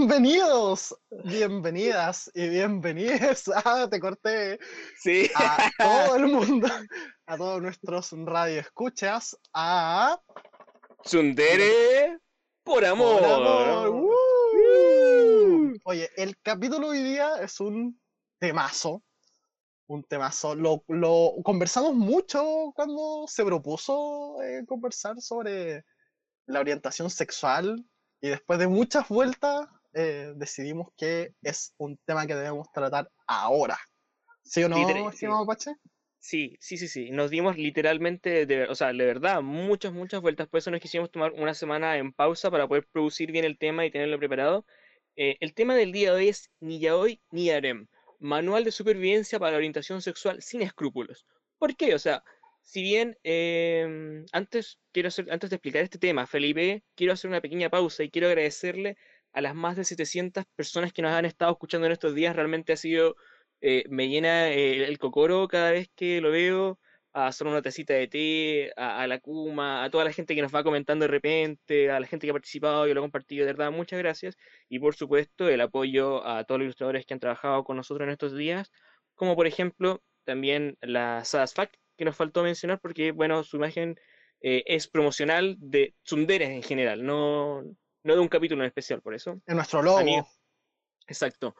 Bienvenidos, bienvenidas y bienvenidos. Ah, te corté. Sí. A todo el mundo, a todos nuestros radioescuchas, a. Sundere por amor. Por amor. Oye, el capítulo hoy día es un temazo. Un temazo. Lo, lo conversamos mucho cuando se propuso eh, conversar sobre la orientación sexual y después de muchas vueltas eh, decidimos que es un tema que debemos tratar ahora. ¿Sí o no, estimado Pache? Sí, sí, sí, sí. Nos dimos literalmente, de, o sea, de verdad, muchas, muchas vueltas. Por eso nos quisimos tomar una semana en pausa para poder producir bien el tema y tenerlo preparado. Eh, el tema del día de hoy es ni yaoi ni harem. Manual de supervivencia para la orientación sexual sin escrúpulos. ¿Por qué? O sea, si bien em, antes quiero hacer, antes de explicar este tema, Felipe, quiero hacer una pequeña pausa y quiero agradecerle a las más de 700 personas que nos han estado escuchando en estos días. Realmente ha sido eh, me llena eh, el cocoro cada vez que lo veo, a hacer una tacita de té, a, a la Kuma, a toda la gente que nos va comentando de repente, a la gente que ha participado y lo ha compartido, de verdad, muchas gracias. Y por supuesto, el apoyo a todos los ilustradores que han trabajado con nosotros en estos días, como por ejemplo también la Sadasfac, que nos faltó mencionar porque, bueno, su imagen eh, es promocional de Tsunderes en general, no, no de un capítulo en especial, por eso. En nuestro logo. Amigo. Exacto.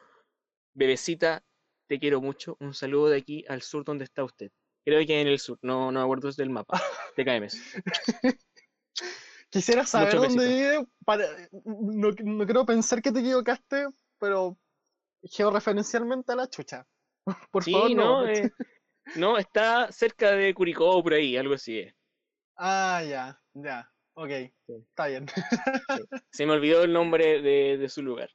Bebecita, te quiero mucho. Un saludo de aquí al sur donde está usted. Creo que en el sur, no, no me acuerdo del mapa. TKM. Quisiera saber dónde vive. Para... No, no quiero pensar que te equivocaste, pero georreferencialmente a la chucha. Por Sí, favor, no, no. eh, no, está cerca de Curicó, por ahí, algo así. es. Ah, ya, ya. Ok, está bien. Se me olvidó el nombre de, de su lugar.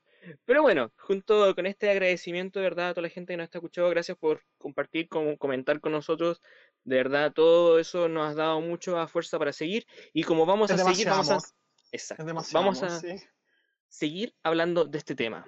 Pero bueno, junto con este agradecimiento, de verdad, a toda la gente que nos está escuchando, gracias por compartir, com- comentar con nosotros. De verdad, todo eso nos ha dado mucha fuerza para seguir. Y como vamos Es a seguir, vamos a. Exacto. Vamos a sí. seguir hablando de este tema.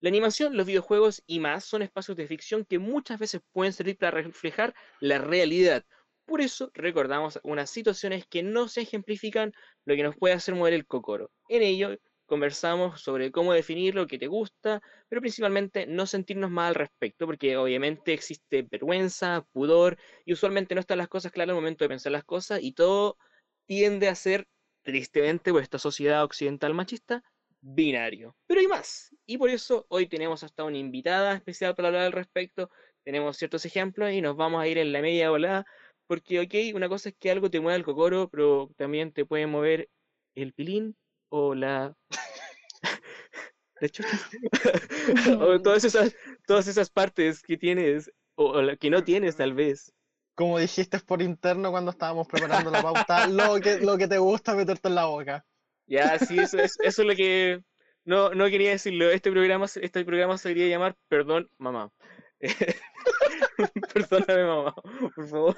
La animación, los videojuegos y más son espacios de ficción que muchas veces pueden servir para reflejar la realidad. Por eso recordamos unas situaciones que no se ejemplifican lo que nos puede hacer mover el cocoro. En ello conversamos sobre cómo definir lo que te gusta, pero principalmente no sentirnos mal al respecto, porque obviamente existe vergüenza, pudor, y usualmente no están las cosas claras al momento de pensar las cosas, y todo tiende a ser, tristemente, por esta sociedad occidental machista, binario. Pero hay más. Y por eso hoy tenemos hasta una invitada especial para hablar al respecto. Tenemos ciertos ejemplos y nos vamos a ir en la media volada. Porque, ok, una cosa es que algo te mueva el cocoro, pero también te puede mover el pilín o la. la chucha. o todas esas, todas esas partes que tienes o, o la que no tienes, tal vez. Como dijiste por interno cuando estábamos preparando la pauta, lo que, lo que te gusta meterte en la boca. Ya, sí, eso es, eso es lo que. No, no quería decirlo. Este programa, este programa se debería llamar Perdón, mamá. Perdóname, mamá, por favor.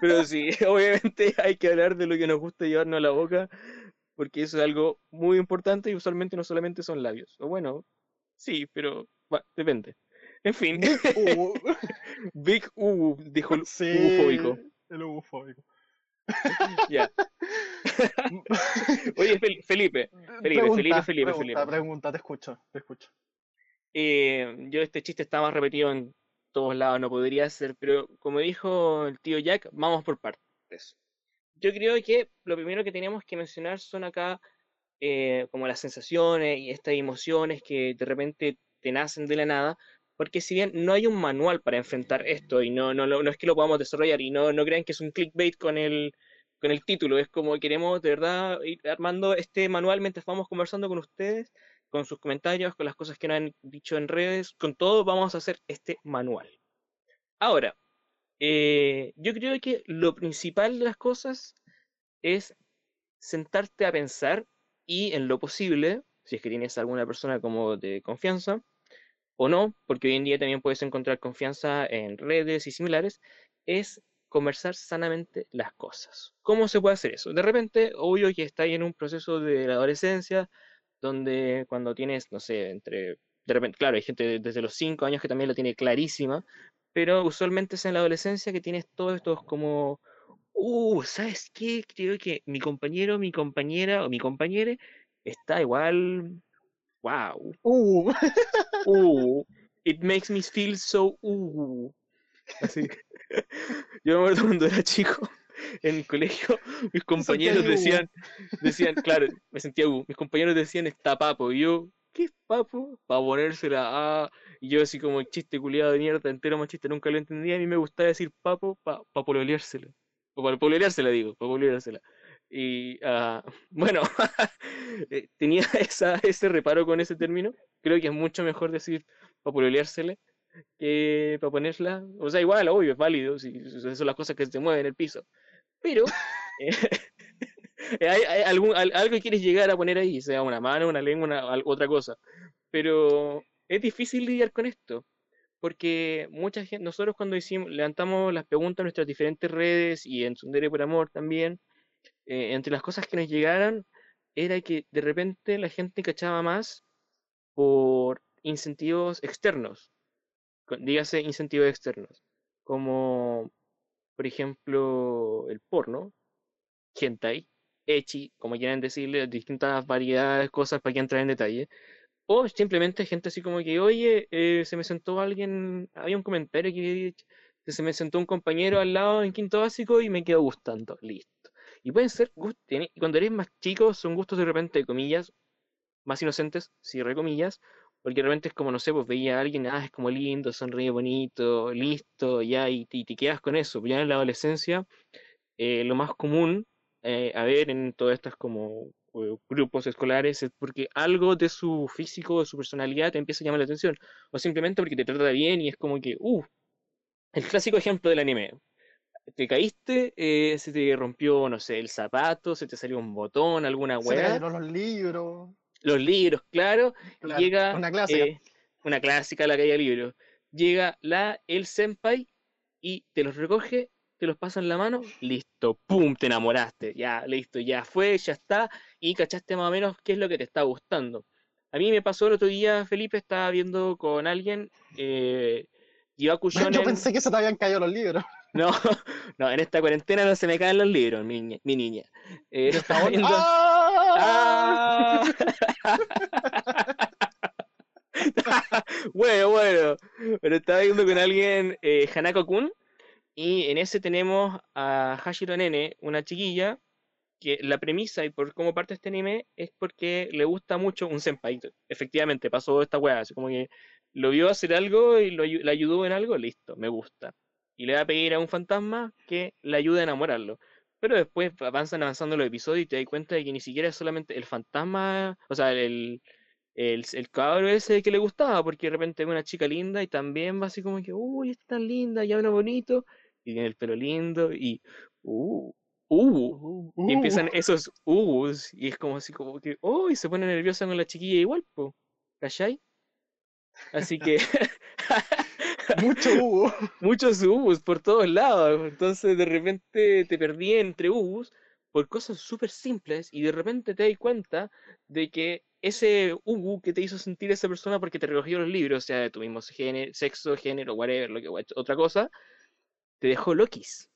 Pero sí, obviamente hay que hablar de lo que nos gusta llevarnos a la boca, porque eso es algo muy importante y usualmente no solamente son labios. O bueno, sí, pero va, depende. En fin, Uh, Big U, dijo el sí, ufóbico. El ufóbico. Ya. Oye, Fel- Felipe, Felipe, Felipe, Felipe, pregunta, Felipe. pregunta, te escucho, te escucho. Eh, yo este chiste está más repetido en todos lados, no podría ser, pero como dijo el tío Jack, vamos por partes. Yo creo que lo primero que tenemos que mencionar son acá eh, como las sensaciones y estas emociones que de repente te nacen de la nada, porque si bien no hay un manual para enfrentar esto y no, no, no es que lo podamos desarrollar y no, no crean que es un clickbait con el, con el título, es como queremos de verdad ir armando este manual mientras vamos conversando con ustedes con sus comentarios, con las cosas que nos han dicho en redes, con todo vamos a hacer este manual. Ahora, eh, yo creo que lo principal de las cosas es sentarte a pensar y en lo posible, si es que tienes alguna persona como de confianza, o no, porque hoy en día también puedes encontrar confianza en redes y similares, es conversar sanamente las cosas. ¿Cómo se puede hacer eso? De repente, obvio que está en un proceso de la adolescencia, donde cuando tienes, no sé, entre, de repente, claro, hay gente desde los 5 años que también la tiene clarísima, pero usualmente es en la adolescencia que tienes todos estos como, uh, ¿sabes qué? Creo que mi compañero, mi compañera o mi compañere está igual wow. Uh, Uh, it makes me feel so uh. Así. Yo me acuerdo cuando era chico en el colegio, mis compañeros uh. decían, decían, claro, me sentía uh, mis compañeros decían está papo, y yo, ¿qué es papo? Para ponérsela a, y yo así como chiste culiado de mierda, entero machista, nunca lo entendía, a mí me gustaba decir papo para pa pololeársela, o para pololeársela digo, para pololeársela. Y ah, bueno, eh, tenía esa, ese reparo con ese término. Creo que es mucho mejor decir para pololeársela que para ponerla. O sea, igual, obvio, es válido, si son las cosas que se mueven en el piso. Pero eh, hay, hay algún, al- algo que quieres llegar a poner ahí, sea una mano, una lengua, otra cosa. Pero es difícil lidiar con esto. Porque mucha gente, nosotros cuando hicimos, levantamos las preguntas en nuestras diferentes redes y en Sundere por Amor también, eh, entre las cosas que nos llegaron era que de repente la gente cachaba más por incentivos externos, dígase incentivos externos, como por ejemplo el porno, hentai, ecchi, como quieran decirle, distintas variedades, cosas para que entrar en detalle, o simplemente gente así como que, oye, eh, se me sentó alguien, había un comentario que se me sentó un compañero al lado en quinto básico y me quedó gustando, listo. Y pueden ser gustos, cuando eres más chico son gustos de repente, de comillas, más inocentes, cierre comillas, porque de repente es como, no sé, pues veía a alguien, ah, es como lindo, sonríe bonito, listo, ya, y, y te quedas con eso. Ya en la adolescencia, eh, lo más común eh, a ver en todas estas como eh, grupos escolares es porque algo de su físico, de su personalidad te empieza a llamar la atención, o simplemente porque te trata bien y es como que, uh, el clásico ejemplo del anime. Te caíste, eh, se te rompió, no sé, el zapato, se te salió un botón, alguna se le weá, cayeron los libros. Los libros, claro, Claro, llega una clásica. eh, una clásica la caída de libros. Llega la el senpai y te los recoge, te los pasa en la mano, listo, pum, te enamoraste, ya, listo, ya fue, ya está, y cachaste más o menos qué es lo que te está gustando. A mí me pasó el otro día, Felipe, estaba viendo con alguien eh, Jibaku Yo pensé que se te habían caído los libros. No, no, en esta cuarentena no se me caen los libros, mi niña. Mi niña. Eh, estaba- viendo- ¡Ah! Bueno, bueno. Pero estaba viendo con alguien eh, Hanako-kun. Y en ese tenemos a Hashiro Nene, una chiquilla, que la premisa y por cómo parte este anime es porque le gusta mucho un senpai. Efectivamente, pasó esta weá, así como que lo vio hacer algo y lo, le ayudó en algo, listo, me gusta. Y le va a pedir a un fantasma que le ayude a enamorarlo. Pero después avanzan avanzando los episodios y te das cuenta de que ni siquiera es solamente el fantasma, o sea, el, el, el cabro ese que le gustaba, porque de repente ve una chica linda y también va así como que, uy, es tan linda, y habla bonito, y tiene el pelo lindo, y, uh, uh, Uh, y empiezan esos uhs, y es como así como que, oh, y se pone nerviosa con la chiquilla igual, po, ¿cachai? Así que, mucho hubo. muchos uhs por todos lados, entonces de repente te perdí entre uhs por cosas súper simples, y de repente te das cuenta de que ese uhu que te hizo sentir esa persona porque te recogió los libros, sea de tu mismo género, sexo, género, whatever, lo que, otra cosa, te dejó Lokis.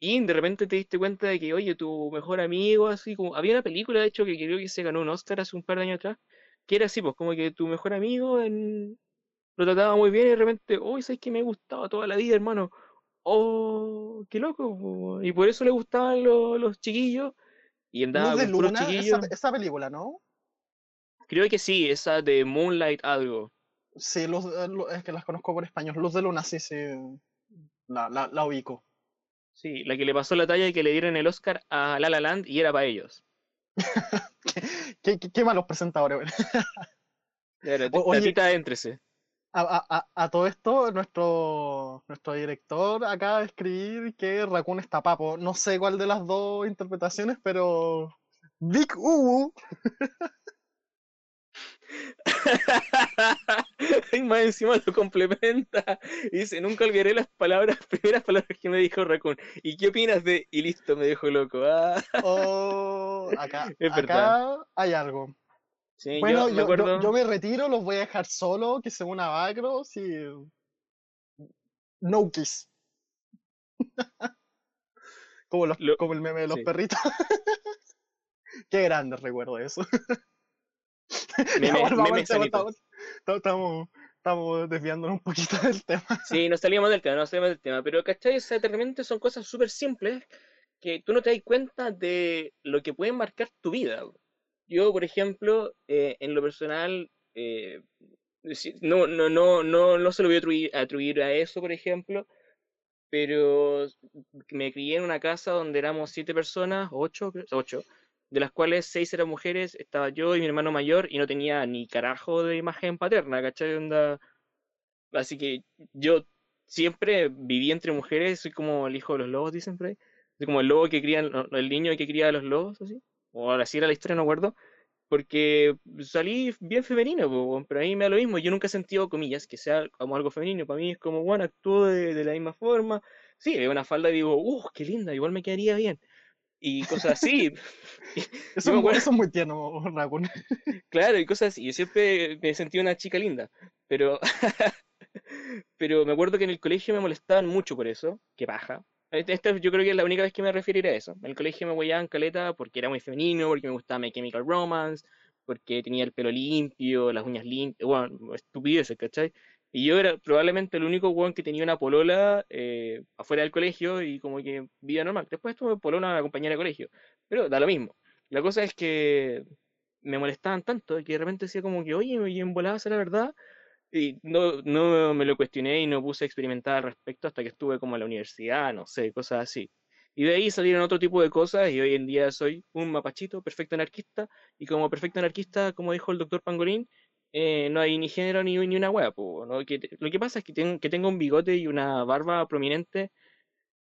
Y de repente te diste cuenta de que, oye, tu mejor amigo, así como. Había una película, de hecho, que creo que se ganó un Oscar hace un par de años atrás, que era así, pues, como que tu mejor amigo en- lo trataba muy bien y de repente, oye, ¿sabes que me ha gustado toda la vida, hermano? Oh, qué loco. po". Y por eso le gustaban los, los chiquillos y andaba de con esa, chiquillos. esa película, ¿no? Creo que sí, esa de Moonlight algo. Sí, Luz, eh, es que las conozco por español. Luz de Luna, sí, sí. La, la, la ubico. Sí, la que le pasó la talla y que le dieron el Oscar a La La Land y era para ellos. Qué, qué, qué malos presentadores. Era, O- oye, tatita, éntrese. A, a- a- todo esto, nuestro, nuestro director acaba de escribir que Raccoon está papo. No sé cuál de las dos interpretaciones, pero. Big U. y más encima lo complementa. Y dice, nunca olvidaré las palabras, primeras palabras que me dijo Raccoon. ¿Y qué opinas de? Y listo, me dejó loco. Ah, Oh, acá, Es acá hay algo. Sí, Bueno, yo me yo, yo- acuerdo. yo me retiro, los voy a dejar solo, que se una Bagros y. No kiss. como, los, Lo- como el meme de los sí. perritos. Qué grande recuerdo eso. Meme- meme estamos, estamos, estamos desviándonos un poquito del tema. Sí, nos salíamos del tema, nos salíamos del tema, pero ¿cachai? O sea, de repente son cosas súper simples que tú no te das cuenta de lo que pueden marcar tu vida. Yo, por ejemplo, eh, en lo personal, eh, no, no, no, no, no se lo voy a atribuir, a eso, por ejemplo, pero me crié en una casa donde éramos siete personas, ocho, ocho, de las cuales seis eran mujeres, estaba yo y mi hermano mayor, y no tenía ni carajo de imagen paterna, ¿cachai? Onda, Así que yo siempre viví entre mujeres, soy como el hijo de los lobos, dicen por ahí. Soy como el lobo que cría, el niño que cría a los lobos, así. O ahora sí era la historia, no acuerdo. Porque salí bien femenino, po, pero a mí me da lo mismo. Yo nunca he sentido, comillas, que sea como algo femenino. Para mí es como, bueno, actúo de, de la misma forma. Sí, veo una falda y digo, uh, qué linda, igual me quedaría bien. Y cosas así. Eso, acuerdo- eso es muy tierno, Raccoon. Claro, y cosas así. Yo siempre me sentí una chica linda, pero, pero me acuerdo que en el colegio me molestaban mucho por eso, que paja. Este- Esta yo creo que es la única vez que me referiré a eso. En el colegio me huellaban caleta porque era muy femenino, porque me gustaba My Chemical Romance, porque tenía el pelo limpio, las uñas limpias, bueno, estupideces, ¿cachai? Y yo era probablemente el único weón que tenía una polola eh, afuera del colegio y como que vida normal. Después tuve polola a una compañera de colegio, pero da lo mismo. La cosa es que me molestaban tanto que de repente decía como que, oye, y en volada será verdad. Y no, no me lo cuestioné y no puse a experimentar al respecto hasta que estuve como en la universidad, no sé, cosas así. Y de ahí salieron otro tipo de cosas y hoy en día soy un mapachito, perfecto anarquista. Y como perfecto anarquista, como dijo el doctor Pangolín, eh, no hay ni género ni, ni una hueá. ¿no? Que, lo que pasa es que, ten- que tengo un bigote y una barba prominente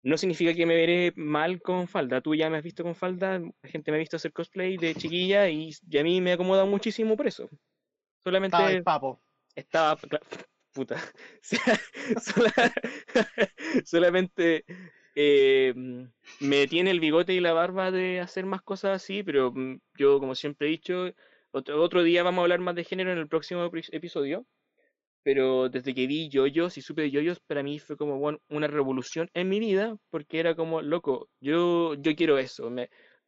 no significa que me veré mal con falda. Tú ya me has visto con falda, la gente me ha visto hacer cosplay de chiquilla y, y a mí me acomoda muchísimo por eso. Solamente Estaba el papo. Estaba puta solamente eh, me tiene el bigote y la barba de hacer más cosas así pero mm, yo como siempre he dicho otro, otro día vamos a hablar más de género en el próximo epi- episodio pero desde que vi yoyos y supe de yoyos para mí fue como bueno, una revolución en mi vida porque era como loco yo yo quiero eso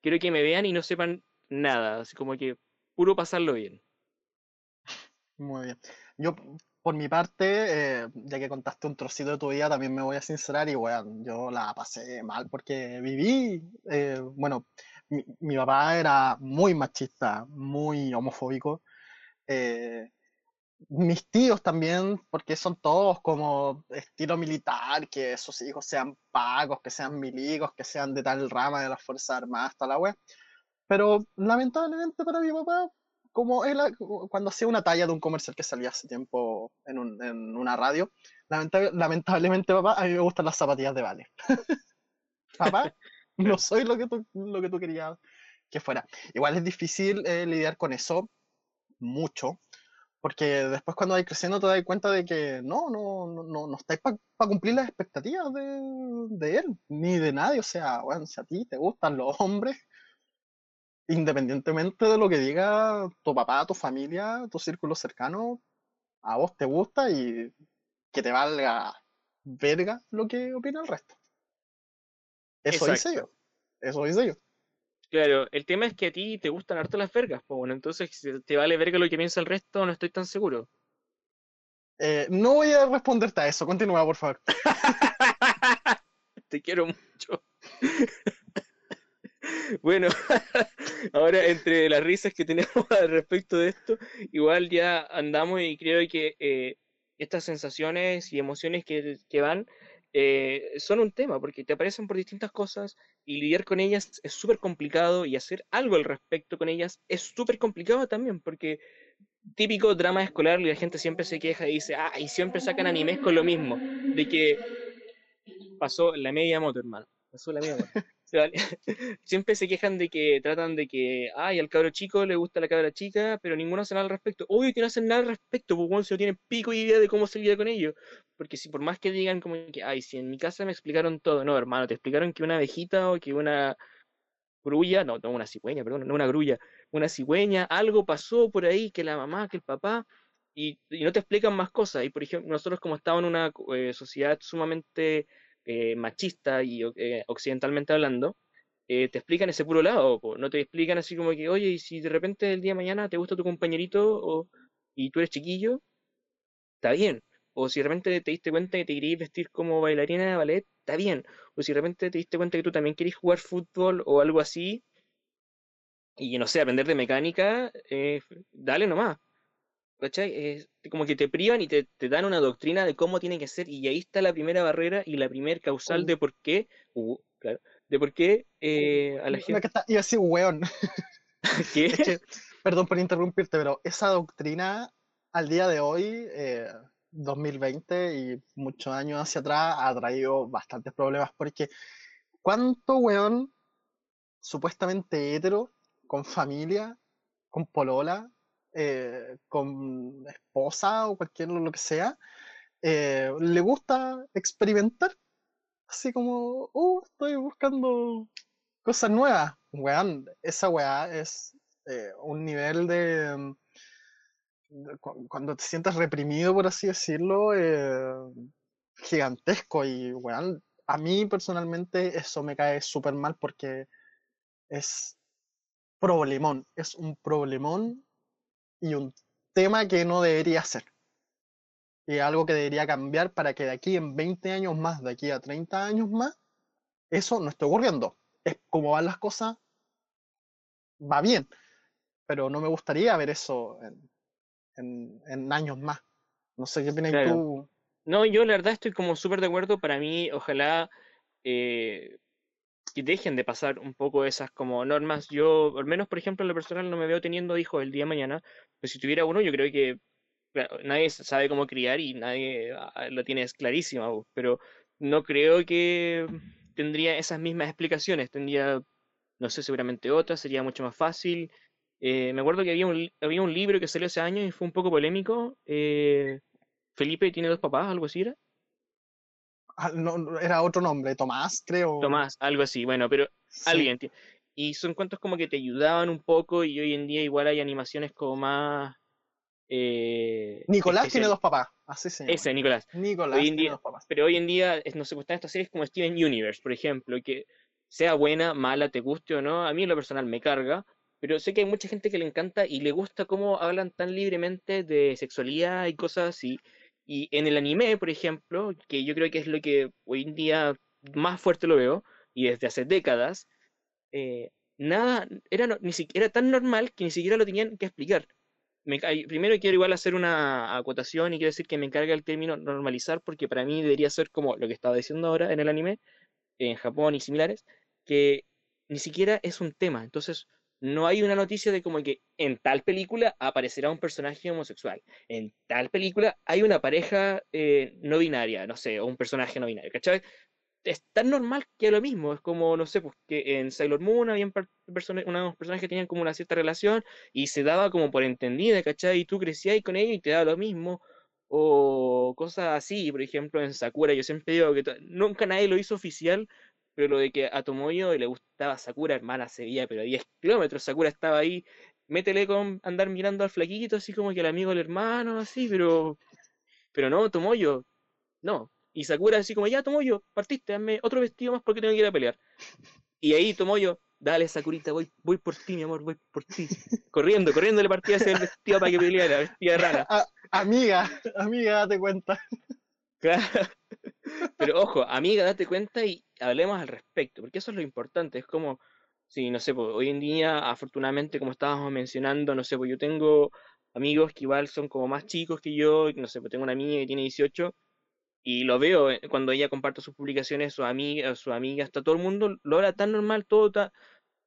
quiero que me vean y no sepan nada así como que puro pasarlo bien Muy bien. Yo, por mi parte, eh, ya que contaste un trocito de tu vida, también me voy a sincerar y, bueno, yo la pasé mal porque viví, eh, bueno, mi, mi papá era muy machista, muy homofóbico. eh, mis tíos también, porque son todos como estilo militar, que sus hijos sean pagos, que sean milicos, que sean de tal rama de las Fuerzas Armadas, toda la wea. Pero lamentablemente para mi papá, como él, cuando hacía una talla de un comercial que salía hace tiempo en, un- en una radio, lamenta- lamentablemente papá, a mí me gustan las zapatillas de Vale. papá, no soy lo que tú, lo que tú querías que fuera. Igual es difícil eh, lidiar con eso mucho, porque después cuando vais creciendo te das cuenta de que no, no, no, no, no estáis para cumplir las expectativas de, de él, ni de nadie. O sea, bueno, si a ti te gustan los hombres, independientemente de lo que diga tu papá, tu familia, tu círculo cercano, a vos te gusta y que te valga verga lo que opina el resto. Eso hice yo. Exacto. Eso hice yo. Claro, el tema es que a ti te gustan harto las vergas, pues bueno, entonces si te vale verga lo que piensa el resto, no estoy tan seguro. Eh, no voy a responderte a eso. Continúa, por favor. Te quiero mucho. Bueno, ahora entre las risas que tenemos al respecto de esto, igual ya andamos y creo que eh, estas sensaciones y emociones que, van eh, son un tema, porque te aparecen por distintas cosas y lidiar con ellas es súper complicado y hacer algo al respecto con ellas es súper complicado también, porque típico drama escolar la gente siempre se queja y dice, ah, y siempre sacan animes con lo mismo, de que pasó la media moto, hermano, pasó la media moto. Siempre se quejan de que tratan de que, ay, al cabro chico le gusta la cabra chica, pero ninguno hace nada al respecto. Obvio que no hacen nada al respecto, porque bueno, si no tienen pico idea de cómo se lidia con ello. Porque si por más que digan como que, ay, si en mi casa me explicaron todo, no, hermano, te explicaron que una abejita o que una grulla, no, no una cigüeña, perdón, no una grulla, una cigüeña, algo pasó por ahí, que la mamá, que el papá, y, y no te explican más cosas. Y por ejemplo, nosotros como estamos en una eh, sociedad sumamente eh, machista y eh, occidentalmente hablando, eh, te explican ese puro lado. No te explican así como que, oye, y si de repente el día de mañana te gusta tu compañerito o, y tú eres chiquillo, está bien. O si de repente te diste cuenta que te querías vestir como bailarina de ballet, está bien. O si de repente te diste cuenta que tú también querías jugar fútbol o algo así, y no sé, aprender de mecánica, dale nomás. ¿Cachai? Es como que te privan y te, te dan una doctrina de cómo tiene que ser, y ahí está la primera barrera y la primer causal Uh, de por qué, uh, claro, de por qué eh, a la gente. a decir, weón. ¿Qué? Es que, perdón por interrumpirte, pero esa doctrina al día de hoy, eh, 2020 y muchos años hacia atrás, ha traído bastantes problemas porque ¿cuánto weón supuestamente hetero, con familia, con polola, eh, con esposa o cualquier lo que sea, eh, le gusta experimentar? Así como, uh, estoy buscando cosas nuevas. Weón, esa weá es eh, un nivel de, mm, cuando te sientes reprimido, por así decirlo, eh, gigantesco. Y weón, a mí personalmente eso me cae súper mal porque es problemón, es un problemón y un tema que no debería ser. Y algo que debería cambiar para que de aquí en 20 años más, de aquí a 30 años más, eso no esté ocurriendo. Es como van las cosas, va bien, pero no me gustaría ver eso en, en- en años más. No sé qué opinas Claro. tú. No, yo la verdad estoy como súper de acuerdo. Para mí, ojalá eh, que dejen de pasar un poco esas como normas. Yo, al menos por ejemplo, en lo personal no me veo teniendo hijos el día de mañana, pero si tuviera uno, yo creo que nadie sabe cómo criar y nadie ah, lo tiene po, pero no creo que tendría esas mismas explicaciones. Tendría, no sé, seguramente otras, sería mucho más fácil. Eh, me acuerdo que había un, había un libro que salió hace años y fue un poco polémico. eh, Felipe tiene dos papás, algo así era. Ah, no, era otro nombre, Tomás, creo. Tomás, algo así, bueno, pero Sí. alguien. Y son cuentos como que te ayudaban un poco y hoy en día igual hay animaciones como más... Eh, Nicolás tiene dos papás, así se llama. Ese, Nicolás. Nicolás hoy en tiene día- dos papás. Pero hoy en día, es- no sé, pues, están estas series como Steven Universe, por ejemplo, que sea buena, mala, te guste o no, a mí en lo personal me carga, pero sé que hay mucha gente que le encanta y le gusta cómo hablan tan libremente de sexualidad y cosas así. Y en el anime, por ejemplo, que yo creo que es lo que hoy en día más fuerte lo veo, y desde hace décadas, eh, nada, era, ni siquiera era tan normal que ni siquiera lo tenían que explicar. Me primero quiero igual hacer una acotación y quiero decir que me encarga el término normalizar porque para mí debería ser como lo que estaba diciendo ahora en el anime, en Japón y similares, que ni siquiera es un tema. Entonces, no hay una noticia de como que en tal película aparecerá un personaje homosexual. En tal película hay una pareja eh, no binaria, no sé, o un personaje no binario, ¿cachai? es tan normal que lo mismo. Es como, no sé, pues que en Sailor Moon persona- unos personajes que tenían como una cierta relación y se daba como por entendida, ¿cachai? Y tú crecías con ellos y te daba lo mismo. O cosas así, por ejemplo, en Sakura, yo siempre digo que nunca nadie lo hizo oficial, pero lo de que a Tomoyo le gustaba Sakura, hermana, se veía, pero a 10 kilómetros, Sakura estaba ahí, métele con andar mirando al flaquito, así como que el amigo del hermano, así, pero, pero no, Tomoyo, no. Y Sakura así como, ya Tomoyo, partiste, dame otro vestido más porque tengo que ir a pelear. Y ahí Tomoyo, dale Sakurita, voy, voy por ti, mi amor, voy por ti. Corriendo, corriendo le partía a el vestido para que peleara, vestida de rana. Ah, amiga, amiga, date cuenta. Claro. Pero ojo, amiga, date cuenta y hablemos al respecto, porque eso es lo importante. Es como, si, no sé, pues, hoy en día, afortunadamente, como estábamos mencionando, no sé, pues yo tengo amigos que igual son como más chicos que yo, no sé, pues tengo una amiga que tiene 18 y lo veo eh, cuando ella comparte sus publicaciones, sus amigas, sus amigas, está todo el mundo, lo habla tan normal, todo, ta-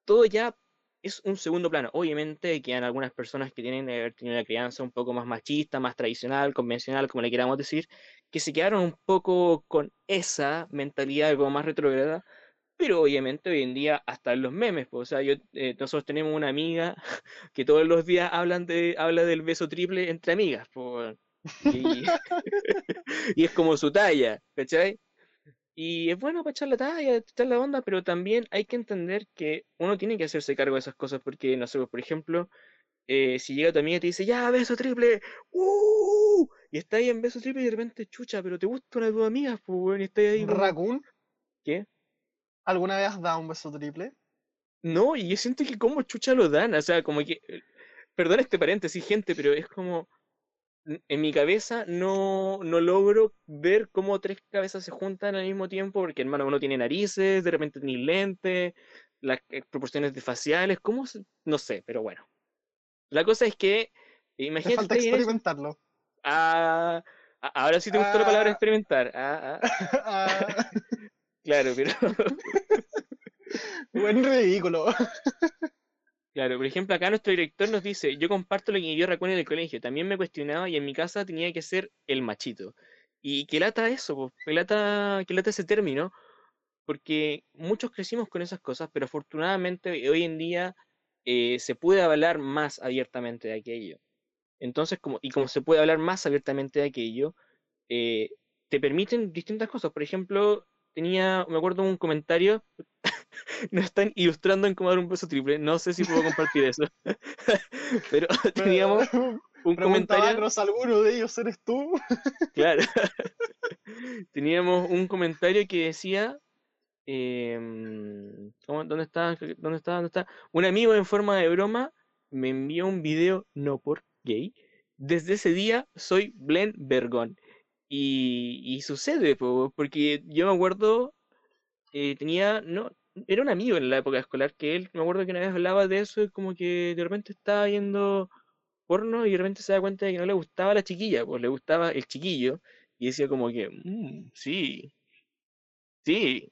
todo ya es un segundo plano. Obviamente quedan algunas personas que tienen que haber tenido una crianza un poco más machista, más tradicional, convencional, como le queramos decir, que se quedaron un poco con esa mentalidad como más retrógrada, pero obviamente hoy en día hasta los memes, pues, o sea, yo, eh, nosotros tenemos una amiga que todos los días hablan de, habla del beso triple entre amigas, y, y es como su talla, ¿cachai? Y es bueno para echar la talla, echar la onda, pero también hay que entender que uno tiene que hacerse cargo de esas cosas, porque, no sé, pues, por ejemplo, eh, si llega tu amiga y te dice, ya, beso triple, ¡uh! Y está ahí en beso triple y de repente, chucha, pero te gusta una de tus amigas, pues, weón, y está ahí Raccoon, ¿qué? ¿alguna vez has dado un beso triple? No, y yo siento que como chucha lo dan, o sea, como que, eh, perdón este paréntesis, gente, pero es como, en mi cabeza no, no logro ver cómo tres cabezas se juntan al mismo tiempo, porque hermano, uno tiene narices, de repente tiene lentes, las eh, proporciones de faciales, ¿cómo? se- No sé, pero bueno. La cosa es que, Te imagínate falta experimentarlo. Ah, ahora sí te gustó la palabra Ah. experimentar. Ah, ah, Ah, claro, pero buen ridículo. Claro, por ejemplo, acá nuestro director nos dice, yo comparto lo que yo recuerdo en el colegio, también me cuestionaba y en mi casa tenía que ser el machito. Y que lata eso, que lata, que lata ese término, porque muchos crecimos con esas cosas, pero afortunadamente hoy en día eh, se puede hablar más abiertamente de aquello. Entonces, como, y como se puede hablar más abiertamente de aquello, eh, te permiten distintas cosas. Por ejemplo, tenía, me acuerdo un comentario, nos están ilustrando en cómo dar un beso triple, no sé si puedo compartir eso, pero teníamos un comentario, ¿alguno de ellos eres tú? claro, teníamos un comentario que decía, em, ¿cómo- ¿dónde está? ¿Dónde está? ¿Dónde está? Un amigo en forma de broma me envió un video, no por gay, desde ese día soy Blen Vergón. Y, y sucede, po, porque yo me acuerdo, eh, tenía, no, era un amigo en la época escolar que él, me acuerdo que una vez hablaba de eso y como que de repente estaba viendo porno y de repente se da cuenta de que no le gustaba la chiquilla, pues le gustaba el chiquillo y decía como que, "Mm, sí, sí.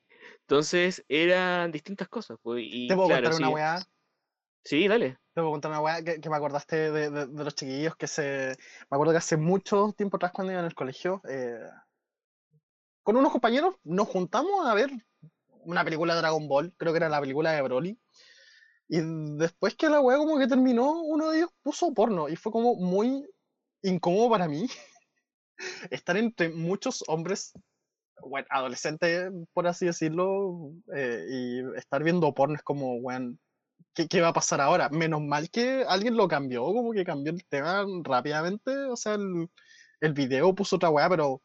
Entonces eran distintas cosas, pues, y Te puedo claro, contar una sí, weá. sí, dale. Te puedo contar una weá que, que me acordaste de, de- de los chiquillos que se. Me acuerdo que hace mucho tiempo atrás, cuando iba en el colegio, eh, con unos compañeros nos juntamos a ver una película de Dragon Ball, creo que era la película de Broly. Y después que la weá como que terminó, uno de ellos puso porno. Y fue como muy incómodo para mí estar entre muchos hombres, bueno, adolescentes, por así decirlo, eh, y estar viendo porno es como, weón, ¿qué, qué va a pasar ahora? Menos mal que alguien lo cambió, como que cambió el tema rápidamente. O sea, el, el video puso otra weá, pero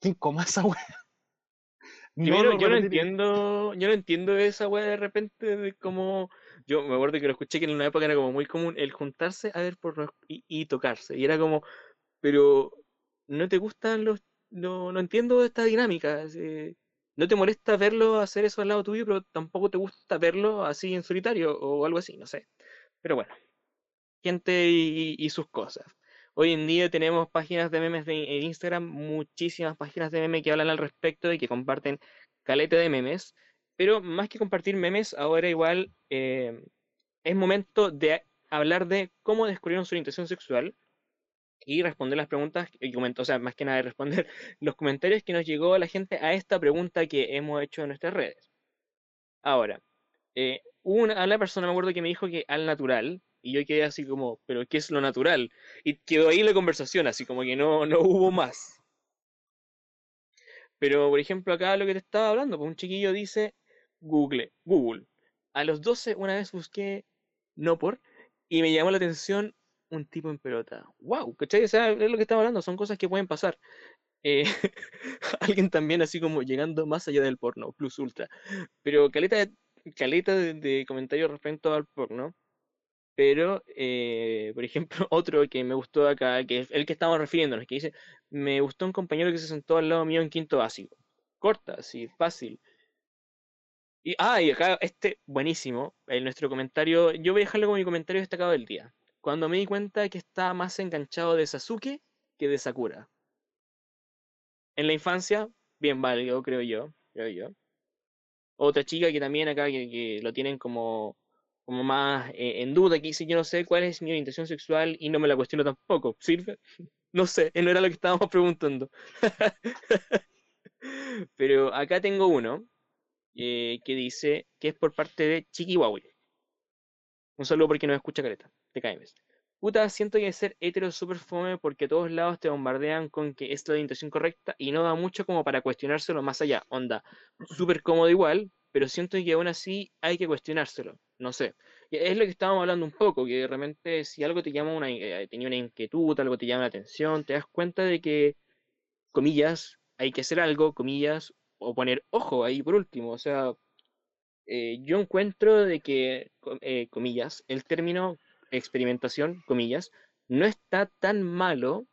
¿quién coma esa weá? Primero, yo no entiendo, yo no entiendo esa weá de repente de cómo, yo me acuerdo que lo escuché que en una época era como muy común el juntarse a ver porno y, y tocarse, y era como, pero no te gustan los, no, no entiendo esta dinámica, así, no te molesta verlo hacer eso al lado tuyo, pero tampoco te gusta verlo así en solitario o algo así, no sé. Pero bueno, gente y, y sus cosas. Hoy en día tenemos páginas de memes de, en Instagram, muchísimas páginas de memes que hablan al respecto y que comparten caleta de memes, pero más que compartir memes, ahora igual eh, es momento de hablar de cómo descubrieron su orientación sexual y responder las preguntas, y comentar, o sea, más que nada de responder los comentarios que nos llegó la gente a esta pregunta que hemos hecho en nuestras redes. Ahora, eh, una, a la persona me acuerdo que me dijo que al natural, y yo quedé así como, ¿pero qué es lo natural? Y quedó ahí la conversación, así como que no, no hubo más. Pero, por ejemplo, acá lo que te estaba hablando, pues un chiquillo dice Google, Google. A los 12 una vez busqué no por y me llamó la atención un tipo en pelota. ¡Wow! ¿Cachai? O sea, es lo que estaba hablando, son cosas que pueden pasar. Eh, alguien también así como llegando más allá del porno, plus ultra. Pero caleta de, caleta de, de comentarios respecto al porno. Pero, eh, por ejemplo, otro que me gustó acá, que es el que estamos refiriéndonos, que dice, me gustó un compañero que se sentó al lado mío en quinto básico. Corta, así, fácil. Y, ah, y acá, este, buenísimo, en nuestro comentario, yo voy a dejarlo como mi comentario destacado del día. Cuando me di cuenta que estaba más enganchado de Sasuke que de Sakura. En la infancia, bien válido, creo yo, creo yo. Otra chica que también acá, que, que lo tienen como, como más eh, en duda, que dice, yo no sé cuál es mi orientación sexual y no me la cuestiono tampoco. ¿Sirve? No sé, no era lo que estábamos preguntando. Pero acá tengo uno eh, que dice que es por parte de Chiqui. Un saludo porque no escucha careta. Te. Puta, siento que ser hetero es súper fome porque todos lados te bombardean con que es la orientación correcta y no da mucho como para cuestionárselo más allá. Onda, súper cómodo igual, pero siento que aún así hay que cuestionárselo. No sé. Es lo que estábamos hablando un poco, que de repente si algo te llama una, eh, tenía una inquietud, algo te llama la atención, te das cuenta de que, comillas, hay que hacer algo, comillas, o poner ojo ahí por último. O sea, eh, yo encuentro de que, eh, comillas, el término experimentación, comillas, no está tan malo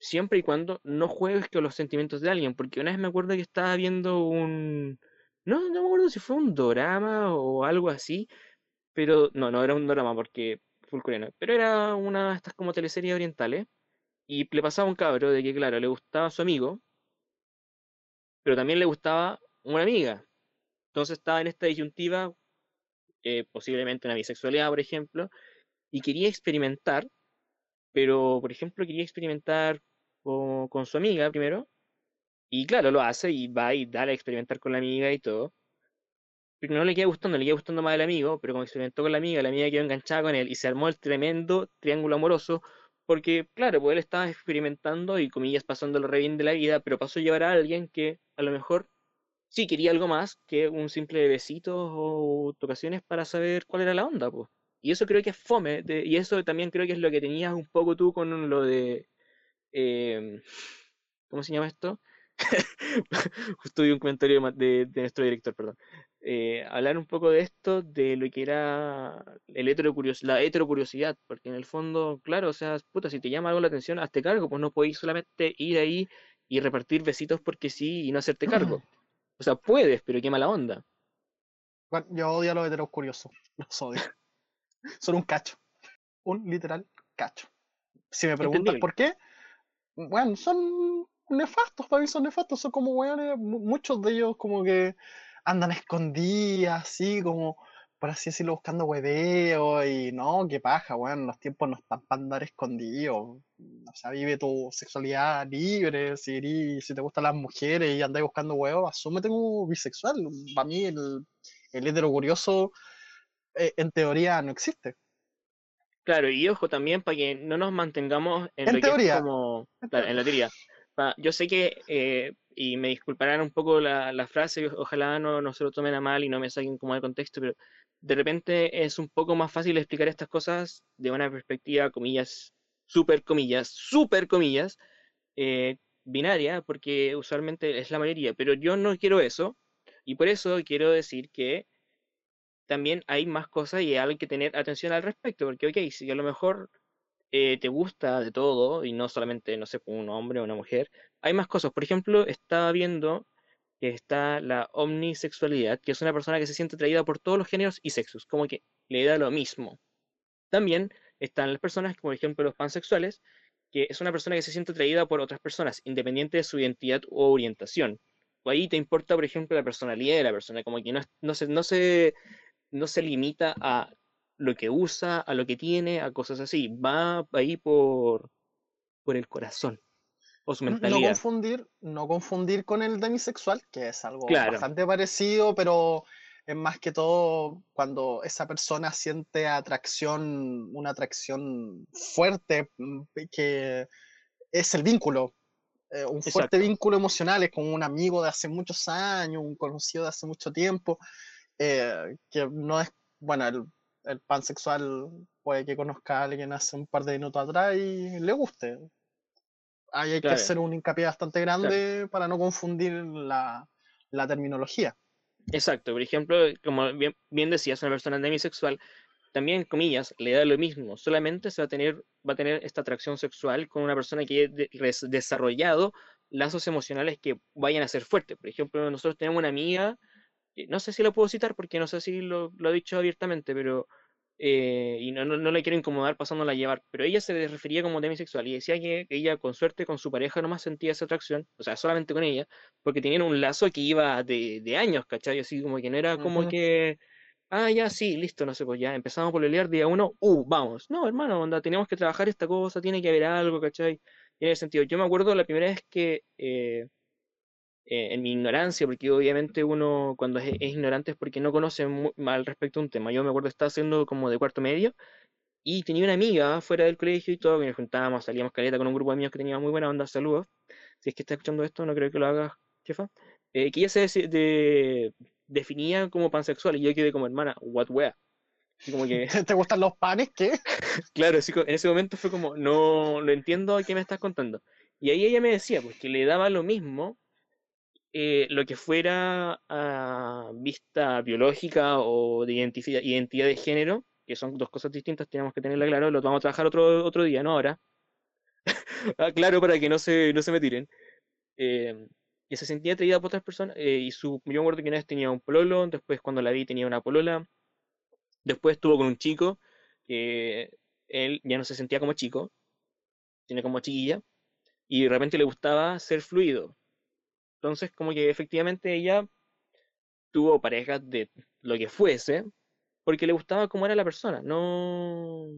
siempre y cuando no juegues con los sentimientos de alguien, porque una vez me acuerdo que estaba viendo un... No, no me acuerdo si fue un dorama o algo así, pero no, no era un drama porque full coreano, pero era una de estas como teleseries orientales y le pasaba a un cabro de que claro, le gustaba su amigo, pero también le gustaba una amiga. Entonces estaba en esta disyuntiva, eh, posiblemente una bisexualidad, por ejemplo, y quería experimentar, pero por ejemplo quería experimentar con, su amiga primero, y claro, lo hace y va y dale a experimentar con la amiga y todo. Pero no le queda gustando, le queda gustando más el amigo, pero como experimentó con la amiga, la amiga quedó enganchada con él y se armó el tremendo triángulo amoroso, porque claro, pues él estaba experimentando y comillas pasándolo re bien de la vida, pero pasó a llevar a alguien que a lo mejor sí quería algo más que un simple besito o tocaciones para saber cuál era la onda, pues. Y eso creo que es fome, de- y eso también creo que es lo que tenías un poco tú con lo de... em, ¿cómo se llama esto? Justo vi un comentario de- de nuestro director, perdón. Eh, hablar un poco de esto, de lo que era el heterocurios la heterocuriosidad, porque en el fondo, claro, o sea, puta, si te llama algo la atención, hazte cargo, pues no podéis solamente ir ahí y repartir besitos porque sí y no hacerte cargo. O sea, puedes, pero qué mala onda. Bueno, yo odio a los heteros curiosos. Los odio. Son un cacho. Un literal cacho. Si me Entendible. por qué, bueno, son nefastos, para mí son nefastos. Son como weones, mu- muchos de ellos como que andan escondidas, así como, por así decirlo, buscando hueveo y no, qué paja, weón. Los tiempos no están para andar escondidos. O sea, vive tu sexualidad libre. Si, si te gustan las mujeres y andas buscando huevos, asúmete como bisexual. Para mí, el, el hetero curioso, eh, en teoría, no existe. Claro, y ojo también para que no nos mantengamos en, En lo que es teoría. como, En claro, en la teoría. Yo sé que, eh, y me disculparán un poco la, la frase, ojalá no, no se lo tomen a mal y no me saquen como de contexto, pero de repente es un poco más fácil explicar estas cosas de una perspectiva, comillas, super comillas, super comillas, eh, binaria, porque usualmente es la mayoría, pero yo no quiero eso, y por eso quiero decir que también hay más cosas y hay que tener atención al respecto, porque, ok, si a lo mejor eh, te gusta de todo y no solamente, no sé, un hombre o una mujer, hay más cosas. Por ejemplo, estaba viendo que está la omnisexualidad, que es una persona que se siente atraída por todos los géneros y sexos, como que le da lo mismo. También están las personas, como por ejemplo los pansexuales, que es una persona que se siente atraída por otras personas, independiente de su identidad o orientación. O ahí te importa, por ejemplo, la personalidad de la persona, como que no, no se, no se, no se limita a lo que usa, a lo que tiene, a cosas así. Va ahí por, por el corazón o su No mentalidad. confundir, no confundir con el demisexual, que es algo Claro. bastante parecido, pero es más que todo cuando esa persona siente atracción, una atracción fuerte, mm, que es el vínculo, eh, un fuerte vínculo emocional, es como un amigo de hace muchos años, un conocido de hace mucho tiempo, eh, que no es, bueno, el, el pansexual puede que conozca a alguien hace un par de minutos atrás y le guste. Ahí hay que hacer un hincapié bastante claro. grande para no confundir la, la terminología. Exacto. Por ejemplo, como bien, bien decías, una persona demisexual, también, comillas, le da lo mismo. Solamente se va a tener, va a tener esta atracción sexual con una persona que haya de- desarrollado lazos emocionales que vayan a ser fuertes. Por ejemplo, nosotros tenemos una amiga, no sé si lo puedo citar porque no sé si lo, lo he dicho abiertamente, pero eh, y no, no, no le quiero incomodar pasándola a llevar, pero ella se le refería como demisexual y decía que ella con suerte con su pareja nomás sentía esa atracción, o sea, solamente con ella, porque tenían un lazo que iba de, de años, ¿cachai? Así como que no era como que, ah, ya, sí, listo, no sé, pues ya empezamos por pelear día uno, uh, vamos. No, hermano, onda, tenemos que trabajar esta cosa, tiene que haber algo, ¿cachai? Tiene sentido. Yo me acuerdo la primera vez que, eh, eh, en mi ignorancia, porque obviamente uno cuando es, es ignorante es porque no conoce mu- al respecto a un tema. Yo me acuerdo estaba haciendo como de cuarto medio y tenía una amiga fuera del colegio y todo, que nos juntábamos, salíamos caleta con un grupo de amigos que tenía muy buena onda, saludos. Si es que está escuchando esto, no creo que lo hagas, jefa. Eh, que ella se deci- de- definía como pansexual y yo quedé como hermana, what wea. Y como que, ¿Te gustan los panes? ¿Qué? claro, así en ese momento fue como, no, no entiendo qué me estás contando. Y ahí ella me decía, pues que le daba lo mismo eh, lo que fuera a vista biológica o de identidad de género, que son dos cosas distintas, tenemos que tenerla claro, lo vamos a trabajar otro, otro día, no ahora. Ah, claro, para que no se, no se me tiren. Eh, que se sentía atraída por otras personas, eh, y su, yo me acuerdo que una vez tenía un pololo, después cuando la vi tenía una polola, después estuvo con un chico, que él ya no se sentía como chico, sino como chiquilla, y de repente le gustaba ser fluido. Entonces, como que efectivamente ella tuvo parejas de lo que fuese, porque le gustaba cómo era la persona, no,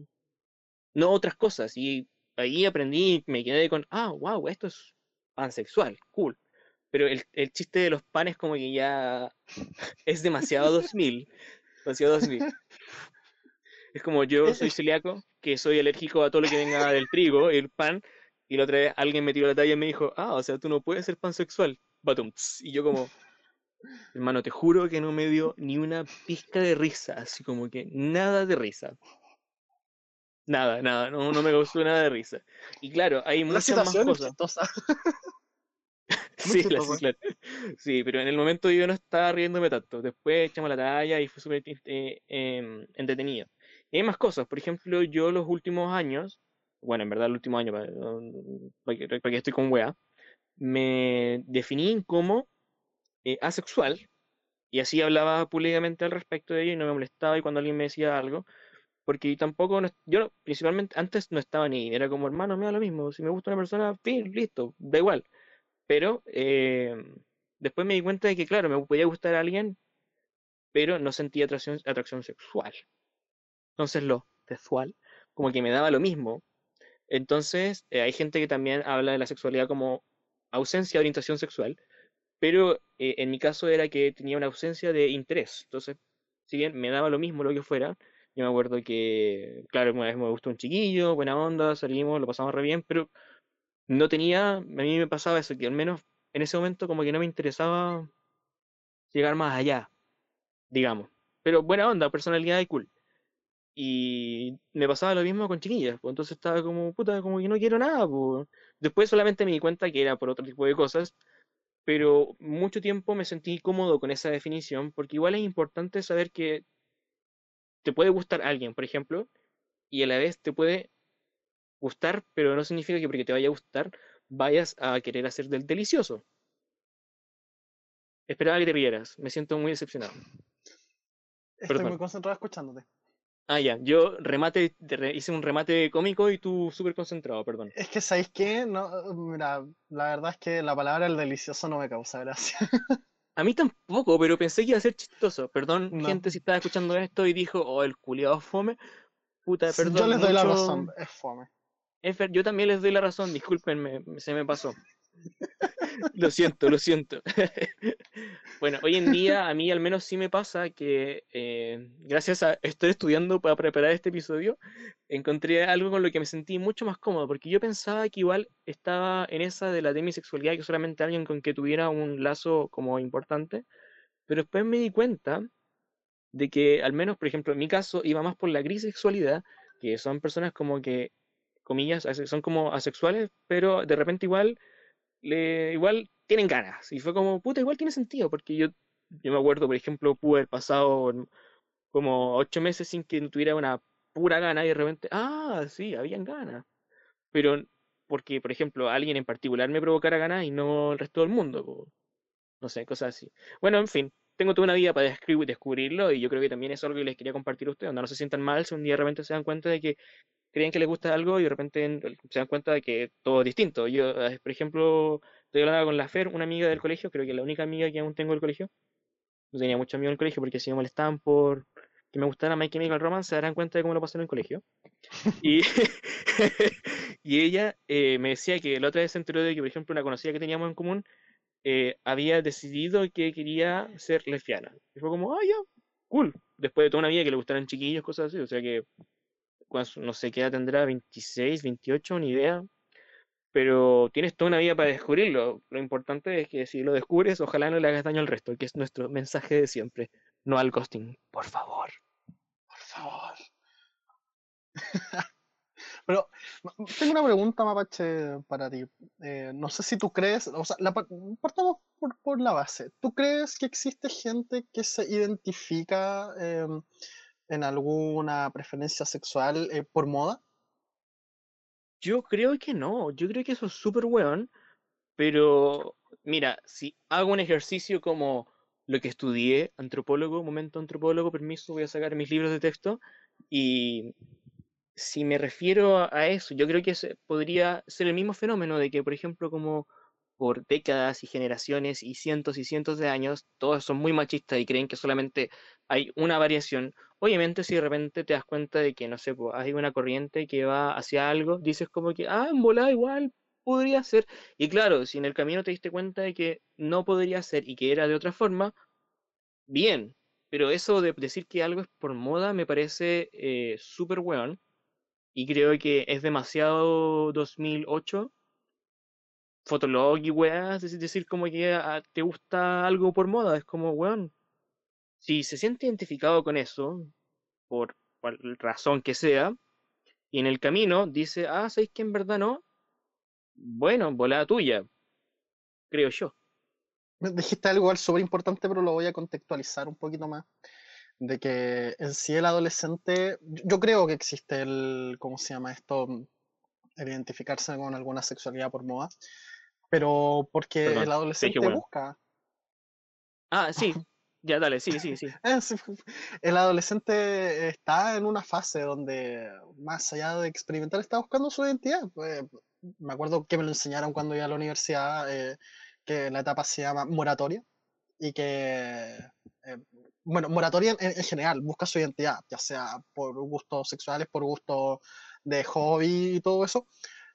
no otras cosas. Y ahí aprendí, me quedé con, ah, wow, esto es pansexual, cool. Pero el, el chiste de los panes como que ya es demasiado 2000, demasiado 2000. Es como yo soy celíaco, que soy alérgico a todo lo que venga del trigo, el pan, y la otra vez alguien me tiró la talla y me dijo, ah, o sea, tú no puedes ser pansexual. Y yo como, hermano, te juro que no me dio ni una pizca de risa, así como que nada de risa. Nada, nada, no, no me causó nada de risa. Y claro, hay muchas más cosas. Sí, la- sí, claro. Sí, pero en el momento yo no estaba riéndome tanto. Después echamos la talla y fue súper eh, em, entretenido. Y hay más cosas. Por ejemplo, yo los últimos años, bueno, en verdad el último año, para, para que, para que estoy con wea, me definí como eh, asexual y así hablaba públicamente al respecto de ello y no me molestaba y cuando alguien me decía algo, porque tampoco, yo principalmente antes no estaba ni, era como hermano, me da lo mismo, si me gusta una persona, fin, listo, da igual. Pero eh, después me di cuenta de que, claro, me podía gustar a alguien, pero no sentía atracción, atracción sexual. Entonces lo sexual, como que me daba lo mismo. Entonces, eh, hay gente que también habla de la sexualidad como ausencia de orientación sexual, pero eh, en mi caso era que tenía una ausencia de interés. Entonces, si bien me daba lo mismo lo que fuera, yo me acuerdo que, claro, una vez me gustó un chiquillo, buena onda, salimos, lo pasamos re bien, pero no tenía, a mí me pasaba eso, que al menos en ese momento como que no me interesaba llegar más allá, digamos. Pero buena onda, personalidad y cool. Y me pasaba lo mismo con chiquillas, pues entonces estaba como, puta, como que no quiero nada, pues. Después solamente me di cuenta que era por otro tipo de cosas, pero mucho tiempo me sentí cómodo con esa definición, porque igual es importante saber que te puede gustar alguien, por ejemplo, y a la vez te puede gustar, pero no significa que porque te vaya a gustar vayas a querer hacer del delicioso. Esperaba que te rieras, me siento muy decepcionado. Estoy muy concentrado escuchándote. Ah, ya, yo remate, te re- hice un remate cómico y tú súper concentrado, perdón. Es que, ¿sabéis qué? No, mira, la verdad es que la palabra el delicioso no me causa gracia. A mí tampoco, pero pensé que iba a ser chistoso. Perdón, No. gente, si estaba escuchando esto y dijo, oh, el culiado fome. Puta, perdón. Yo les doy la razón, es fome. Es ver- yo también les doy la razón, discúlpenme, se me pasó. Lo siento, lo siento. Bueno, hoy en día a mí al menos sí me pasa que eh, gracias a estar estudiando para preparar este episodio, encontré algo con lo que me sentí mucho más cómodo, porque yo pensaba que igual estaba en esa de la demisexualidad, que solamente alguien con que tuviera un lazo como importante, pero después me di cuenta de que al menos, por ejemplo, en mi caso iba más por la grisexualidad, que son personas como que, comillas, son como asexuales, pero de repente igual, le, igual tienen ganas. Y fue como, puta, igual tiene sentido, porque yo, yo me acuerdo, por ejemplo, pude haber pasado como ocho meses sin que tuviera una pura gana y de repente, ah, sí, habían ganas. Pero porque, por ejemplo, alguien en particular me provocara ganas y no el resto del mundo. No sé, cosas así. Bueno, en fin, tengo toda una vida para descubrir, descubrirlo y yo creo que también es algo que les quería compartir a ustedes, donde no se sientan mal si un día de repente se dan cuenta de que creen que les gusta algo y de repente en- se dan cuenta de que todo es distinto. Yo, eh, por ejemplo, estoy hablando con la Fer, una amiga del colegio, creo que la única amiga que aún tengo del colegio. No tenía muchos amigos en el colegio porque si me molestaban por que me gustara My Chemical Romance, se darán cuenta de cómo lo pasé en el colegio. Y, y ella eh, me decía que la otra vez se enteró de que, por ejemplo, una conocida que teníamos en común eh, había decidido que quería ser lesbiana. Y fue como, ah, ya, cool. Después de toda una vida que le gustaran chiquillos, cosas así. O sea que, no sé qué edad tendrá, 26, 28, ni idea. Pero tienes toda una vida para descubrirlo. Lo importante es que si lo descubres, ojalá no le hagas daño al resto, que es nuestro mensaje de siempre. No al ghosting, por favor. Por favor. Pero tengo una pregunta, Mapache, para ti. Eh, no sé si tú crees, o sea, partamos por, la base. ¿Tú crees que existe gente que se identifica em, en alguna preferencia sexual eh, por moda? Yo creo que no, yo creo que eso es súper weón, pero mira, si hago un ejercicio como lo que estudié, antropólogo, momento antropólogo, permiso, voy a sacar mis libros de texto, y si me refiero a eso, yo creo que podría ser el mismo fenómeno de que, por ejemplo, como por décadas y generaciones y cientos y cientos de años, todos son muy machistas y creen que solamente hay una variación. Obviamente, si de repente te das cuenta de que, no sé, pues, hay una corriente que va hacia algo, dices como que, ah, en volada igual podría ser. Y claro, si en el camino te diste cuenta de que no podría ser y que era de otra forma, bien. Pero eso de decir que algo es por moda me parece eh, súper weón y creo que es demasiado 2008. Fotolog y weas, es decir, como que ah, te gusta algo por moda, es como, weón, si se siente identificado con eso, por cual razón que sea, y en el camino dice, ah, ¿sabéis que en verdad no? Bueno, volada tuya, creo yo. Dijiste algo súper importante, pero lo voy a contextualizar un poquito más de que en sí el adolescente, yo creo que existe el, ¿cómo se llama esto? El identificarse con alguna sexualidad por moda, pero porque el adolescente busca. Ah, sí, ya dale, sí, sí, sí. El adolescente está en una fase donde, más allá de experimentar, está buscando su identidad. Pues, me acuerdo que me lo enseñaron cuando iba a la universidad, eh, que la etapa se llama moratoria y que eh, bueno, moratoria en, general, busca su identidad, ya sea por gustos sexuales, por gustos de hobby y todo eso.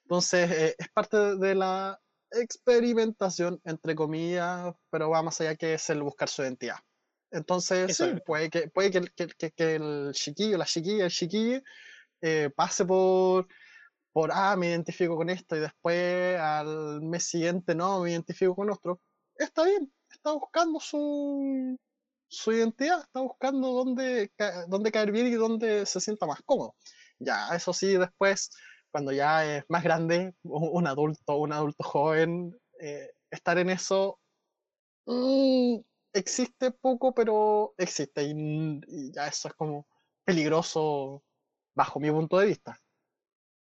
Entonces, eh, es parte de la experimentación, entre comillas, pero va más allá que es el buscar su identidad. Entonces, puede, que, puede que, que, que, el chiquillo, la chiquilla, el chiquillo, eh, pase por, por, ah, me identifico con esto y después al mes siguiente no, me identifico con otro. Está bien, está buscando su, su identidad, está buscando dónde, dónde caer bien y dónde se sienta más cómodo. Ya, eso sí, después, cuando ya es más grande, un adulto, un adulto joven, eh, estar en eso mm, existe poco, pero existe y, ya eso es como peligroso bajo mi punto de vista.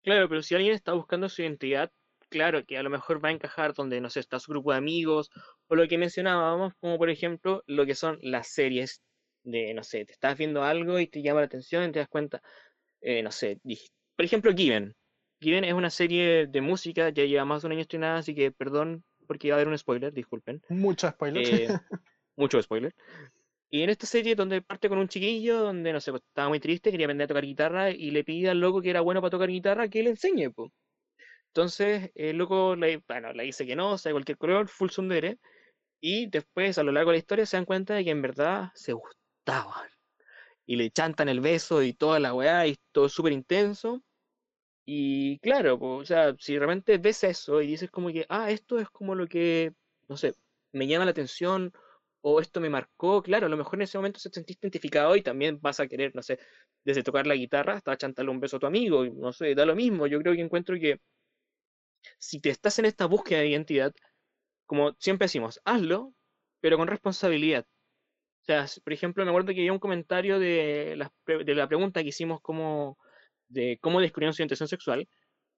Claro, pero si alguien está buscando su identidad, claro que a lo mejor va a encajar donde, no sé, está su grupo de amigos, o lo que mencionábamos, como por ejemplo lo que son las series de, no sé, te estás viendo algo y te llama la atención y te das cuenta, eh, no sé, por ejemplo, Given. Given es una serie de música, ya lleva más de un año estrenada, así que perdón porque iba a haber un spoiler, disculpen. Mucho spoiler. Eh, mucho spoiler. Y en esta serie donde parte con un chiquillo, donde, no sé, pues, estaba muy triste, quería aprender a tocar guitarra y le pide al loco que era bueno para tocar guitarra que le enseñe, pues. Entonces, el loco le, bueno, le dice que no, o sea, cualquier color, full sundere. Y después, a lo largo de la historia, se dan cuenta de que en verdad se gustaban. Y le chantan el beso y toda la weá, y todo súper intenso. Y claro, pues, o sea, si realmente ves eso y dices como que, ah, esto es como lo que, no sé, me llama la atención o esto me marcó, claro, a lo mejor en ese momento se sentiste identificado y también vas a querer, no sé, desde tocar la guitarra hasta chantarle un beso a tu amigo, no sé, da lo mismo. Yo creo que encuentro que si te estás en esta búsqueda de identidad, como siempre decimos, hazlo, pero con responsabilidad. O sea, por ejemplo, me acuerdo que había un comentario de la, de la pregunta que hicimos como de cómo descubrieron su orientación sexual.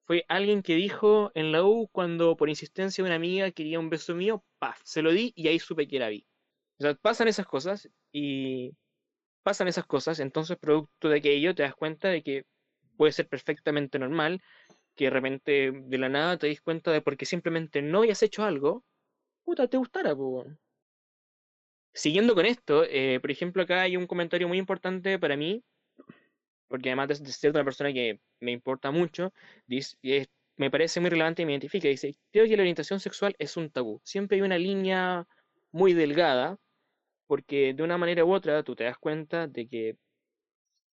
Fue alguien que dijo en la U cuando por insistencia de una amiga quería un beso mío, paf, se lo di y ahí supe que era vi. O sea, pasan esas cosas y pasan esas cosas, entonces producto de aquello te das cuenta de que puede ser perfectamente normal que de repente de la nada te das cuenta de porque simplemente no hayas hecho algo, puta, te gustara. Siguiendo con esto, eh, por ejemplo, acá hay un comentario muy importante para mí, porque además de ser una persona que me importa mucho, me parece muy relevante y me identifica. Dice, creo que la orientación sexual es un tabú. Siempre hay una línea muy delgada, porque de una manera u otra tú te das cuenta de que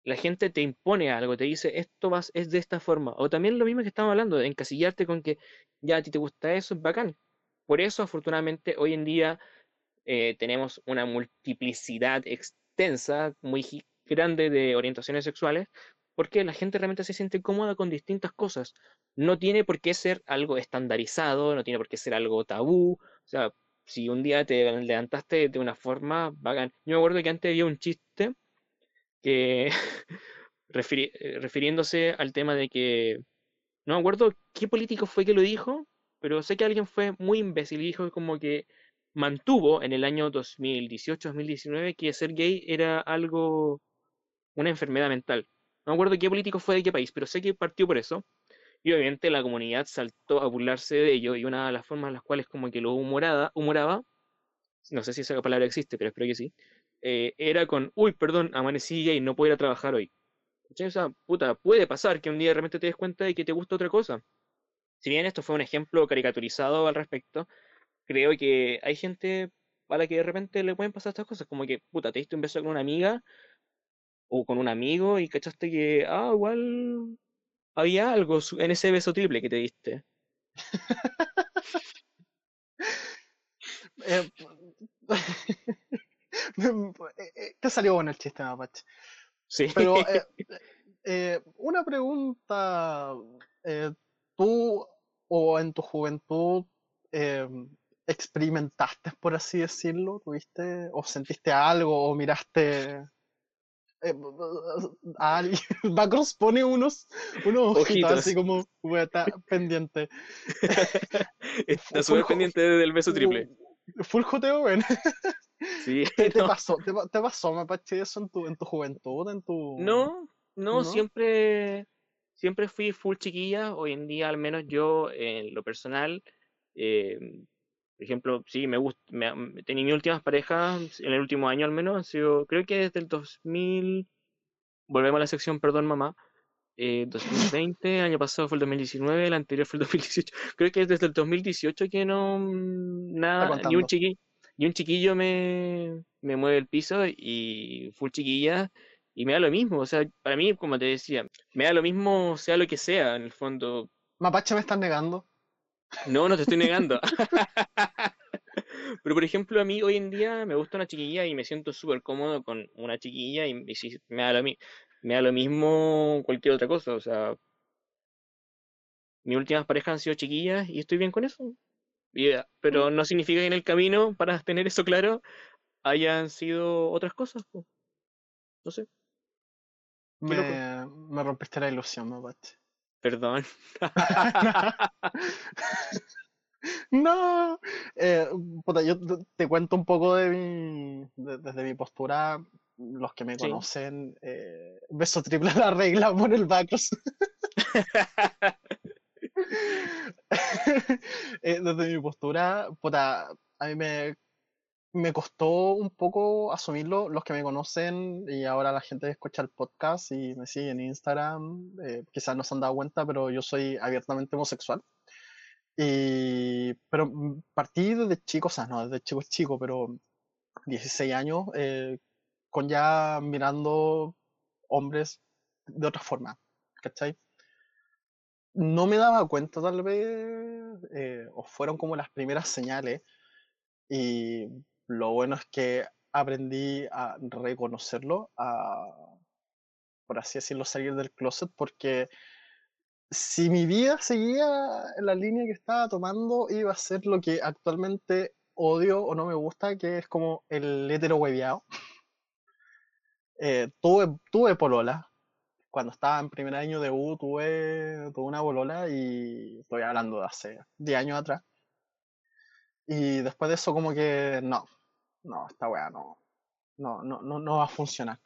la gente te impone algo, te dice esto es de esta forma. O también lo mismo que estamos hablando, de encasillarte con que ya a ti te gusta eso, es bacán. Por eso, afortunadamente, hoy en día eh, tenemos una multiplicidad extensa, muy grande de orientaciones sexuales, porque la gente realmente se siente cómoda con distintas cosas. No tiene por qué ser algo estandarizado, no tiene por qué ser algo tabú. O sea, si un día te levantaste de una forma bacán. Yo me acuerdo que antes había un chiste que eh, refiriéndose al tema de que no me acuerdo qué político fue que lo dijo, pero sé que alguien fue muy imbécil y dijo como que mantuvo en el año 2018-2019 que ser gay era algo, una enfermedad mental. No me acuerdo qué político fue de qué país, pero sé que partió por eso. Y obviamente la comunidad saltó a burlarse de ello y una de las formas en las cuales como que lo humorada, humoraba, no sé si esa palabra existe, pero espero que sí, eh, era con, uy, perdón, amanecí gay, no puedo ir a trabajar hoy. O sea, puta, puede pasar que un día realmente te des cuenta de que te gusta otra cosa. Si bien esto fue un ejemplo caricaturizado al respecto, creo que hay gente a la que de repente le pueden pasar estas cosas, como que, puta, te diste un beso con una amiga o con un amigo y cachaste que, ah, igual había algo en ese beso triple que te diste. eh, te salió bueno el chiste, Mapache. Sí. Pero eh, eh, una pregunta, eh, ¿tú o en tu juventud experimentaste, por así decirlo? ¿Tuviste o sentiste algo o miraste a alguien? Bacros pone unos, unos ojitos, así como está pendiente. está súper pendiente del beso triple. Full joteo, ven. Sí, ¿Qué te pasó? ¿Te, te pasó, Mapache, eso en tu, en tu juventud? En tu... No, no, siempre siempre fui full chiquilla. Hoy en día, al menos yo, en lo personal, eh, por ejemplo, sí, me gusta, tenía mis últimas parejas en el último año al menos, han sido, creo que desde el 2000, volvemos a la sección, perdón mamá, eh, 2020, año pasado fue el 2019, el anterior fue el 2018, creo que es desde el 2018 que no, nada, ni un chiquillo, y un chiquillo me, me mueve el piso y full chiquilla y me da lo mismo. O sea, para mí, como te decía, me da lo mismo sea lo que sea, en el fondo. Mapache, ¿me estás negando? No, no te estoy negando. Pero por ejemplo, a mí hoy en día me gusta una chiquilla y me siento súper cómodo con una chiquilla y, si me da, lo, me da lo mismo cualquier otra cosa. O sea, mis últimas parejas han sido chiquillas y estoy bien con eso pero no significa que en el camino, para tener eso claro, hayan sido otras cosas. No sé. Me, me, rompiste la ilusión, Mapache. Perdón. no. Eh, yo te cuento un poco de mi, desde mi postura. Los que me conocen, eh, beso triple la regla por el Bacros. Eh, desde mi postura, puta, a mí me, me costó un poco asumirlo. Los que me conocen y ahora la gente escucha el podcast y me sigue en Instagram, eh, quizás no se han dado cuenta, pero yo soy abiertamente homosexual. Y, pero partí desde chico, o sea, no, desde chico chico, pero 16 años, eh, con ya mirando hombres de otra forma, ¿cachai? no me daba cuenta tal vez, eh, o fueron como las primeras señales, y lo bueno es que aprendí a reconocerlo, a, por así decirlo, salir del closet, porque si mi vida seguía en la línea que estaba tomando, iba a ser lo que actualmente odio o no me gusta, que es como el hetero hueviado. Eh, tuve, tuve polola, cuando estaba en primer año de U tuve, tuve una bolola y estoy hablando de hace 10 años atrás. Y después de eso como que no, no, esta weá no, no, no, no, no va a funcionar.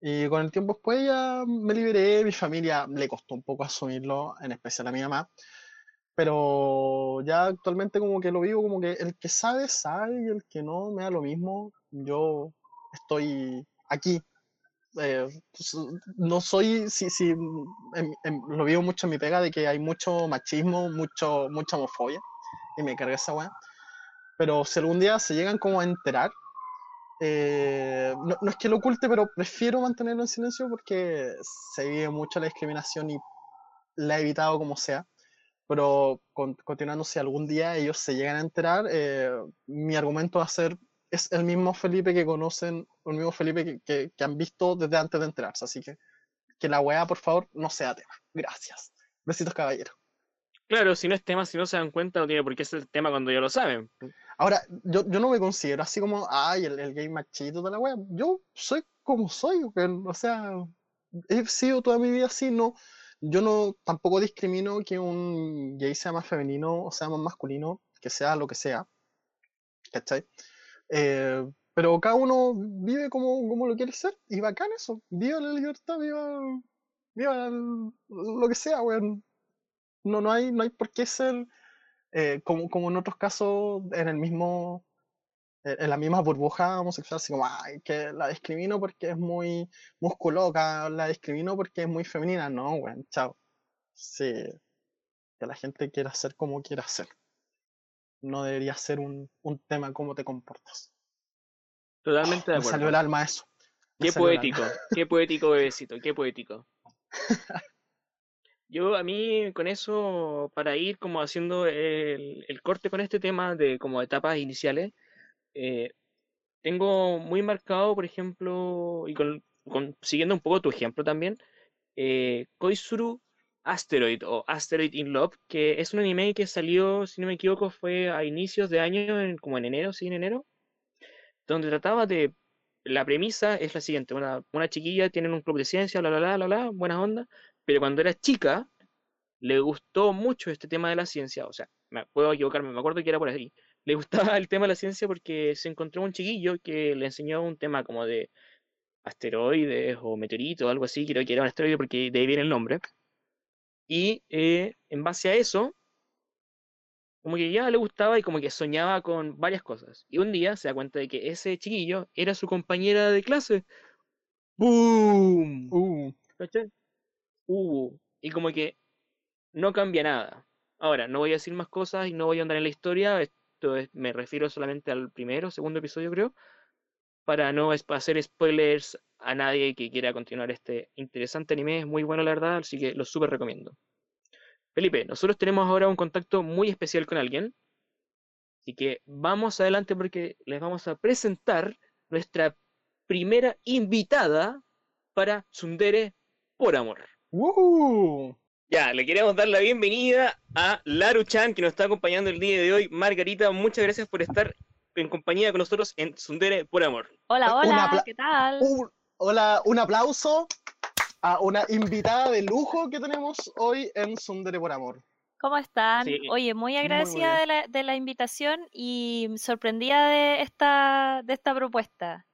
Y con el tiempo después ya me liberé, mi familia le costó un poco asumirlo, en especial a mi mamá. Pero ya actualmente como que lo vivo como que el que sabe, sabe y el que no me da lo mismo. Yo estoy aquí eh, pues, no soy, sí, sí, lo vivo mucho en mi pega de que hay mucho machismo, mucho, mucha homofobia, y me carga esa weá. Pero si algún día se llegan como a enterar, eh, no, no, es que lo oculte, pero prefiero mantenerlo en silencio porque se vive mucho la discriminación y la he evitado como sea. Pero continuando, si algún día ellos se llegan a enterar, eh, mi argumento va a ser es el mismo Felipe que conocen, el mismo Felipe que, que, han visto desde antes de enterarse, así que que la weá, por favor, no sea tema. Gracias. Besitos, caballero. Claro, si no es tema, si no se dan cuenta, no tiene por qué ser tema cuando ya lo saben. Ahora, yo, yo no me considero así como, ay, el, el gay machito de la wea. Yo soy como soy. O sea, he sido toda mi vida así, no. Yo no tampoco discrimino que un gay sea más femenino o sea más masculino, que sea lo que sea. ¿Cachai? Eh, pero cada uno vive como, como lo quiere ser y bacán eso. Viva la libertad, viva, viva el- lo que sea, weón. No, no, hay, no hay por qué ser eh, como, como en otros casos, en el mismo, en en la misma burbuja homosexual, así como, ay, que la discrimino porque es muy musculoca, la discrimino porque es muy femenina. No, weón, chao. Sí, que la gente quiera ser como quiera ser. No debería ser un, un tema cómo te comportas. Totalmente de Me salió acuerdo. el alma eso. Me Qué poético, qué poético, bebecito, qué poético. Yo a mí con eso, para ir como haciendo el, el corte con este tema de como etapas iniciales, eh, tengo muy marcado, por ejemplo, y con, siguiendo un poco tu ejemplo también, eh, Koizuru Asteroid o Asteroid in Love, que es un anime que salió, si no me equivoco, fue a inicios de año, en- como en enero, sí, en enero, donde trataba de... La premisa es la siguiente, una, una chiquilla tiene un club de ciencia, bla, bla, bla, bla, bla, buenas ondas, pero cuando era chica le gustó mucho este tema de la ciencia, o sea, me puedo equivocarme, me acuerdo que era por ahí, le gustaba el tema de la ciencia porque se encontró un chiquillo que le enseñó un tema como de asteroides o meteoritos o algo así, creo que era un asteroide porque de ahí viene el nombre, y eh, en base a eso, como que ya le gustaba y como que soñaba con varias cosas, y un día se da cuenta de que ese chiquillo era su compañera de clase. ¡Boom! Uh, Uh, y como que no cambia nada. Ahora, no voy a decir más cosas y no voy a andar en la historia. Esto es- me refiero solamente al primero, segundo episodio, creo. Para no hacer spoilers a nadie que quiera continuar este interesante anime. Es muy bueno, la verdad, así que lo súper recomiendo. Felipe, nosotros tenemos ahora un contacto muy especial con alguien. Así que vamos adelante porque les vamos a presentar nuestra primera invitada para Sundere por amor. ¡Woohoo! Ya, le queremos dar la bienvenida a Laru Chan, que nos está acompañando el día de hoy. Margarita, muchas gracias por estar en compañía con nosotros en Sundere por Amor. Hola, hola, ¿qué tal? Un- hola, un aplauso a una invitada de lujo que tenemos hoy en Sundere por Amor. ¿Cómo están? Sí. Oye, muy agradecida de la, de la invitación y sorprendida de esta, de esta propuesta,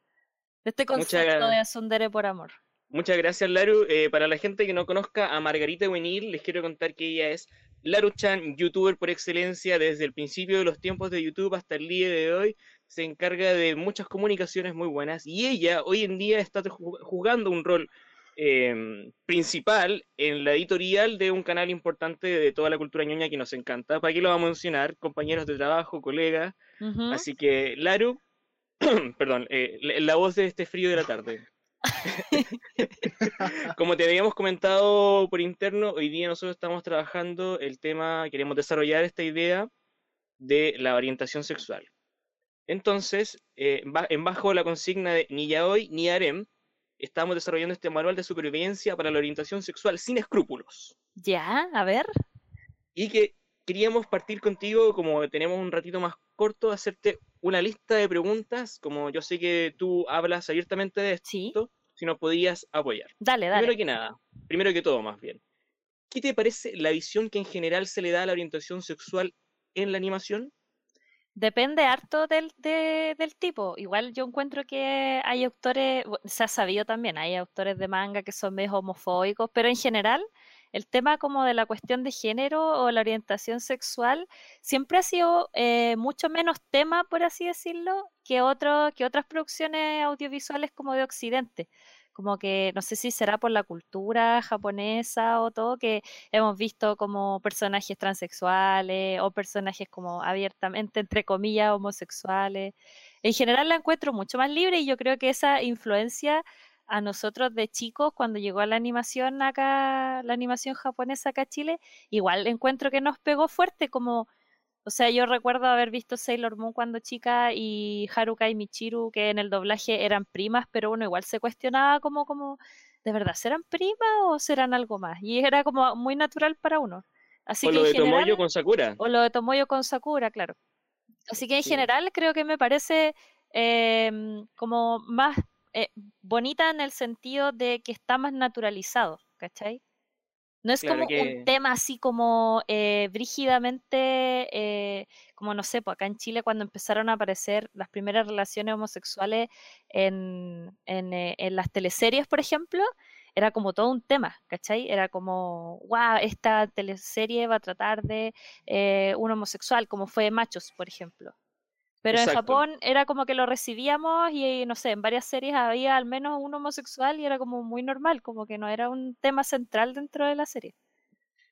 de este concepto de Sundere por amor. Muchas gracias, Laru. Eh, para la gente que no conozca a Margarita Buenil, les quiero contar que ella es Laru Chan, youtuber por excelencia desde el principio de los tiempos de YouTube hasta el día de hoy. Se encarga de muchas comunicaciones muy buenas y ella hoy en día está ju- jugando un rol eh, principal en la editorial de un canal importante de toda la cultura ñoña que nos encanta. ¿Para qué lo vamos a mencionar? Compañeros de trabajo, colegas. Así que, Laru, perdón, eh, la, la voz de este frío de la tarde. Como te habíamos comentado por interno, hoy día nosotros estamos trabajando el tema, queremos desarrollar esta idea de la orientación sexual. Entonces, eh, en bajo la consigna de ni yaoi ni harem, estamos desarrollando este manual de supervivencia para la orientación sexual sin escrúpulos. Ya, a ver. Y que queríamos partir contigo, como tenemos un ratito más corto, hacerte una lista de preguntas, como yo sé que tú hablas abiertamente de esto, Sí, si nos podías apoyar. dale, Primero dale. que nada, primero que todo más bien, ¿qué te parece la visión que en general se le da a la orientación sexual en la animación? Depende harto del, de- del tipo. Igual yo encuentro que hay autores, se ha sabido también, hay autores de manga que son medio homofóbicos, pero en general el tema como de la cuestión de género o la orientación sexual siempre ha sido eh, mucho menos tema, por así decirlo, que, otro, que otras producciones audiovisuales como de Occidente. Como que no sé si será por la cultura japonesa o todo, que hemos visto como personajes transexuales o personajes como abiertamente, entre comillas, homosexuales. En general la encuentro mucho más libre y yo creo que esa influencia a nosotros de chicos cuando llegó la animación acá, la animación japonesa acá a Chile, igual encuentro que nos pegó fuerte como... O sea, yo recuerdo haber visto Sailor Moon cuando chica y Haruka y Michiru, que en el doblaje eran primas, pero uno igual se cuestionaba como, como ¿de verdad serán primas o serán algo más? Y era como muy natural para uno. Así o que lo de Tomoyo con Sakura. o lo de Tomoyo con Sakura, claro. Así que en Sí. general creo que me parece em, como más eh, bonita en el sentido de que está más naturalizado, ¿cachai? No es Claro como que- un tema así como eh, brígidamente, eh, como no sé, pues acá en Chile cuando empezaron a aparecer las primeras relaciones homosexuales en, en, eh, en las teleseries, por ejemplo, era como todo un tema, ¿cachai? Era como, wow, esta teleserie va a tratar de eh, un homosexual, como fue Machos, por ejemplo. Pero en. Japón era como que lo recibíamos y no sé, en varias series había al menos un homosexual y era como muy normal, como que no era un tema central dentro de la serie.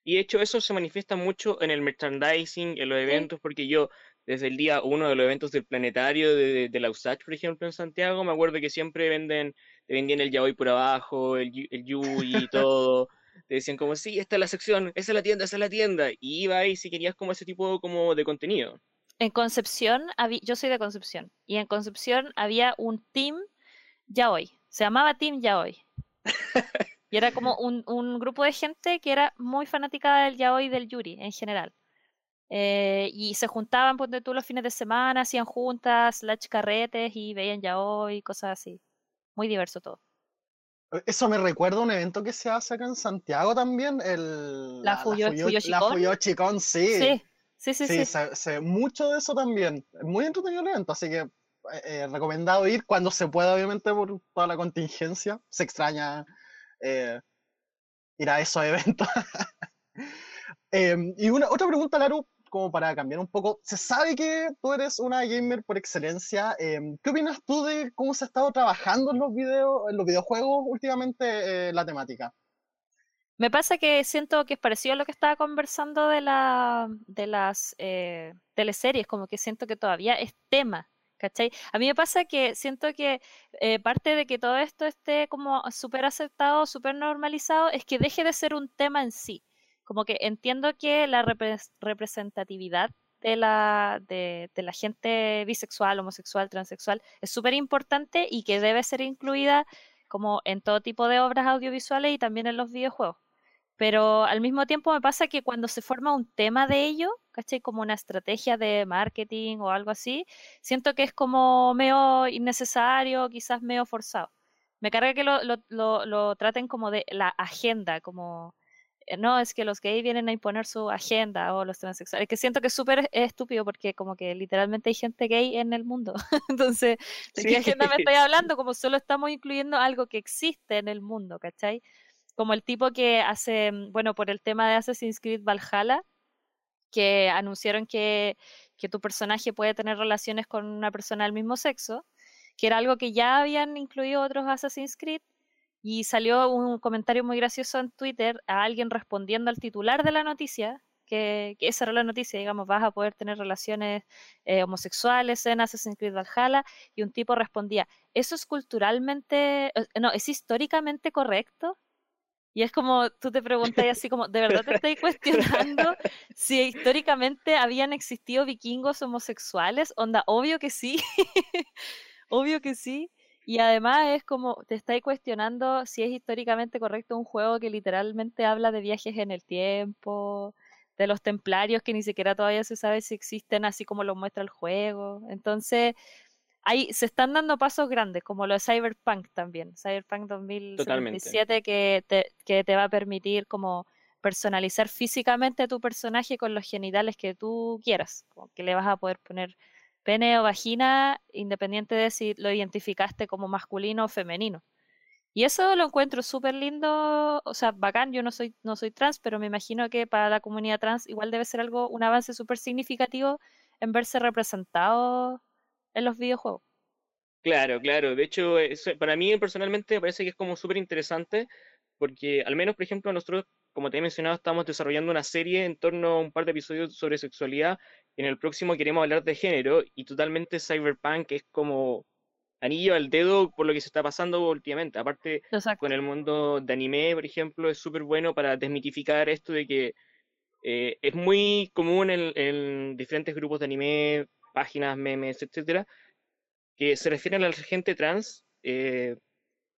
Y de hecho eso se manifiesta mucho en el merchandising, en los eventos, porque yo desde el día uno de los eventos del planetario de, de la USACH, por ejemplo, en Santiago, me acuerdo que siempre venden, te vendían el yaoi por abajo, el, el yui y todo. Te decían como, sí, esta es la sección, esa es la tienda, esa es la tienda. Y iba ahí si querías como ese tipo como de contenido. En Concepción, yo soy de Concepción, y en Concepción había un team yaoi, se llamaba Team Yaoi. Y era como un, un grupo de gente que era muy fanática del yaoi y del yuri en general. Eh, y se juntaban, ponte tú, los fines de semana, hacían juntas, slash carretes y veían yaoi, cosas así. Muy diverso todo. Eso me recuerda a un evento que se hace acá en Santiago también, el, La Fuyo- Fuyo- la Fuyoshicon, sí. Sí, sí, sí, Sí, sí. se, se mucho de eso también. Muy entretenido el evento, así que eh, eh, recomendado ir cuando se pueda, obviamente, por toda la contingencia. Se extraña eh, ir a esos eventos. Em, y una, otra pregunta, Laru, como para cambiar un poco. Se sabe que tú eres una gamer por excelencia. em, ¿qué opinas tú de cómo se ha estado trabajando en los videos, en los videojuegos últimamente la temática? Me pasa que siento que es parecido a lo que estaba conversando de, la, de las eh, teleseries, como que siento que todavía es tema, ¿cachai? A mí me pasa que siento que eh, parte de que todo esto esté como súper aceptado, súper normalizado, es que deje de ser un tema en sí. Como que entiendo que la repres- representatividad de la, de, de la gente bisexual, homosexual, transexual es súper importante y que debe ser incluida como en todo tipo de obras audiovisuales y también en los videojuegos. Pero al mismo tiempo me pasa que cuando se forma un tema de ello, ¿cachai? Como una estrategia de marketing o algo así, siento que es como medio innecesario, quizás medio forzado. Me carga que lo, lo, lo, lo traten como de la agenda, como, eh, no, es que los gays vienen a imponer su agenda o los transexuales, que siento que es súper estúpido porque como que literalmente hay gente gay en el mundo. Entonces, ¿de qué Sí. agenda me estoy hablando? Como solo estamos incluyendo algo que existe en el mundo, ¿cachai? Como el tipo que hace, mm, bueno, por el tema de Assassin's Creed Valhalla, que anunciaron que, tu personaje puede tener relaciones con una persona del mismo sexo, que era algo que ya habían incluido otros Assassin's Creed, y salió un comentario muy gracioso en Twitter a alguien respondiendo al titular de la noticia, que, que esa era la noticia, digamos, vas a poder tener relaciones eh, homosexuales en Assassin's Creed Valhalla, y un tipo respondía, ¿eso es culturalmente, eh, no, es históricamente correcto? Y es como, tú te preguntas así como, ¿de verdad te estás cuestionando si históricamente habían existido vikingos homosexuales? Onda, obvio que sí, obvio que sí. Y además es como, te estáis cuestionando si es históricamente correcto un juego que literalmente habla de viajes en el tiempo, de los templarios que ni siquiera todavía se sabe si existen así como lo muestra el juego. Entonces, ahí se están dando pasos grandes, como lo de Cyberpunk también, Cyberpunk 2077, que te, que te va a permitir como personalizar físicamente tu personaje con los genitales que tú quieras, como que le vas a poder poner pene o vagina, independiente de si lo identificaste como masculino o femenino. Y eso lo encuentro súper lindo, o sea, bacán, yo no soy, no soy trans, pero me imagino que para la comunidad trans igual debe ser algo, un avance súper significativo en verse representado en los videojuegos. Claro, claro. De hecho, para mí personalmente me parece que es como súper interesante porque al menos, por ejemplo, nosotros, como te he mencionado, estamos desarrollando una serie en torno a un par de episodios sobre sexualidad. En el próximo queremos hablar de género y totalmente cyberpunk es como anillo al dedo por lo que se está pasando últimamente. Aparte, Exacto. con el mundo de anime, por ejemplo, es súper bueno para desmitificar esto de que eh, es muy común en, en diferentes grupos de anime, páginas, memes, etcétera, que se refieren a la gente trans eh,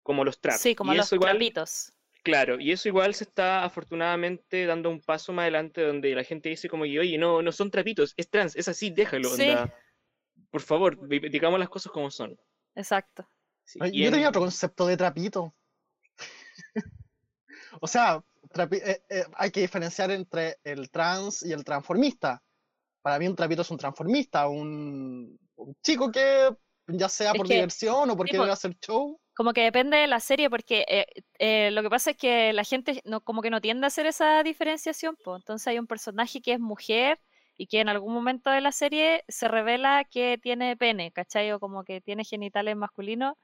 como los traps. Sí, como y los igual, trapitos. Claro, y eso igual se está afortunadamente dando un paso más adelante donde la gente dice como que, oye, no, no son trapitos, es trans, es así, déjalo, Sí. onda. Por favor, di- digamos las cosas como son. Exacto. Sí, Yo en- tenía otro concepto de trapito. o sea, trapi- eh, eh, hay que diferenciar entre el trans y el transformista. Para mí un trapito es un transformista, un, un chico que ya sea Es por que- diversión o porque sí, po. debe hacer show. Como que depende de la serie, porque eh, eh, lo que pasa es que la gente no, como que no tiende a hacer esa diferenciación, pues. Entonces hay un personaje que es mujer y que en algún momento de la serie se revela que tiene pene, ¿cachai? O como que tiene genitales masculinos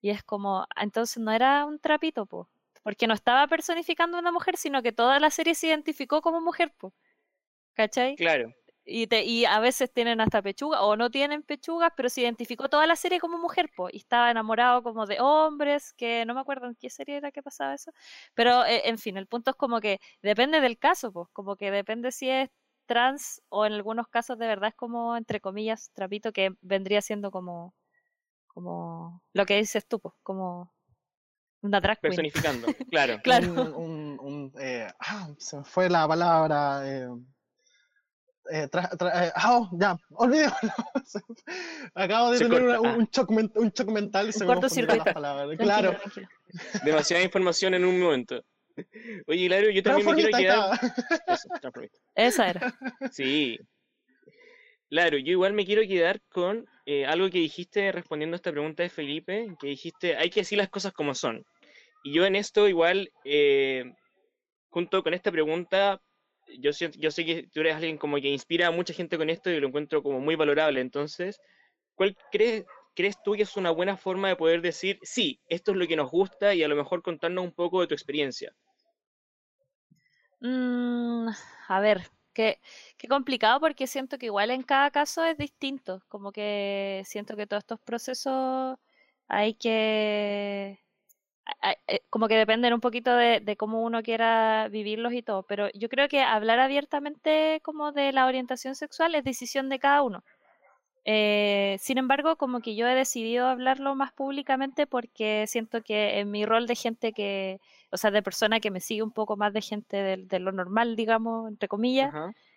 y es como, entonces no era un trapito, pues. Porque no estaba personificando a una mujer, sino que toda la serie se identificó como mujer, pues. ¿Cachai? Claro, Y, te, y a veces tienen hasta pechuga o no tienen pechugas, pero se identificó toda la serie como mujer, po, y estaba enamorado como de hombres, que no me acuerdo en qué serie era que pasaba eso. Pero, eh, en fin, el punto es como que depende del caso, pues, como que depende si es trans o en algunos casos de verdad es como, entre comillas, trapito, que vendría siendo como, como lo que dices tú, pues, como una drag queen. personificando, claro. Claro. Un, un- un, eh, ah, se me fue la palabra. eh, eh, tra- tra- eh, ah, oh, ya, olvidémoslo. Acabo de Se tener una- un, shock men- un shock mental confundieron cortocircuito. Claro, tranquilo. Demasiada información en un momento. Oye, Hilario, yo también me quiero quedar. Eso. Esa era. Sí. Claro, yo igual me quiero quedar con eh, algo que dijiste respondiendo a esta pregunta de Felipe, que dijiste, hay que decir las cosas como son. Y yo en esto igual, eh, junto con esta pregunta, yo, yo sé que tú eres alguien como que inspira a mucha gente con esto y lo encuentro como muy valorable. Entonces, ¿cuál crees, crees tú que es una buena forma de poder decir, sí, esto es lo que nos gusta y a lo mejor contarnos un poco de tu experiencia? Mm, a ver, qué, qué complicado porque siento que igual en cada caso es distinto, como que siento que todos estos procesos hay que, como que dependen un poquito de, de cómo uno quiera vivirlos y todo, pero yo creo que hablar abiertamente como de la orientación sexual es decisión de cada uno. Eh, sin embargo, como que yo he decidido hablarlo más públicamente porque siento que en mi rol de gente que, o sea, de persona que me sigue un poco más de gente de, de lo normal, digamos, entre comillas,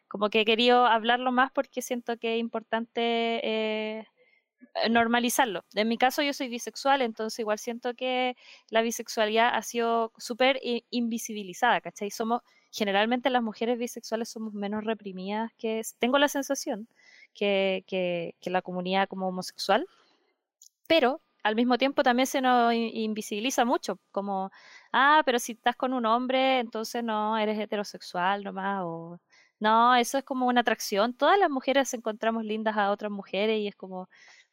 como que he querido hablarlo más porque siento que es importante eh, normalizarlo. En mi caso yo soy bisexual, entonces igual siento que la bisexualidad ha sido súper invisibilizada, ¿cachai? Somos, generalmente las mujeres bisexuales somos menos reprimidas que, tengo la sensación, que, que, la comunidad como homosexual, pero al mismo tiempo también se nos in- invisibiliza mucho, como, ah, pero si estás con un hombre, entonces no, eres heterosexual nomás, o no, eso es como una atracción. Todas las mujeres encontramos lindas a otras mujeres y es como,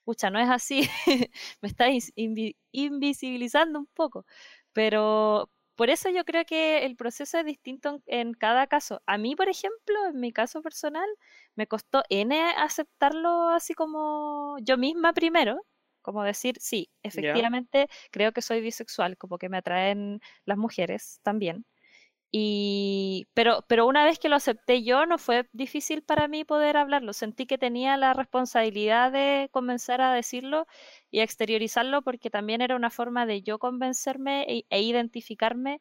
pucha, no es así, me invi- invisibilizando un poco. Pero por eso yo creo que el proceso es distinto en, en cada caso. A mí, por ejemplo, en mi caso personal, me costó N aceptarlo así como yo misma primero, como decir, sí, efectivamente creo que soy bisexual, como que me atraen las mujeres también. Pero, pero una vez que lo acepté yo, no fue difícil para mí poder hablarlo. Sentí que tenía la responsabilidad de comenzar a decirlo y a exteriorizarlo porque también era una forma de yo convencerme e, e identificarme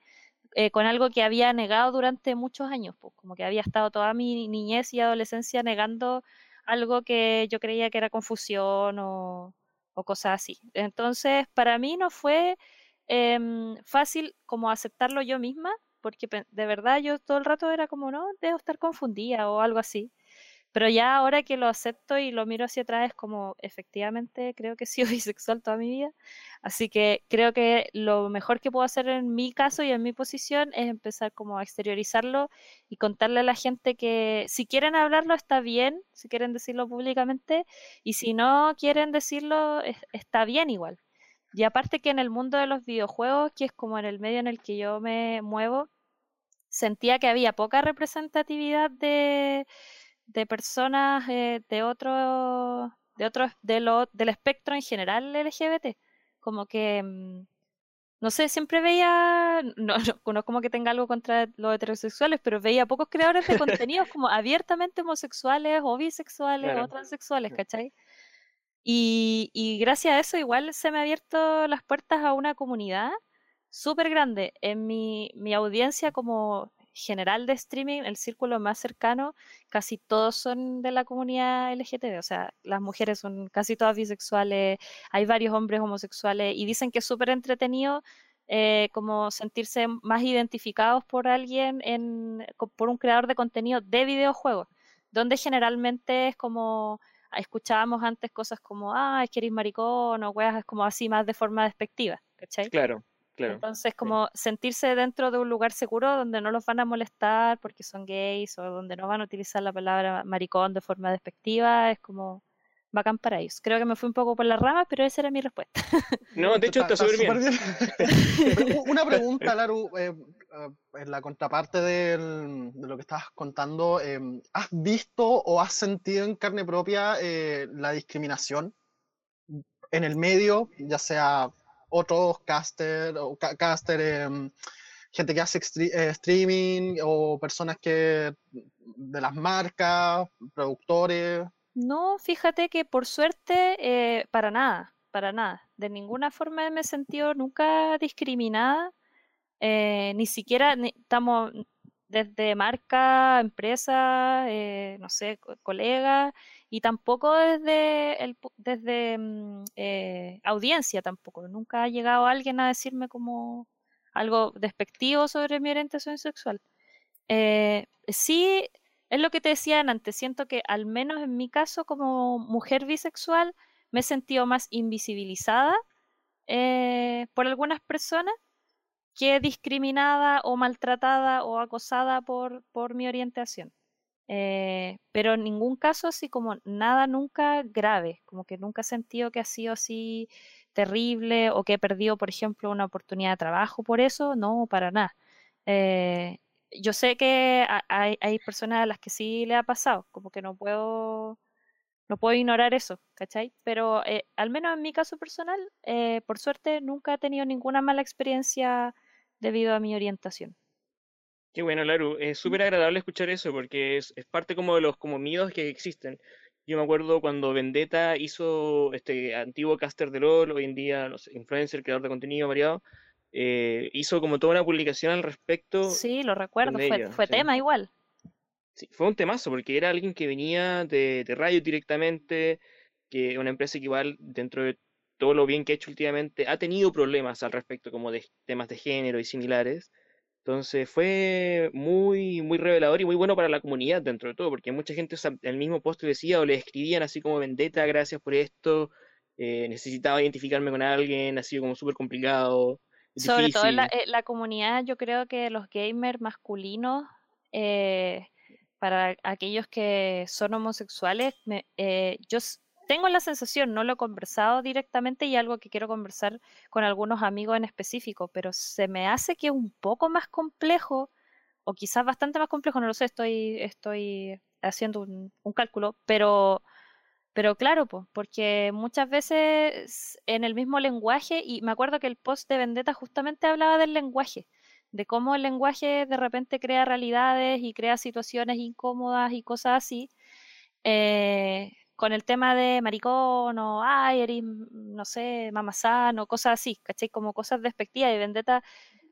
eh, con algo que había negado durante muchos años, pues, como que había estado toda mi niñez y adolescencia negando algo que yo creía que era confusión o, o cosas así. Entonces, para mí no fue em, fácil como aceptarlo yo misma, porque de verdad yo todo el rato era como, no, debo estar confundida o algo así. Pero ya ahora que lo acepto y lo miro hacia atrás es como, efectivamente, creo que he sido bisexual toda mi vida. Así que creo que lo mejor que puedo hacer en mi caso y en mi posición es empezar como a exteriorizarlo y contarle a la gente que si quieren hablarlo está bien, si quieren decirlo públicamente, y si no quieren decirlo es- está bien igual. Y aparte que en el mundo de los videojuegos, que es como en el medio en el que yo me muevo, sentía que había poca representatividad de, de personas eh, de otro, de otros, de lo, del espectro en general LGBT. Como que, mm, no sé, siempre veía, no, no, no como que tenga algo contra los heterosexuales, pero veía pocos creadores de contenidos como abiertamente homosexuales o bisexuales Claro. o transexuales, ¿cachai? Y, y gracias a eso igual se me han abierto las puertas a una comunidad súper grande. En mi, mi audiencia como general de streaming, el círculo más cercano, casi todos son de la comunidad LGTB, o sea, las mujeres son casi todas bisexuales, hay varios hombres homosexuales y dicen que es súper entretenido eh, como sentirse más identificados por alguien, en, por un creador de contenido de videojuegos, donde generalmente es como escuchábamos antes cosas como, ah, es que eres maricón o weas, es como así más de forma despectiva, ¿cachai? Claro. Entonces, como sentirse dentro de un lugar seguro donde no los van a molestar porque son gays o donde no van a utilizar la palabra maricón de forma despectiva, es como bacán para ellos. Creo que me fui un poco por las ramas, pero esa era mi respuesta. No, de hecho está súper bien. Una pregunta, Laru, eh, eh, en la contraparte de lo que estabas contando, eh, ¿has visto o has sentido en carne propia la discriminación en el medio, ya sea otros caster, o caster em, gente que hace eh, streaming o personas que de las marcas, productores. No, fíjate que por suerte, eh, para nada, para nada. De ninguna forma me he sentido nunca discriminada, eh, ni siquiera estamos desde marca, empresa, no sé, colegas, y tampoco desde, el, desde mm, eh, audiencia tampoco. Nunca ha llegado alguien a decirme como algo despectivo sobre mi orientación sexual. Eh, sí, es lo que te decía antes, siento que al menos en mi caso como mujer bisexual me he sentido más invisibilizada eh, por algunas personas que discriminada o maltratada o acosada por, por mi orientación. Eh, pero en ningún caso así como nada nunca grave, como que nunca he sentido que ha sido así terrible o que he perdido, por ejemplo, una oportunidad de trabajo por eso, no, para nada. Eh, yo sé que hay, hay, personas a las que sí le ha pasado, como que no puedo, no puedo ignorar eso, ¿cachai? Pero eh, al menos en mi caso personal, por suerte, nunca he tenido ninguna mala experiencia debido a mi orientación. Qué bueno, Laru. Es súper agradable escuchar eso porque es, parte como de los como miedos que existen. Yo me acuerdo cuando Vendetta hizo este antiguo caster de LOL, hoy en día, no sé, influencer, creador de contenido variado, eh, hizo como toda una publicación al respecto. Sí, lo recuerdo, fue, tema igual. Sí, fue un temazo porque era alguien que venía de, de radio directamente, que una empresa que igual dentro de todo lo bien que ha hecho últimamente ha tenido problemas al respecto como de temas de género y similares. Entonces fue muy, muy revelador y muy bueno para la comunidad dentro de todo, porque mucha gente en el mismo post decía o le escribían así como vendetta, gracias por esto, eh, necesitaba identificarme con alguien, ha sido como súper complicado. Sobre todo en la, eh, la, comunidad, yo creo que los gamers masculinos, eh, para aquellos que son homosexuales, me, yo tengo la sensación, no lo he conversado directamente y algo que quiero conversar con algunos amigos en específico, pero se me hace que es un poco más complejo, o quizás bastante más complejo, no lo sé, estoy, estoy haciendo un, cálculo, pero, pero claro, pues, porque muchas veces en el mismo lenguaje, y me acuerdo que el post de Vendetta justamente hablaba del lenguaje, de cómo el lenguaje de repente crea realidades y crea situaciones incómodas y cosas así. Eh, con el tema de maricón o ay, no sé, mamazán o cosas así, ¿cachai? Como cosas despectivas y Vendetta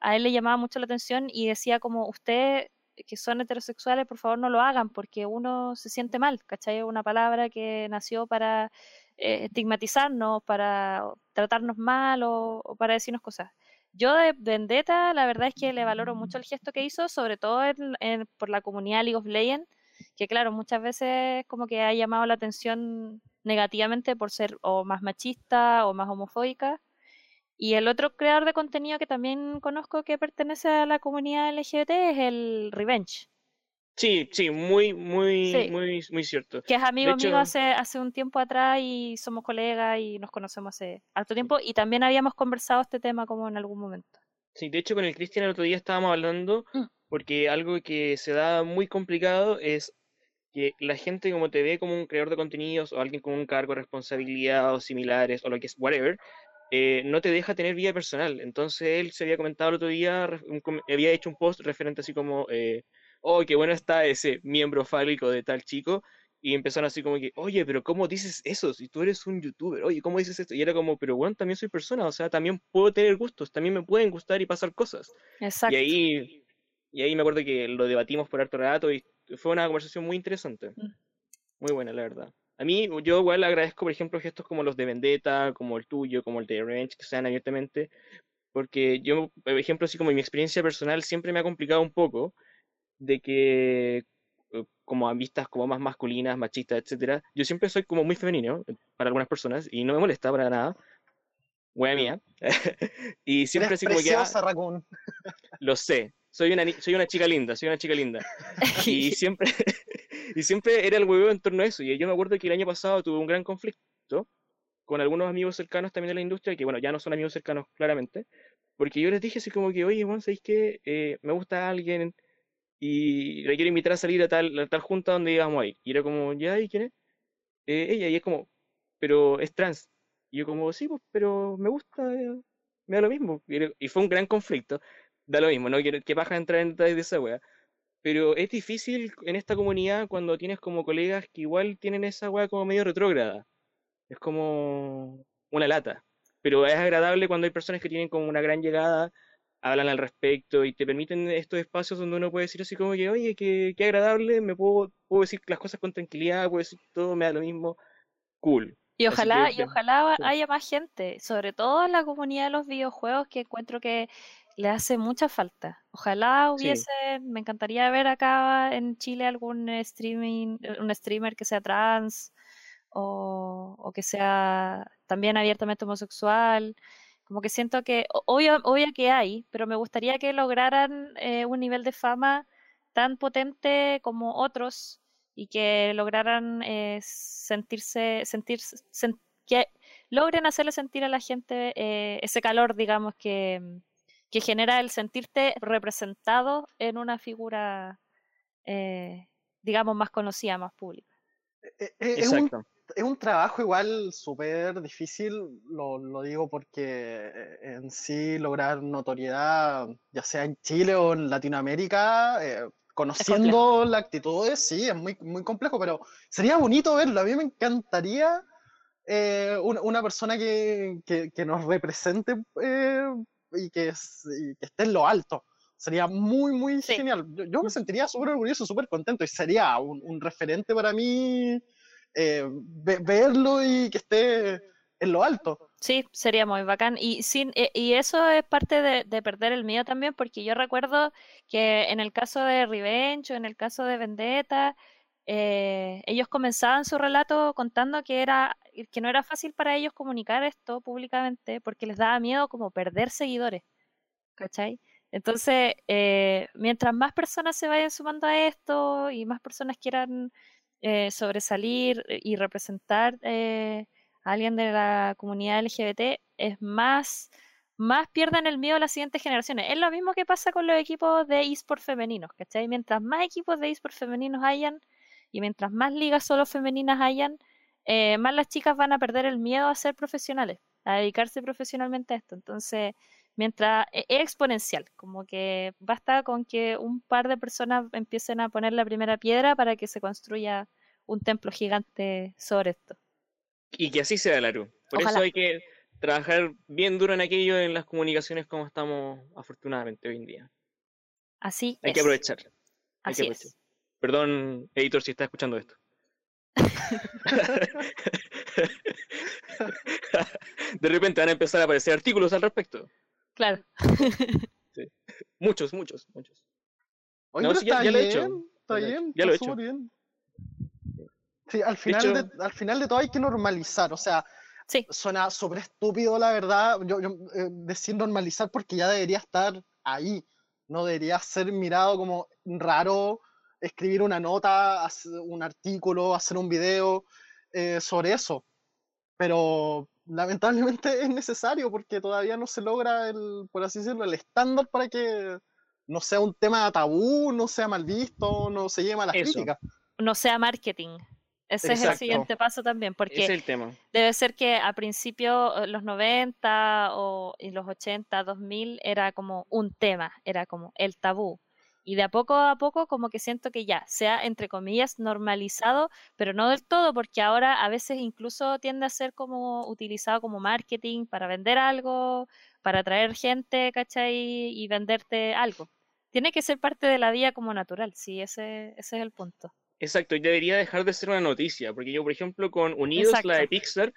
a él le llamaba mucho la atención y decía como, usted que son heterosexuales, por favor no lo hagan porque uno se siente mal, ¿cachai? Una palabra que nació para eh, estigmatizarnos, para tratarnos mal o, para decirnos cosas. Yo de Vendetta, la verdad es que le valoro mucho el gesto que hizo, sobre todo por la comunidad League of Legends, que claro, muchas veces como que ha llamado la atención negativamente por ser o más machista o más homofóbica. Y el otro creador de contenido que también conozco que pertenece a la comunidad LGBT es el Revenge. Sí, sí, muy, muy, muy, muy cierto. Que es amigo mío hace, hace un tiempo atrás y somos colegas y nos conocemos hace harto tiempo y también habíamos conversado este tema como en algún momento. Sí, de hecho con el Cristian el otro día estábamos hablando mm porque algo que se da muy complicado es que la gente como te ve como un creador de contenidos o alguien con un cargo de responsabilidad o similares o lo que es whatever, eh, no te deja tener vida personal. Entonces él se había comentado el otro día, había hecho un post referente así como, eh, oh, qué bueno está ese miembro fálico de tal chico, Y empezaron así como que, oye, pero ¿cómo dices eso? Si tú eres un youtuber, oye, ¿cómo dices esto? Y era como, pero bueno, también soy persona, o sea, también puedo tener gustos, también me pueden gustar y pasar cosas. Exacto. Y ahí, y ahí me acuerdo que lo debatimos por harto rato y fue una conversación muy interesante. Mm. Muy buena, la verdad. A mí, yo igual agradezco, por ejemplo, gestos como los de Vendetta, como el tuyo, como el de Revenge, que sean abiertamente, porque yo, por ejemplo, así como mi experiencia personal siempre me ha complicado un poco de que, eh, como a vistas como más masculinas, machistas, etcétera, yo siempre soy como muy femenino eh, para algunas personas y no me molesta para nada. Wea mía. y siempre Eres así como que, ah, lo sé, soy una, soy una chica linda, soy una chica linda. Y siempre, y siempre era el huevo en torno a eso. Y yo me acuerdo que el año pasado tuve un gran conflicto con algunos amigos cercanos también de la industria, que bueno, ya no son amigos cercanos claramente, porque yo les dije así como que, oye, bueno, ¿sabéis qué? Eh, me gusta alguien y le quiero invitar a salir a tal, a tal junta donde íbamos a ir. Y era como, ¿ya? ¿Y quién es? "Eh, ella, y es como, pero es trans. Y yo como, sí, pues, pero me gusta, eh, me da lo mismo. Y fue un gran conflicto, da lo mismo, no quiero que baja entrar en detalles de esa wea. Pero es difícil en esta comunidad cuando tienes como colegas que igual tienen esa wea como medio retrógrada. Es como una lata. Pero es agradable cuando hay personas que tienen como una gran llegada, hablan al respecto y te permiten estos espacios donde uno puede decir así como que, oye, qué, qué agradable, me puedo, puedo decir las cosas con tranquilidad, puedo decir todo, me da lo mismo. Cool. Y ojalá, que, y ojalá haya más gente, sobre todo en la comunidad de los videojuegos, que encuentro que le hace mucha falta. Ojalá Sí. hubiese, me encantaría ver acá en Chile algún streaming, eh, un streamer que sea trans o, o que sea también abiertamente homosexual. Como que siento que, obvio, obvio que hay, pero me gustaría que lograran eh, un nivel de fama tan potente como otros y que lograran eh, sentirse, sentirse, sen- que logren hacerle sentir a la gente eh, ese calor, digamos, que, que genera el sentirte representado en una figura, eh, digamos, más conocida, más pública. Eh, eh, Es un, Exacto. es un trabajo igual súper difícil, lo, lo digo porque eh, en sí lograr notoriedad, ya sea en Chile o en Latinoamérica, eh, conociendo las actitudes, sí, es muy, muy complejo, pero sería bonito verlo. A mí me encantaría eh, una, una persona que, que- que nos represente eh, y, que, es- y que esté en lo alto. Sería muy, muy Sí. genial. Yo, yo me sentiría súper orgulloso, súper contento y sería un, un referente para mí eh, ve- verlo y que esté en lo alto. Sí, sería muy bacán. Y, sin, e- y eso es parte de, de perder el miedo también, porque yo recuerdo que en el caso de Revenge o en el caso de Vendetta, eh, ellos comenzaban su relato contando que era que no era fácil para ellos comunicar esto públicamente porque les daba miedo como perder seguidores, ¿cachai? Entonces, eh, mientras más personas se vayan sumando a esto y más personas quieran eh, sobresalir y representar eh, a alguien de la comunidad LGBT, es más, más pierden el miedo a las siguientes generaciones. Es lo mismo que pasa con los equipos de eSport femeninos, ¿cachai? Mientras más equipos de eSport femeninos hayan y mientras más ligas solo femeninas hayan, eh, más las chicas van a perder el miedo a ser profesionales, a dedicarse profesionalmente a esto. Entonces, mientras e- es exponencial, como que basta con que un par de personas empiecen a poner la primera piedra para que se construya un templo gigante sobre esto. Y que así sea, Laru. Por Ojalá. eso hay que trabajar bien duro en aquello en las comunicaciones como estamos afortunadamente hoy en día. Así Hay es. que aprovechar. Hay que Así aprovechar. es. Perdón, editor, si está escuchando esto. De repente van a empezar a aparecer artículos al respecto. Claro. Muchos, muchos, muchos. Oye, No, pero sí, ya- está ya lo he bien, hecho. está bien. Ya lo he está hecho. súper bien. Sí, al final, hecho- de, al final de todo hay que normalizar, o sea, Sí, suena súper estúpido, la verdad, yo, yo, eh, decir normalizar porque ya debería estar ahí, no debería ser mirado como raro escribir una nota, hacer un artículo, hacer un video eh, sobre eso, pero lamentablemente es necesario porque todavía no se logra el, por así decirlo, el estándar para que no sea un tema tabú, no sea mal visto, no se lleve a las Eso. críticas. no sea marketing. Ese es el Exacto. siguiente paso también, porque es el tema. debe ser que a principio, eh, los 90 o en los 80, 2000, era como un tema, era como el tabú. Y de a poco a poco como que siento que ya sea, entre comillas, normalizado, pero no del todo, porque ahora a veces incluso tiende a ser como utilizado como marketing para vender algo, para atraer gente, ¿cachai? Y venderte algo. Tiene que ser parte de la vida como natural, sí, ese, ese es el punto. Exacto, y debería dejar de ser una noticia, porque yo, por ejemplo, con Unidos, la de Pixar,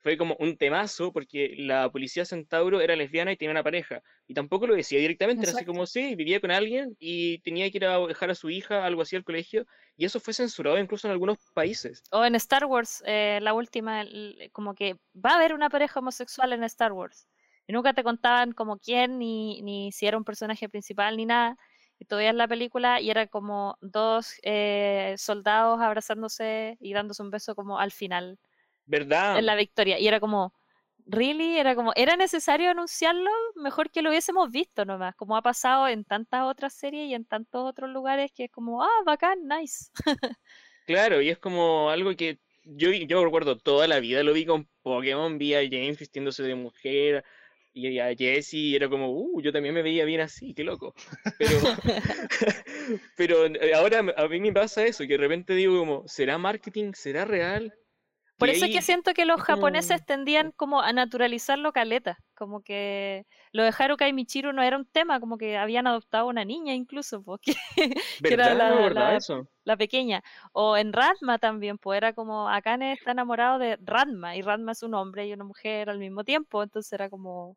fue como un temazo porque la policía Centauro era lesbiana y tenía una pareja. Y tampoco lo decía directamente, era así como, sí, vivía con alguien y tenía que ir a dejar a su hija, algo así, al colegio. Y eso fue censurado incluso en algunos países. O en Star Wars, eh, la última, como que va a haber una pareja homosexual en Star Wars. Y nunca te contaban como quién, ni, ni si era un personaje principal, ni nada. Y todavía en la película y era como dos eh, soldados abrazándose y dándose un beso como al final ¿Verdad? En la victoria. Y era como, ¿really? Era como, ¿era necesario anunciarlo? Mejor que lo hubiésemos visto nomás, como ha pasado en tantas otras series y en tantos otros lugares que es como, ah, bacán, nice. claro, y es como algo que yo, yo recuerdo toda la vida, lo vi con Pokémon, vi a James vistiéndose de mujer, y a Jessie era como, uh, yo también me veía bien así, qué loco. Pero, pero ahora a mí me pasa eso, que de repente digo como, ¿será marketing? ¿Será real? Por eso es que siento que los japoneses tendían como a naturalizarlo caleta, como que lo de Haruka y Michiru no era un tema, como que habían adoptado una niña incluso, porque que era la, la, pequeña. O en Radma también, pues era como Akane está enamorado de Radma, y Radma es un hombre y una mujer al mismo tiempo, entonces era como...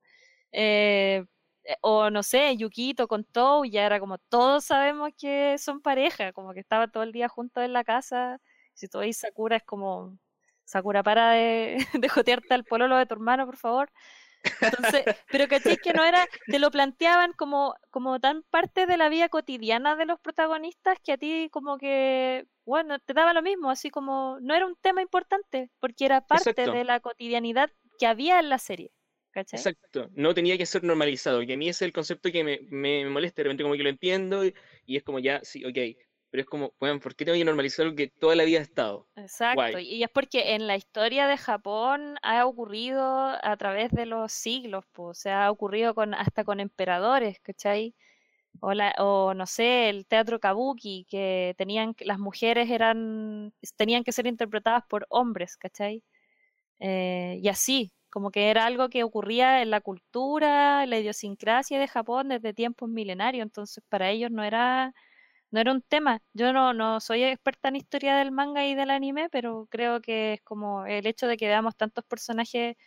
Eh, eh, o no sé, Yukito con Tou, ya era como todos sabemos que son pareja, como que estaba todo el día juntos en la casa. Si tú veis Sakura es como Sakura, para de, de jotearte al pololo de tu hermano, por favor. Entonces, pero caché que no era, te lo planteaban como, como tan parte de la vida cotidiana de los protagonistas que a ti como que, bueno, te daba lo mismo, así como no era un tema importante, porque era parte de la cotidianidad que había en la serie. ¿cachai? Exacto, no tenía que ser normalizado, y a mí ese es el concepto que me, me, molesta, de repente como que lo entiendo y, y es como ya, sí, ok, pero es como, bueno, ¿por qué tengo que normalizar algo que toda la vida ha estado? Exacto, y es porque en la historia de Japón ha ocurrido a través de los siglos, pues, o sea, ha ocurrido con, hasta con emperadores, ¿cachai? O, la, o no sé, el teatro kabuki, que tenían, las mujeres eran, tenían que ser interpretadas por hombres, ¿cachai? Eh, y así, como que era algo que ocurría en la cultura, en la idiosincrasia de Japón desde tiempos milenarios, entonces para ellos no era no era un tema. Yo no, no soy experta en historia del manga y del anime, pero creo que es como el hecho de que veamos tantos personajes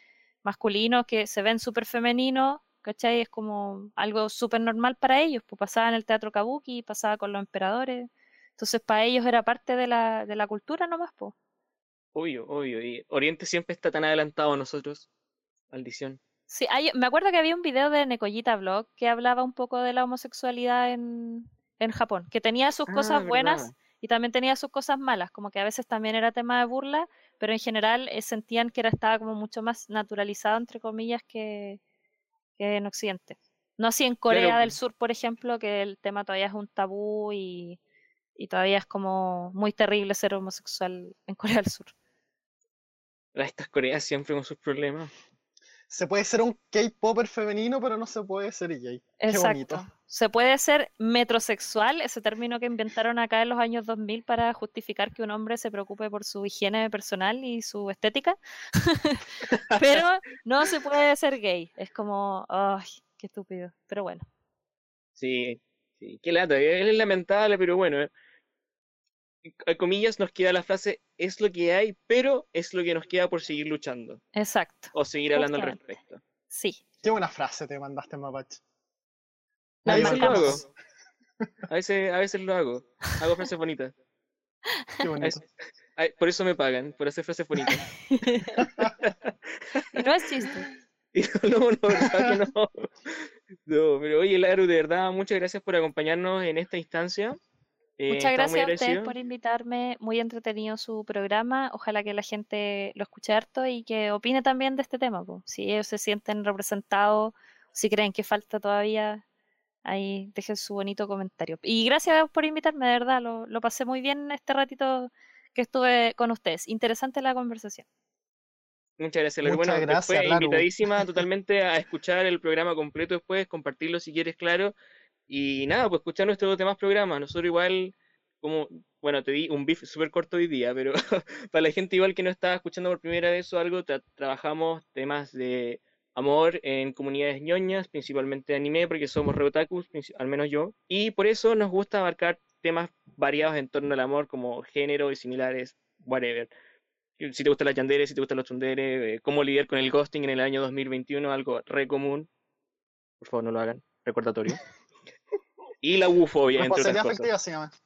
masculinos que se ven súper femeninos, ¿cachai? Es como algo súper normal para ellos, pues pasaba en el teatro kabuki, pasaba con los emperadores, entonces para ellos era parte de la, de la cultura nomás, pues. Obvio, obvio, y Oriente siempre está tan adelantado a nosotros, maldición. Sí, me acuerdo que había un video de Nekoyita Blog que hablaba un poco de la homosexualidad en, en Japón, que tenía sus cosas ah, buenas y también tenía sus cosas malas, como que a veces también era tema de burla, pero en general eh, sentían que era, estaba como mucho más naturalizado, entre comillas, que, en Occidente. No así en Corea del Sur, por ejemplo, que el tema todavía es un tabú y, y todavía es como muy terrible ser homosexual en Corea del Sur. Estas Coreas siempre con sus problemas se puede ser un K-popper femenino, pero no se puede ser gay. Exacto. Se puede ser metrosexual, ese término que inventaron acá en los años 2000 para justificar que un hombre se preocupe por su higiene personal y su estética. pero no se puede ser gay. Es como, ay, qué estúpido. Pero bueno. Sí, sí, qué lata. Es lamentable, pero bueno. Eh a comillas, nos queda la frase es lo que hay, pero es lo que nos queda por seguir luchando. Exacto. O seguir hablando al respecto. Sí. Qué buena frase te mandaste, Mapache. A veces lo hago. A veces, a veces lo hago. Hago frases bonitas. Qué bonito. por eso me pagan, por hacer frases bonitas. no es chiste. No, no, no. No, pero oye, Laru, de verdad, muchas gracias por acompañarnos en esta instancia. Eh, Muchas gracias a ustedes por invitarme. Muy entretenido su programa. Ojalá que la gente lo escuche harto y que opine también de este tema. Si ellos se sienten representados, si creen que falta todavía, ahí dejen su bonito comentario. Y gracias por invitarme, de verdad. Lo, lo pasé muy bien este ratito que estuve con ustedes. Interesante la conversación. Muchas gracias, Muchas bueno, gracias, invitadísima totalmente a escuchar el programa completo después, compartirlo si quieres, claro Y nada, pues escuchar nuestros demás programas. Nosotros igual, como, bueno, te di un beef súper corto hoy día, pero para la gente igual que no estaba escuchando por primera vez o algo, trabajamos temas de amor en comunidades ñoñas, principalmente anime, porque somos reotakus, al menos yo. Y por eso nos gusta abarcar temas variados en torno al amor, como género y similares, whatever. Si te gustan las yanderes, si te gustan los tunderes, eh, cómo lidiar con el ghosting en el año 2021, algo re común. Por favor, no lo hagan. Recordatorio. y la ufobia, entre otras cosas.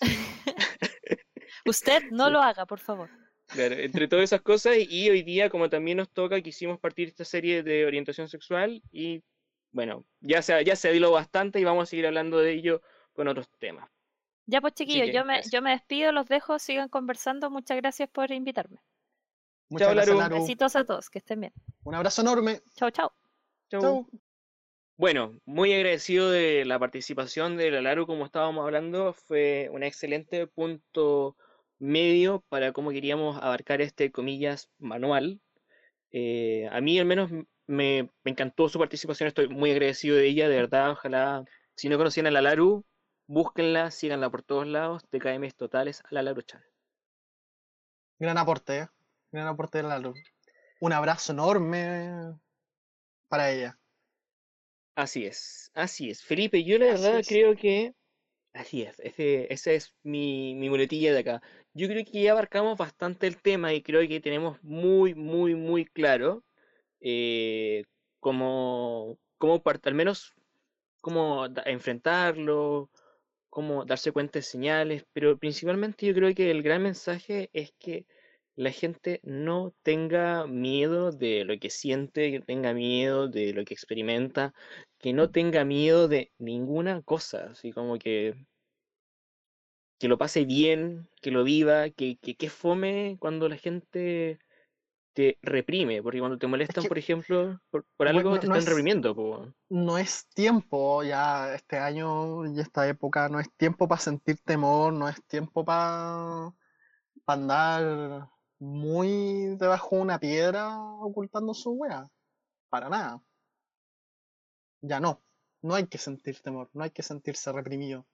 Usted no lo haga, por favor. Claro, entre todas esas cosas, y hoy día, como también nos toca, quisimos partir esta serie de orientación sexual y bueno, ya se, ya se diló bastante y vamos a seguir hablando de ello con otros temas. Ya pues chiquillos, yo me, yo me despido, los dejo, sigan conversando. Muchas gracias por invitarme. Muchas chao, gracias, Besitos a todos, que estén bien. Un abrazo enorme. Chao, chao. Chao. Bueno, muy agradecido de la participación de la Laru, como estábamos hablando. Fue un excelente punto medio para cómo queríamos abarcar este, comillas, manual. Eh, a mí al menos me, encantó su participación, estoy muy agradecido de ella, de verdad, ojalá, si no conocían a la Laru, búsquenla, síganla por todos lados, TKMs totales a la Laru Chan. Gran aporte, ¿eh? gran aporte de la Laru. Un abrazo enorme para ella. Así es, así es. Felipe, yo la verdad creo que Así es, ese, esa es mi, mi muletilla de acá. Yo creo que ya abarcamos bastante el tema y creo que tenemos muy, muy, muy claro eh, cómo, cómo al menos cómo enfrentarlo, cómo darse cuenta de señales, pero principalmente yo creo que el gran mensaje es que la gente no tenga miedo de lo que siente, que tenga miedo de lo que experimenta, que no tenga miedo de ninguna cosa, así como que que lo pase bien, que lo viva, que, que, fome cuando la gente te reprime, porque cuando te molestan, por ejemplo, por, algo te están reprimiendo. No es tiempo, ya este año y esta época, no es tiempo para sentir temor, no es tiempo para andar muy debajo de una piedra ocultando su wea. Para nada. Ya no. No hay que sentir temor, no hay que sentirse reprimido.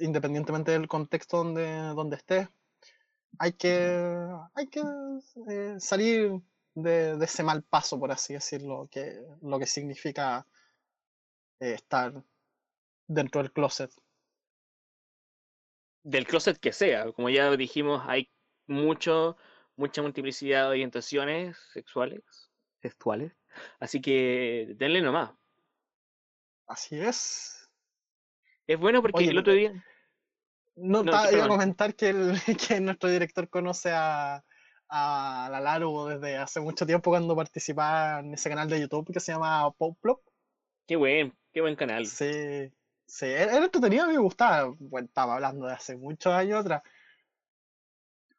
Independientemente del contexto donde, donde estés, hay que, hay que eh, salir de, ese mal paso, por así decirlo, que lo que significa eh, estar dentro del closet del closet que sea. Como ya dijimos, hay mucho, mucha multiplicidad de orientaciones sexuales, sexuales. Así que denle nomás. Así es. Es bueno porque el otro día. No, iba a comentar que, el, que nuestro director conoce a, a la Laru desde hace mucho tiempo cuando participaba en ese canal de YouTube que se llama Poplop. Qué buen, qué buen canal. Sí, Sí, era entretenido, me gustaba. Bueno, estaba hablando de hace muchos años atrás.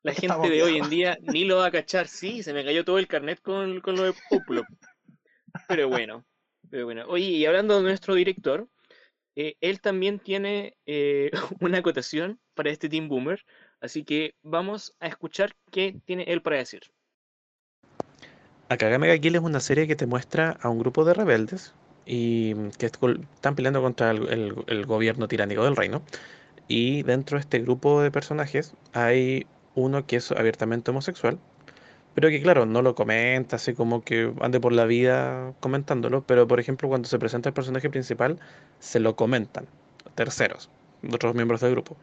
La gente de hoy en día ni lo va a cachar, sí, se me cayó todo el carnet con, con lo de Poplo. Pero bueno, pero bueno. Oye, y hablando de nuestro director, eh, él también tiene eh, una acotación para este Team Boomer, así que vamos a escuchar qué tiene él para decir. Akagame ga Kill es una serie que te muestra a un grupo de rebeldes y que están peleando contra el, gobierno tiránico del reino. Y dentro de este grupo de personajes hay uno que es abiertamente homosexual, pero que claro, no lo comenta, así como que ande por la vida comentándolo, pero por ejemplo cuando se presenta el personaje principal, se lo comentan terceros, otros miembros del grupo.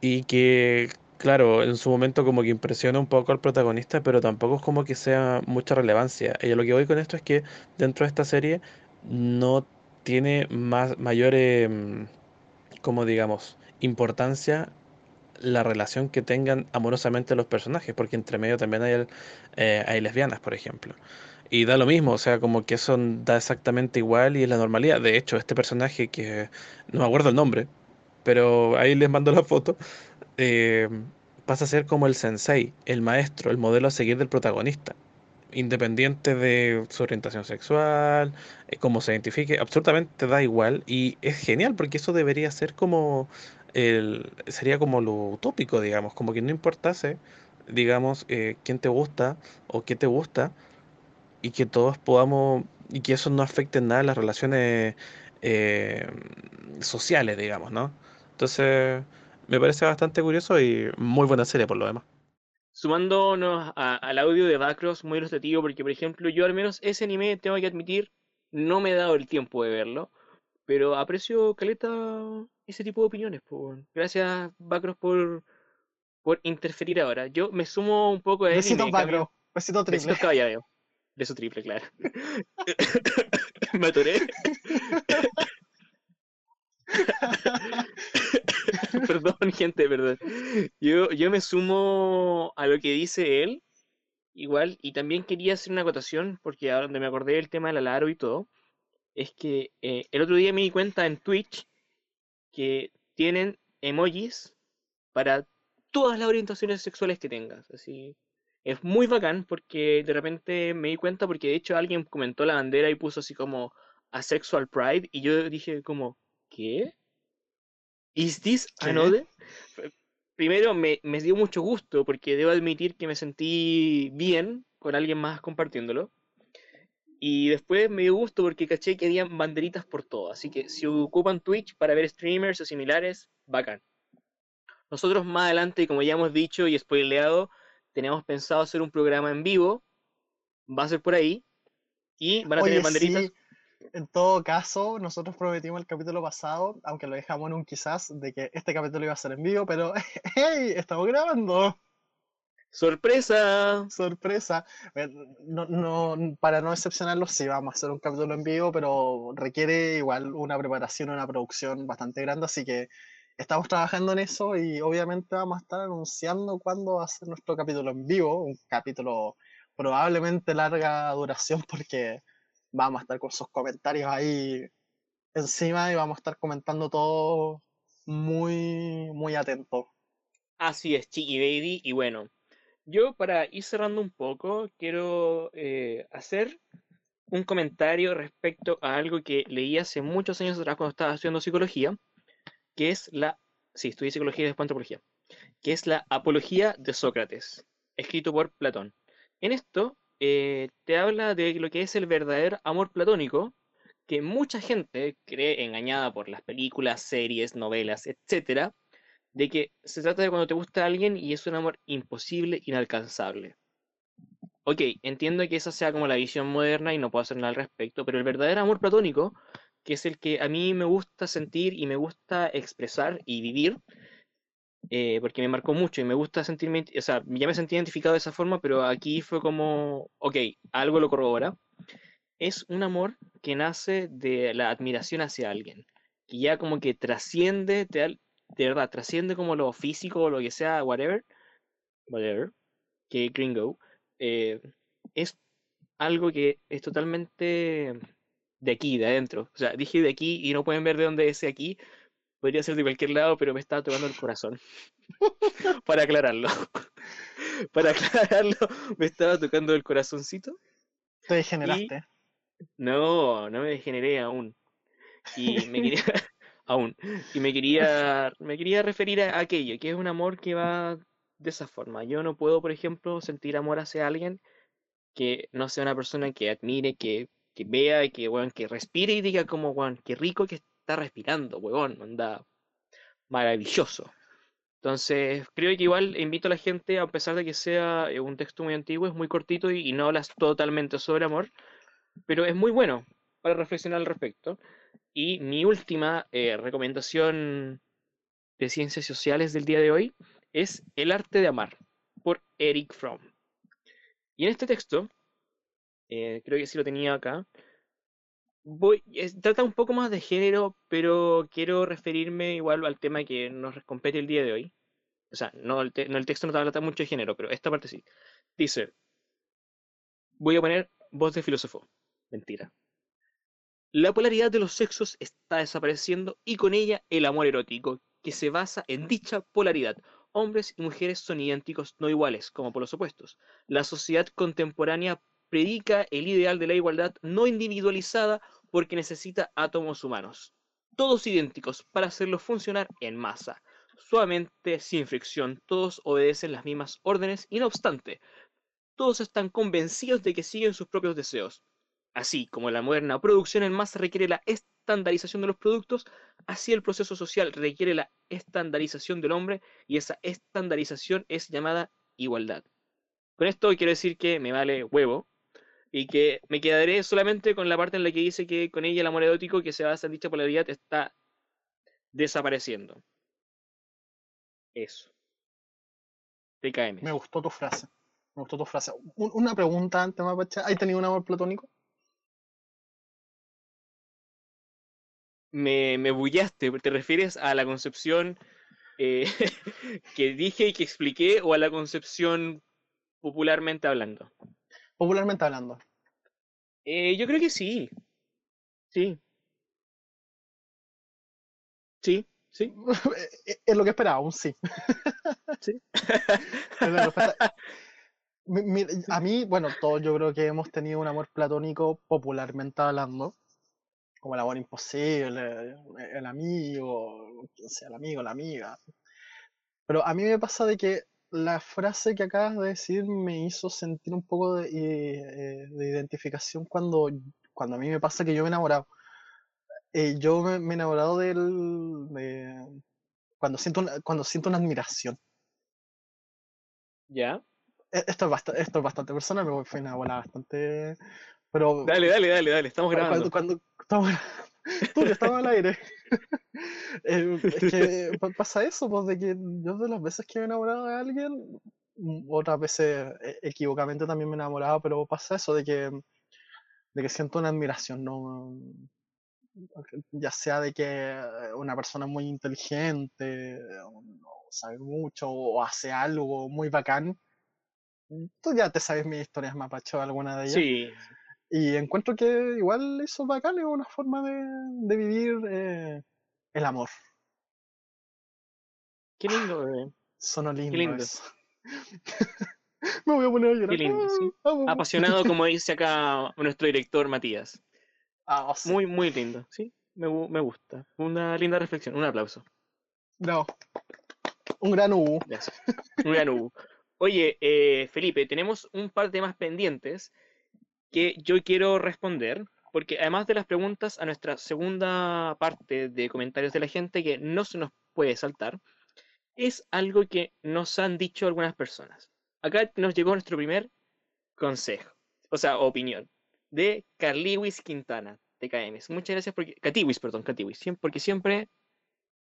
Y que, claro, en su momento como que impresiona un poco al protagonista, pero tampoco es como que sea mucha relevancia. Y lo que voy con esto es que dentro de esta serie no tiene más, mayor, em, como digamos, importancia la relación que tengan amorosamente los personajes, porque entre medio también hay, eh, hay lesbianas, por ejemplo. Y da lo mismo, o sea, como que eso da exactamente igual y es la normalidad. De hecho, este personaje que no me acuerdo el nombre, pero ahí les mando la foto, eh, pasa a ser como el sensei, el maestro, el modelo a seguir del protagonista independiente de su orientación sexual, eh, cómo se identifique, absolutamente da igual y es genial porque eso debería ser como el, sería como lo utópico, digamos, como que no importase, digamos, eh, quién te gusta o qué te gusta y que todos podamos y que eso no afecte en nada las relaciones eh, sociales, digamos, ¿no? Entonces, me parece bastante curioso y muy buena serie por lo demás. Sumándonos a- al audio de Bacros, muy ilustrativo, porque por ejemplo, yo al menos ese anime, tengo que admitir, no me he dado el tiempo de verlo, pero aprecio caleta ese tipo de opiniones. po, weón. Gracias, Bacros, por, por interferir ahora. Yo me sumo un poco a él Besitos, me cambio- Bacro. Besitos triple. Besitos caballero. Beso triple, claro. me atoré. perdón, gente, perdón. Yo, yo me sumo a lo que dice él, igual, y también quería hacer una acotación, porque ahora donde me acordé del tema del alaro y todo, es que eh, el otro día me di cuenta en Twitch que tienen emojis para todas las orientaciones sexuales que tengas. Así, es muy bacán porque de repente me di cuenta porque de hecho alguien comentó la bandera y puso así como asexual pride y yo dije como, ¿qué? ¿Is this another? Primero me, me dio mucho gusto porque debo admitir que me sentí bien con alguien más compartiéndolo. Y después me dio gusto porque caché que habían banderitas por todo. Así que si ocupan Twitch para ver streamers o similares, bacán. Nosotros más adelante, como ya hemos dicho y spoileado, tenemos pensado hacer un programa en vivo. Va a ser por ahí. Y van a tener Oye, banderitas. sí, en todo caso, nosotros prometimos el capítulo pasado, aunque lo dejamos en un quizás, de que este capítulo iba a ser en vivo, pero ¡hey! Estamos grabando. ¡Sorpresa! Sorpresa. Eh, No, no, para no decepcionarlos, sí, vamos a hacer un capítulo en vivo, pero requiere igual una preparación, una producción bastante grande, así que estamos trabajando en eso y obviamente vamos a estar anunciando cuándo va a ser nuestro capítulo en vivo, un capítulo probablemente larga duración porque vamos a estar con sus comentarios ahí encima y vamos a estar comentando todo muy, muy atento. Así es, Chiqui Baby. Y bueno, yo para ir cerrando un poco, quiero eh, hacer un comentario respecto a algo que leí hace muchos años atrás cuando estaba estudiando psicología, que es la, sí, estudié psicología y después antropología, que es la Apología de Sócrates, escrito por Platón. En esto eh, te habla de lo que es el verdadero amor platónico, que mucha gente cree engañada por las películas, series, novelas, etcétera, de que se trata de cuando te gusta alguien y es un amor imposible, inalcanzable. Ok, entiendo que esa sea como la visión moderna y no puedo hacer nada al respecto, pero el verdadero amor platónico, que es el que a mí me gusta sentir y me gusta expresar y vivir, eh, porque me marcó mucho y me gusta sentirme, o sea, ya me sentí identificado de esa forma, pero aquí fue como, ok, algo lo corrobora. Es un amor que nace de la admiración hacia alguien, que ya como que trasciende, da- de verdad, trasciende como lo físico o lo que sea, whatever, whatever, que gringo, eh, es algo que es totalmente de aquí, de adentro. O sea, dije de aquí y no pueden ver de dónde es de aquí. Podría ser de cualquier lado, pero me estaba tocando el corazón. Para aclararlo. Para aclararlo, me estaba tocando el corazoncito. Te degeneraste. No, no me degeneré aún. Y me quería, aún, y me quería, me quería referir a aquello, que es un amor que va de esa forma. Yo no puedo, por ejemplo, sentir amor hacia alguien que no sea una persona que admire, que, que vea, que, weón, que respire y diga como, weón, qué rico que está respirando, weón, anda maravilloso. Entonces, creo que igual invito a la gente, a pesar de que sea eh, un texto muy antiguo, es muy cortito y, y no hablas totalmente sobre amor, pero es muy bueno para reflexionar al respecto. Y mi última eh, recomendación de ciencias sociales del día de hoy es El arte de amar, por Eric Fromm. Y en este texto, eh, creo que sí lo tenía acá, voy, trata un poco más de género, pero quiero referirme igual al tema que nos compete el día de hoy. O sea, no el, te- no, el texto no trata mucho de género, pero esta parte sí. Dice, voy a poner voz de filósofo. Mentira. La polaridad de los sexos está desapareciendo y con ella el amor erótico, que se basa en dicha polaridad. Hombres y mujeres son idénticos, no iguales, como por los opuestos. La sociedad contemporánea predica el ideal de la igualdad no individualizada porque necesita átomos humanos, todos idénticos para hacerlo funcionar en masa. Suavemente, sin fricción, todos obedecen las mismas órdenes y no obstante, todos están convencidos de que siguen sus propios deseos. Así como la moderna producción en masa requiere la estandarización de los productos, así el proceso social requiere la estandarización del hombre y esa estandarización es llamada igualdad. Con esto quiero decir que me vale huevo y que me quedaré solamente con la parte en la que dice que con ella el amor erótico que se basa en dicha polaridad está desapareciendo. Eso. TKM. Me gustó tu frase. Me gustó tu frase. Un- una pregunta antes, Mapache. ¿Has tenido un amor platónico? Me, me bullaste, ¿te refieres a la concepción eh, que dije y que expliqué o a la concepción popularmente hablando? Popularmente hablando. Eh, yo creo que sí. Sí. Sí, sí. es lo que esperaba, un sí. Sí. A mí, bueno, todos yo creo que hemos tenido un amor platónico popularmente hablando, como el amor imposible, el amigo, quien sea el amigo, la amiga. Pero a mí me pasa de que la frase que acabas de decir me hizo sentir un poco de, eh, de identificación cuando, cuando a mí me pasa que yo me he enamorado. Eh, yo me, me he enamorado del, de, cuando siento una, cuando siento una admiración. ¿Ya? E- Esto es, bastante, esto es bastante personal, me fue una bola bastante. Pero Dale, dale, dale, dale. Estamos grabando. cuando, cuando estamos, tú que estabas al aire. Eh, es que pa- pasa eso, pues de que yo de las veces que me he enamorado de alguien, mm, otras veces eh, equivocadamente también me he enamorado, pero pasa eso de que, de que siento una admiración, ¿no? Ya sea de que una persona muy inteligente, o sabe mucho, o hace algo muy bacán. Tú ya te sabes mis historias, Mapacho, alguna de ellas. Sí, Y encuentro que igual eso bacán es una forma de, de vivir eh, el amor. qué lindo, bebé. Sonó lindo, lindo. eso. Me voy a poner a llorar. Qué lindo, sí. Apasionado, como dice acá nuestro director Matías. Ah, sí. Muy, muy lindo, ¿sí? Me, me gusta. Una linda reflexión. Un aplauso. Bravo. Un gran U. Gracias. Un gran Hugo. Oye, eh, Felipe, tenemos un par de más pendientes que yo quiero responder, porque además de las preguntas a nuestra segunda parte de comentarios de la gente que no se nos puede saltar, es algo que nos han dicho algunas personas. Acá nos llegó nuestro primer consejo, o sea, opinión, de Carliwis Quintana, de KMs. Muchas gracias porque... Catiwis, perdón, Catiwis, porque siempre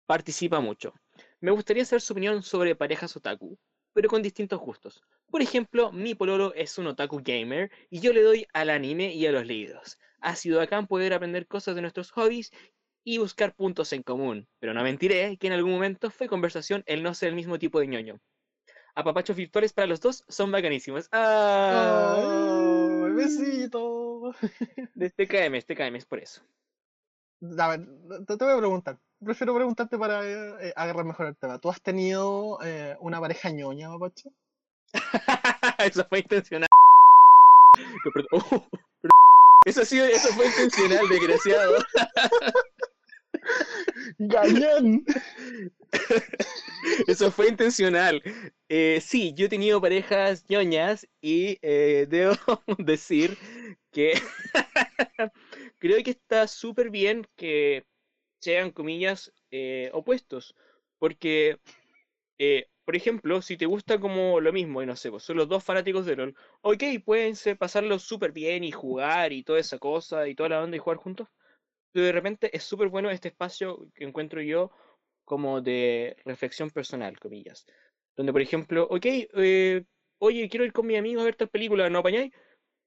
participa mucho. Me gustaría saber su opinión sobre parejas otaku, pero con distintos gustos. Por ejemplo, mi pololo es un otaku gamer y yo le doy al anime y a los libros. Ha sido bacán poder aprender cosas de nuestros hobbies y buscar puntos en común, pero no mentiré que en algún momento fue conversación el no ser el mismo tipo de ñoño. Apapachos virtuales para los dos son bacanísimos. ¡Ah! Oh, besito. Este KM, este KM es por eso. A ver, te, te voy a preguntar. Prefiero preguntarte para eh, eh, agarrar mejor el tema. ¿Tú has tenido eh, una pareja ñoña, Mapacho? eso fue intencional. Oh, eso, sido, eso fue intencional, desgraciado. ¡Gañán! Eso fue intencional. Eh, sí, yo he tenido parejas ñoñas y eh, debo decir que creo que está súper bien que sean, comillas, eh, opuestos. Porque, eh, por ejemplo, si te gusta como lo mismo, y no sé, pues son los dos fanáticos de LOL, ok, pueden ser- pasarlo súper bien y jugar y toda esa cosa y toda la onda y jugar juntos. Pero de repente es súper bueno este espacio que encuentro yo como de reflexión personal, comillas. Donde, por ejemplo, ok, eh, oye, quiero ir con mi amigo a ver tal película, ¿no apañáis?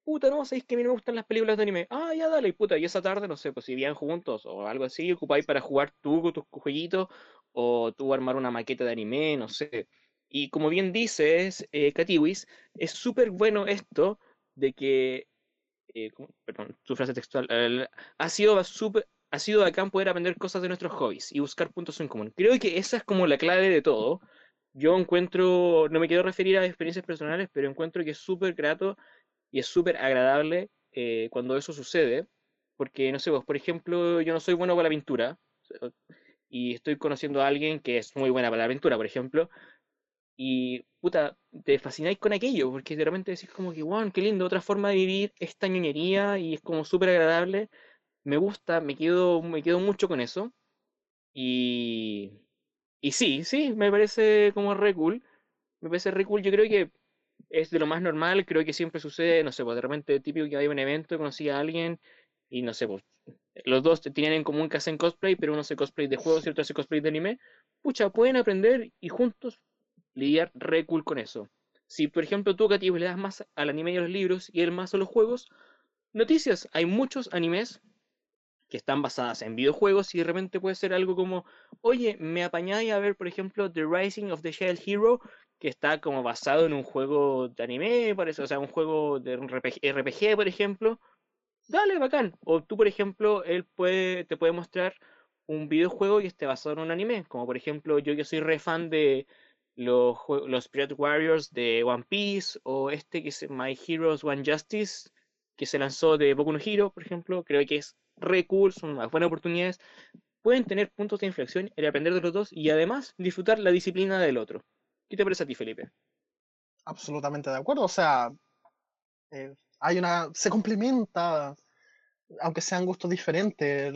Puta, no, sabéis que a mí no me gustan las películas de anime. Ah, ya dale, puta, y esa tarde, no sé, pues si vivían juntos o algo así, ocupáis para jugar tú con tus jueguitos o tú armar una maqueta de anime, no sé. Y como bien dices, eh, Katiwis, es súper bueno esto de que, eh, perdón, su frase textual, el- ha sido súper, ha sido bacán poder aprender cosas de nuestros hobbies y buscar puntos en común. Creo que esa es como la clave de todo. Yo encuentro, no me quiero referir a experiencias personales, pero encuentro que es súper grato y es súper agradable eh, cuando eso sucede, porque, no sé, vos, por ejemplo, yo no soy bueno para la pintura y estoy conociendo a alguien que es muy buena para la pintura, por ejemplo, y puta, te fascináis con aquello, porque de repente decís como que, wow, qué lindo, otra forma de vivir esta ñoñería y es como súper agradable. Me gusta, me quedo, me quedo mucho con eso. Y, y sí, sí, me parece como re cool. Me parece re cool. Yo creo que es de lo más normal, creo que siempre sucede, no sé, pues de repente típico que hay un evento, conocí a alguien y no sé, pues los dos tienen en común que hacen cosplay, pero uno hace cosplay de juegos y otro hace cosplay de anime. Pucha, pueden aprender y juntos lidiar re cool con eso. Si, por ejemplo, tú, Katy, le das más al anime y a los libros y él más a los juegos, noticias, hay muchos animes que están basadas en videojuegos y de repente puede ser algo como, oye, me apañáis a ver, por ejemplo, The Rising of the Shield Hero, que está como basado en un juego de anime, parece, o sea, un juego de RPG, por ejemplo. Dale, bacán. O tú, por ejemplo, él puede, te puede mostrar un videojuego que esté basado en un anime, como por ejemplo, yo que soy re fan de los, los Pirate Warriors de One Piece o este que es My Heroes One Justice que se lanzó de Boku no Hero, por ejemplo, creo que es re cool, son unas buenas oportunidades. Pueden tener puntos de inflexión el aprender de los dos y además disfrutar la disciplina del otro. ¿Qué te parece a ti, Felipe? Absolutamente de acuerdo. O sea, eh, hay una. se complementa, aunque sean gustos diferentes.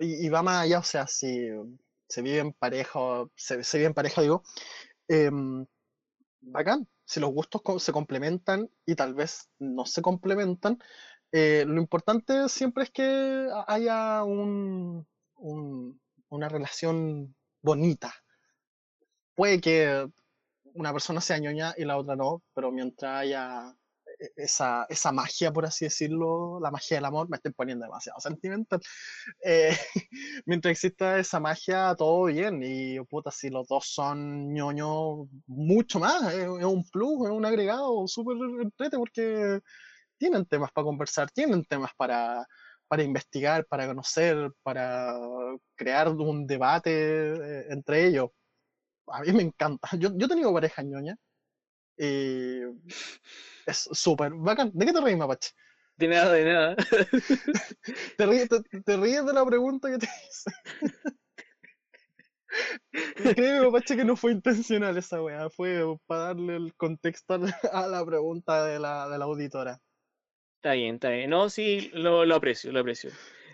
Y, va más allá, o sea, si se vive en pareja, se, se vive en pareja, digo, em, bacán. Si los gustos se complementan y tal vez no se complementan, eh, lo importante siempre es que haya un, una relación bonita. Puede que una persona sea ñoña y la otra no, pero mientras haya e, esa, esa, magia, por así decirlo, la magia del amor, me estoy poniendo demasiado sentimental. Eh, mientras exista esa magia, todo bien. Y puta, si los dos son ñoños, mucho más. Es, un plus, es un agregado súper entrete porque tienen temas para conversar, tienen temas para, para investigar, para conocer, para crear un debate eh, entre ellos. A mí me encanta. Yo, yo he tenido pareja ñoña. Y es súper bacán. ¿De qué te ríes, Mapache? De nada, de nada. ¿Te, ríes, te, ríes de la pregunta que te hice? Créeme, Mapache, que no fue intencional esa weá. Fue para darle el contexto a la pregunta de la, de la auditora. Está bien, está bien. No, sí, lo, lo aprecio, lo aprecio.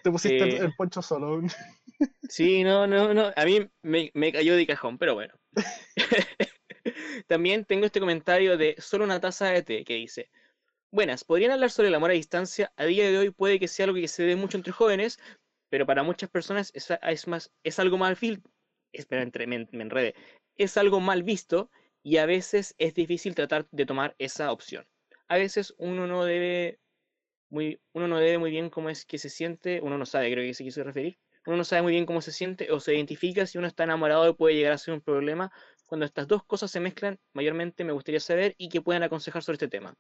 Te pusiste el, eh, poncho solo. Sí, no, no, no. A mí me, me cayó de cajón, pero bueno. También tengo este comentario de solo una taza de té que dice, buenas, ¿podrían hablar sobre el amor a distancia? A día de hoy puede que sea algo que se dé mucho entre jóvenes, pero para muchas personas es, es más, es algo mal espera, entre, me, enrede, es algo mal visto y a veces es difícil tratar de tomar esa opción. A veces uno no debe muy, uno no debe muy bien cómo es que se siente, uno no sabe, creo que se quiso referir, uno no sabe muy bien cómo se siente o se identifica si uno está enamorado puede llegar a ser un problema cuando estas dos cosas se mezclan, mayormente me gustaría saber y que puedan aconsejar sobre este tema.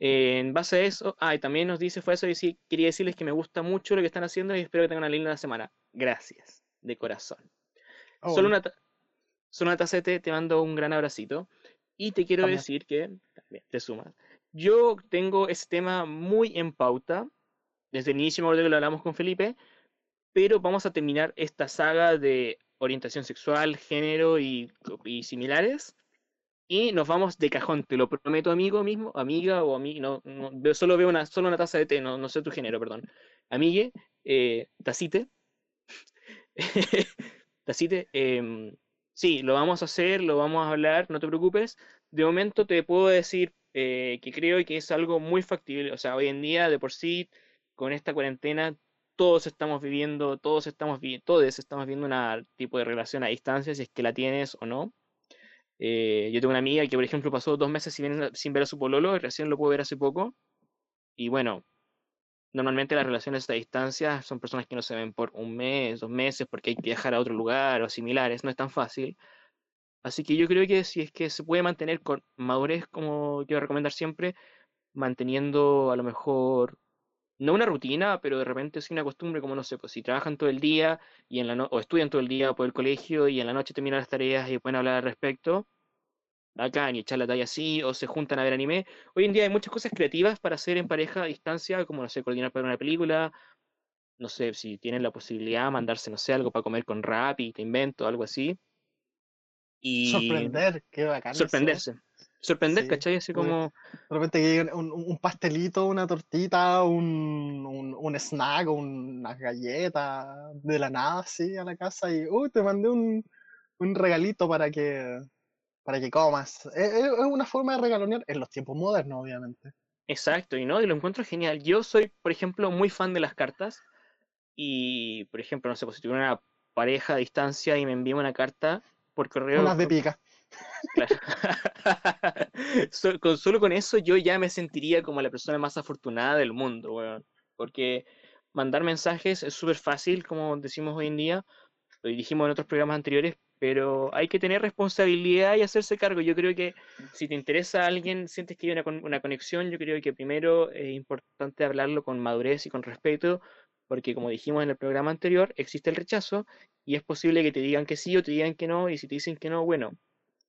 en base a eso, ah, y también nos dice, fue eso, y sí, quería decirles que me gusta mucho lo que están haciendo y espero que tengan una linda semana. Gracias, de corazón. Oh, solo, una solo una tacete, te mando un gran abracito. Y te quiero decir que, también, te sumas. Yo tengo ese tema muy en pauta. Desde el inicio me acuerdo que lo hablamos con Felipe. Pero vamos a terminar esta saga de orientación sexual, género y, similares. Y nos vamos de cajón, te lo prometo, amigo mismo, amiga o amigo, no, no, solo veo una, solo una taza de té, no, no sé tu género, perdón. Amigue, eh, tacite. tacite, em, sí, lo vamos a hacer, lo vamos a hablar, no te preocupes. De momento te puedo decir eh, que creo que es algo muy factible. O sea, hoy en día, de por sí, con esta cuarentena, todos estamos viviendo, todos estamos viviendo, todos estamos viendo un tipo de relación a distancia, si es que la tienes o no. Eh, yo tengo una amiga que, por ejemplo, pasó dos meses sin, ver a su pololo, y recién lo puedo ver hace poco. Y bueno, normalmente las relaciones a distancia son personas que no se ven por un mes, dos meses, porque hay que viajar a otro lugar o similares, no es tan fácil. Así que yo creo que si es que se puede mantener con madurez, como quiero recomendar siempre, manteniendo a lo mejor no una rutina, pero de repente sí una costumbre, como no sé, pues si trabajan todo el día y en la o estudian todo el día por el colegio y en la noche terminan las tareas y pueden hablar al respecto, acá ni echar la talla así, o se juntan a ver anime. Hoy en día hay muchas cosas creativas para hacer en pareja a distancia, como no sé, coordinar para una película, no sé, si tienen la posibilidad, mandarse, no sé, algo para comer con rap y te invento, algo así. Y Sorprender, qué bacán. eso. sorprenderse. Sorprender, Sí, ¿cachai? Así como, De repente que un, un pastelito, una tortita, un, un, un snack, unas galletas de la nada así a la casa y uy, te mandé un, un regalito para que para que comas. Es una forma de regalonear en los tiempos modernos, obviamente. exacto, y no, y lo encuentro genial. Yo soy, por ejemplo, muy fan de las cartas. Y, por ejemplo, no sé, pues si tuviera una pareja a distancia y me envía una carta por correo. Unas de pica. Claro. Con, solo con eso yo ya me sentiría como la persona más afortunada del mundo, weón. Porque mandar mensajes es súper fácil, como decimos hoy en día, lo dijimos en otros programas anteriores, pero hay que tener responsabilidad y hacerse cargo. Yo creo que si te interesa a alguien, sientes que hay una, una conexión, yo creo que primero es importante hablarlo con madurez y con respeto, porque como dijimos en el programa anterior, existe el rechazo y es posible que te digan que sí o te digan que no, y si te dicen que no, bueno,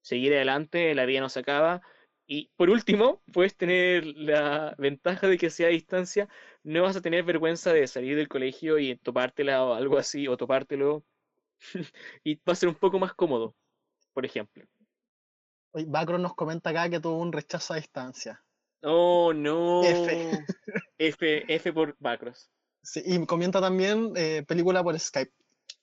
seguir adelante, la vida no se acaba. Y por último, puedes tener la ventaja de que sea a distancia, no vas a tener vergüenza de salir del colegio y topártela o algo así, o topártelo, y va a ser un poco más cómodo, por ejemplo. Oye, Bacro nos comenta acá que tuvo un rechazo a distancia. Oh, no. F. F, F por Macros. Sí, y comenta también eh, película por Skype.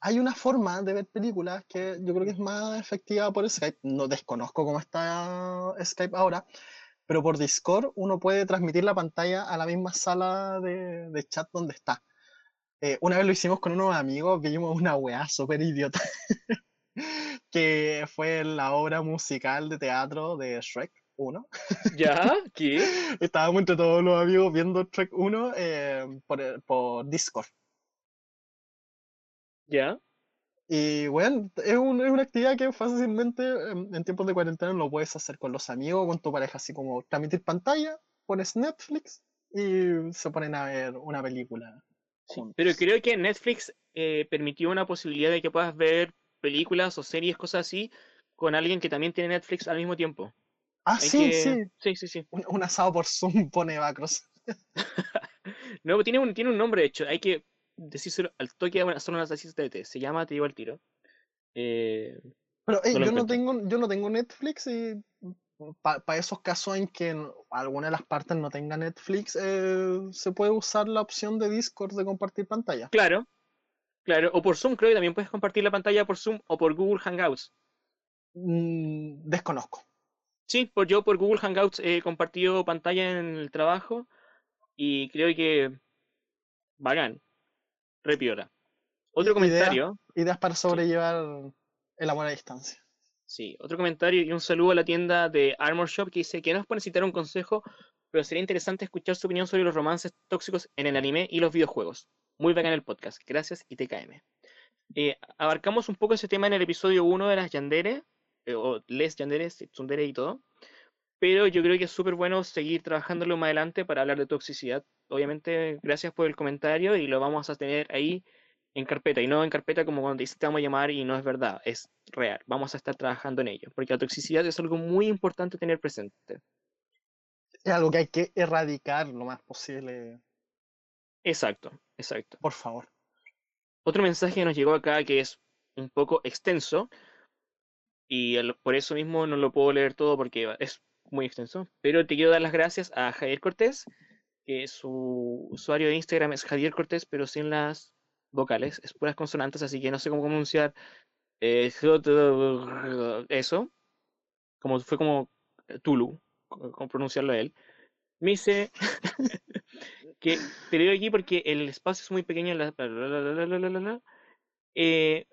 Hay una forma de ver películas que yo creo que es más efectiva por Skype. No desconozco cómo está Skype ahora, pero por Discord uno puede transmitir la pantalla a la misma sala de, de chat donde está. Eh, una vez lo hicimos con unos amigos, vimos una weá súper idiota, que fue la obra musical de teatro de Shrek 1. ¿Ya? ¿Qué? Estábamos entre todos los amigos viendo Shrek 1 eh, por, el- por Discord. ¿Ya? Y bueno, es, un- es una actividad que fácilmente en, en tiempos de cuarentena lo puedes hacer con los amigos, con tu pareja, así como transmitir pantalla, pones Netflix y se ponen a ver una película. Sí, pero creo que Netflix eh, permitió una posibilidad de que puedas ver películas o series, cosas así, con alguien que también tiene Netflix al mismo tiempo. Ah, sí, que- sí, Sí, sí, sí. un, un asado por Zoom pone Bacros. No, tiene un, tiene un nombre, de hecho. Hay que decírselo al toque a hacer una té. Se llama, te digo al tiro. Eh, Pero hey, No lo yo, no tengo, yo no tengo Netflix y para esos casos en que alguna de las partes no tenga Netflix, eh, se puede usar la opción de Discord de compartir pantalla. claro, claro. O por Zoom, creo que también puedes compartir la pantalla por Zoom o por Google Hangouts. Mm, desconozco. Sí, por, yo por Google Hangouts he compartido pantalla en el trabajo y creo que bacán, repiola. Otro idea. comentario, Ideas para sobrellevar el amor a distancia. sí, otro comentario y un saludo a la tienda de Armor Shop que dice que no es por necesitar un consejo, pero sería interesante escuchar su opinión sobre los romances tóxicos en el anime y los videojuegos. Muy bacán el podcast, gracias y TKM. Eh, abarcamos un poco ese tema en el episodio 1 de las Yandere, o les Yanderes, Tsundere y todo. Pero yo creo que es súper bueno seguir trabajándolo más adelante para hablar de toxicidad. Obviamente, gracias por el comentario y lo vamos a tener ahí en carpeta. Y no en carpeta como cuando te dice te vamos a llamar y no es verdad, es real. Vamos a estar trabajando en ello. Porque la toxicidad es algo muy importante tener presente. Es algo que hay que erradicar lo más posible, Exacto, exacto. por favor. Otro mensaje que nos llegó acá que es un poco extenso y por eso mismo no lo puedo leer todo porque es muy extenso. Pero te quiero dar las gracias a Javier Cortés, que su usuario de Instagram es Javier Cortés, pero sin las vocales, es puras consonantes, así que no sé cómo pronunciar eh, eso. Como fue como eh, Tulu, como pronunciarlo a él. Me dice que te leo aquí porque el espacio es muy pequeño. La, la, eh,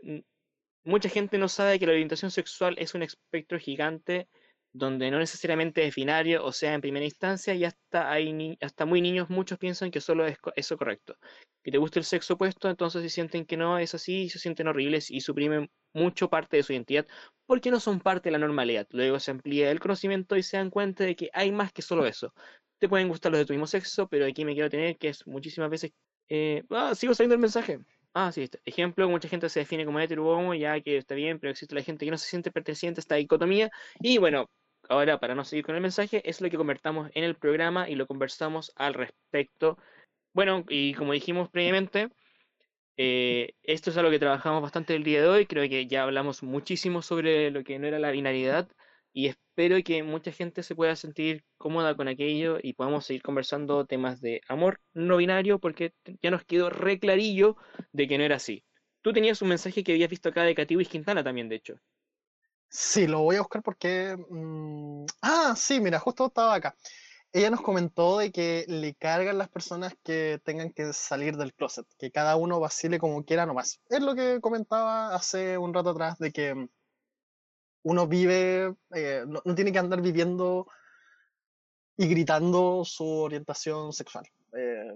mucha gente no sabe que la orientación sexual es un espectro gigante donde no necesariamente es binario, o sea, en primera instancia, y hasta, hay ni- hasta muy niños muchos piensan que solo es eso correcto. Que te gusta el sexo opuesto, entonces si sienten que no es así, se sienten horribles y suprimen mucho parte de su identidad porque no son parte de la normalidad. Luego se amplía el conocimiento y se dan cuenta de que hay más que solo eso. Te pueden gustar los de tu mismo sexo, pero aquí me quiero tener que es muchísimas veces... eh, ah, sigo saliendo el mensaje. Ah, sí, está. Ejemplo, mucha gente se define como hetero ya que está bien, pero existe la gente que no se siente perteneciente a esta dicotomía. Y bueno, ahora para no seguir con el mensaje, es lo que convertamos en el programa y lo conversamos al respecto. Bueno, y como dijimos previamente, Eh, esto es algo que trabajamos bastante el día de hoy. Creo que ya hablamos muchísimo sobre lo que no era la binariedad y espero que mucha gente se pueda sentir cómoda con aquello y podamos seguir conversando temas de amor no binario porque ya nos quedó re clarillo de que no era así. Tú tenías un mensaje que habías visto acá de Catiwis Quintana también, de hecho. Sí, lo voy a buscar porque... mm, Ah, sí, mira, justo estaba acá. Ella nos comentó de que le cargan las personas que tengan que salir del closet, que cada uno vacile como quiera nomás. Es lo que comentaba hace un rato atrás, de que mm, uno vive, eh, no, tiene que andar viviendo y gritando su orientación sexual. Eh,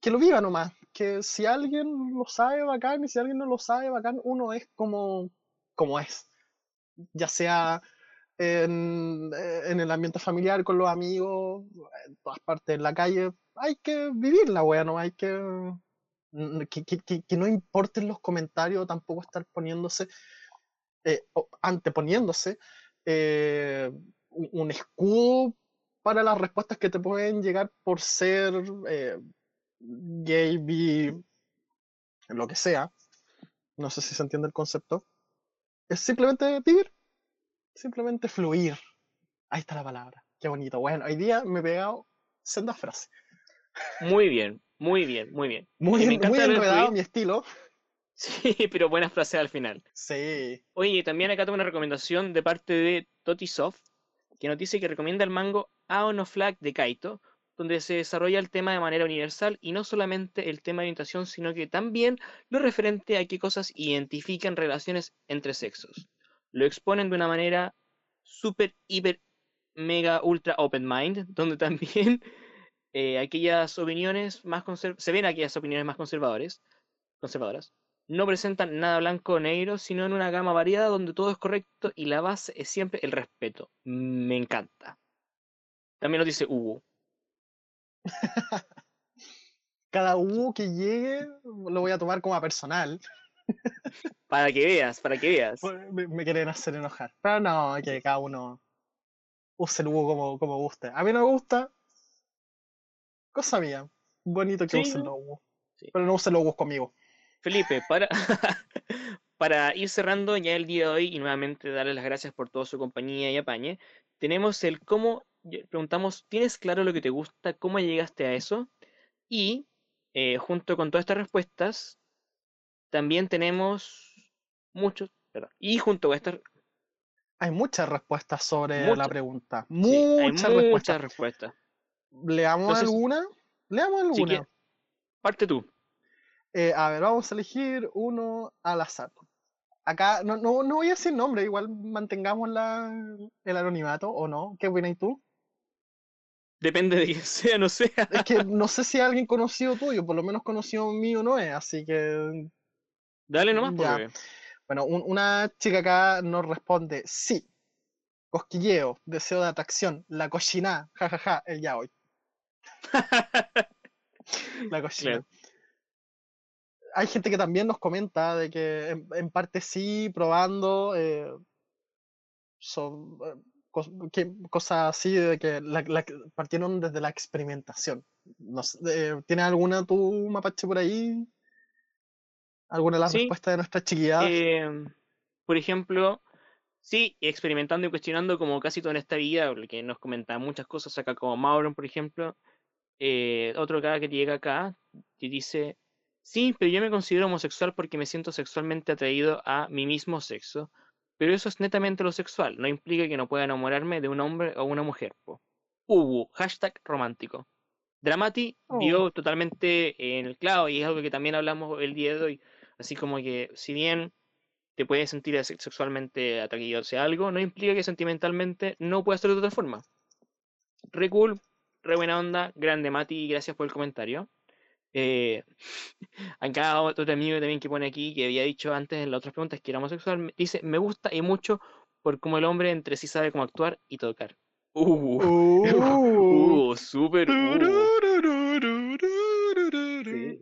que lo viva nomás, que si alguien lo sabe, bacán, y si alguien no lo sabe, bacán, uno es como, como es. Ya sea en, el ambiente familiar, con los amigos, en todas partes, en la calle, hay que vivir la wea, no hay que, que- que- que no importen los comentarios, tampoco estar poniéndose, eh, anteponiéndose eh, un escudo para las respuestas que te pueden llegar por ser eh, gay, bi, lo que sea. No sé si se entiende el concepto. Es simplemente vivir, simplemente fluir. Ahí está la palabra. Qué bonito. Bueno, hoy día me he pegado sendas frases. Muy bien, muy bien, muy bien. Muy, me encanta muy enredado mi estilo. Sí, pero buenas frases al final. Sí. Oye, también acá tengo una recomendación de parte de Totisoft, que nos dice que recomienda el mango Aono Flag de Kaito, donde se desarrolla el tema de manera universal y no solamente el tema de orientación, sino que también lo referente a qué cosas identifican relaciones entre sexos. Lo exponen de una manera súper, hiper, mega, ultra open mind, donde también eh, aquellas opiniones más se ven aquellas opiniones más conservadores, conservadoras, no presentan nada blanco o negro, sino en una gama variada donde todo es correcto y la base es siempre el respeto. Me encanta. También nos dice Hugo. Cada U que llegue lo voy a tomar como a personal. Para que veas, para que veas. Me, me quieren hacer enojar. Pero no, que cada uno use el U como, como guste. A mí no me gusta. Cosa mía. Bonito que Sí, usen los. Sí. Pero no usen los U conmigo. Felipe, para, para ir cerrando ya el día de hoy y nuevamente darles las gracias por toda su compañía y apañe, tenemos el cómo, preguntamos, ¿tienes claro lo que te gusta? ¿Cómo llegaste a eso? Y eh, junto con todas estas respuestas, también tenemos muchos, perdón, y junto con estas, Hay muchas respuestas sobre la Muchas. pregunta. sí, hay Muchas respuestas. muchas respuestas. ¿Leamos Entonces, alguna? Leamos alguna. parte tú. Eh, a ver, vamos a elegir uno al azar. Acá, no, no, no voy a decir nombre, igual mantengamos la, el anonimato o no. ¿Qué opinas tú? Depende de quién sea, no sea. Es que no sé si alguien conocido tuyo, por lo menos conocido mío no es, así que Dale nomás, pues, Bueno, un- una chica acá nos responde, sí, cosquilleo, deseo de atracción, la cochina, jajaja, el ya hoy. La cochina. Claro. Hay gente que también nos comenta de que en, en parte sí, probando, eh, son, eh, cos- que- cosas así, de que la- la- partieron desde la experimentación. No sé, eh, ¿Tienes alguna tú, Mapache, por ahí? ¿Alguna de las Sí. respuestas de nuestras chiquilladas? Em, por ejemplo, sí, experimentando y cuestionando como casi toda en esta vida, porque nos comenta muchas cosas acá, como Mauron, por ejemplo. otro acá que llega acá y dice, sí, pero yo me considero homosexual porque me siento sexualmente atraído a mi mismo sexo, pero eso es netamente lo sexual, no implica que no pueda enamorarme de un hombre o una mujer. po". Ubu, hashtag romántico. Dramati dio Oh. totalmente en el clavo y es algo que también hablamos el día de hoy. Así como que si bien te puedes sentir sexualmente atraído hacia algo, no implica que sentimentalmente no puedas hacerlo de otra forma. Re cool, re buena onda, grande Mati, gracias por el comentario. Eh, acá otro amigo también que pone aquí, que había dicho antes en las otras preguntas que era homosexual, dice, me gusta y mucho por cómo el hombre entre sí sabe cómo actuar y tocar. Uh, Uh. uh, súper, uh. Sí.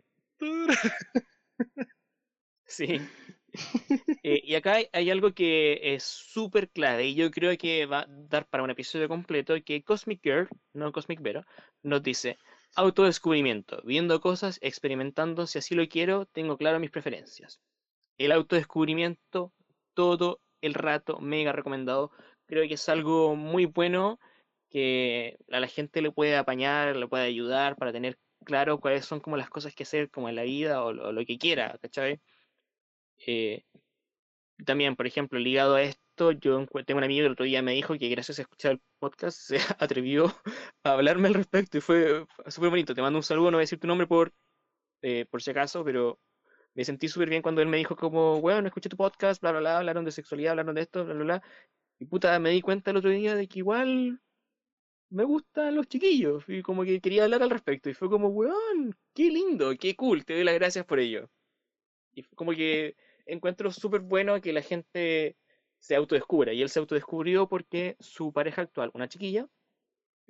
Sí. Eh, y acá hay, hay algo que es súper clave y yo creo que va dar para un episodio completo, que Cosmic Girl, no Cosmic Vero, nos dice, autodescubrimiento, viendo cosas, experimentando, si así lo quiero, tengo claro mis preferencias. El autodescubrimiento, todo el rato, mega recomendado. Creo que es algo muy bueno que a la gente le puede apañar, le puede ayudar para tener claro cuáles son como las cosas que hacer como en la vida o, lo que quiera, ¿cachai? Eh, también, por ejemplo, ligado a esto, yo tengo un amigo que el otro día me dijo que gracias a escuchar el podcast se atrevió a hablarme al respecto y fue súper bonito. Te mando un saludo, no voy a decir tu nombre por, eh, por si acaso, pero me sentí súper bien cuando él me dijo como, bueno, escuché tu podcast, bla, bla, bla, hablaron de sexualidad, hablaron de esto, bla, bla, bla. Y puta, me di cuenta el otro día de que igual me gustan los chiquillos y como que quería hablar al respecto. Y fue como, weón, qué lindo, qué cool, te doy las gracias por ello. Y como que encuentro súper bueno que la gente se autodescubra. Y él se autodescubrió porque su pareja actual, una chiquilla,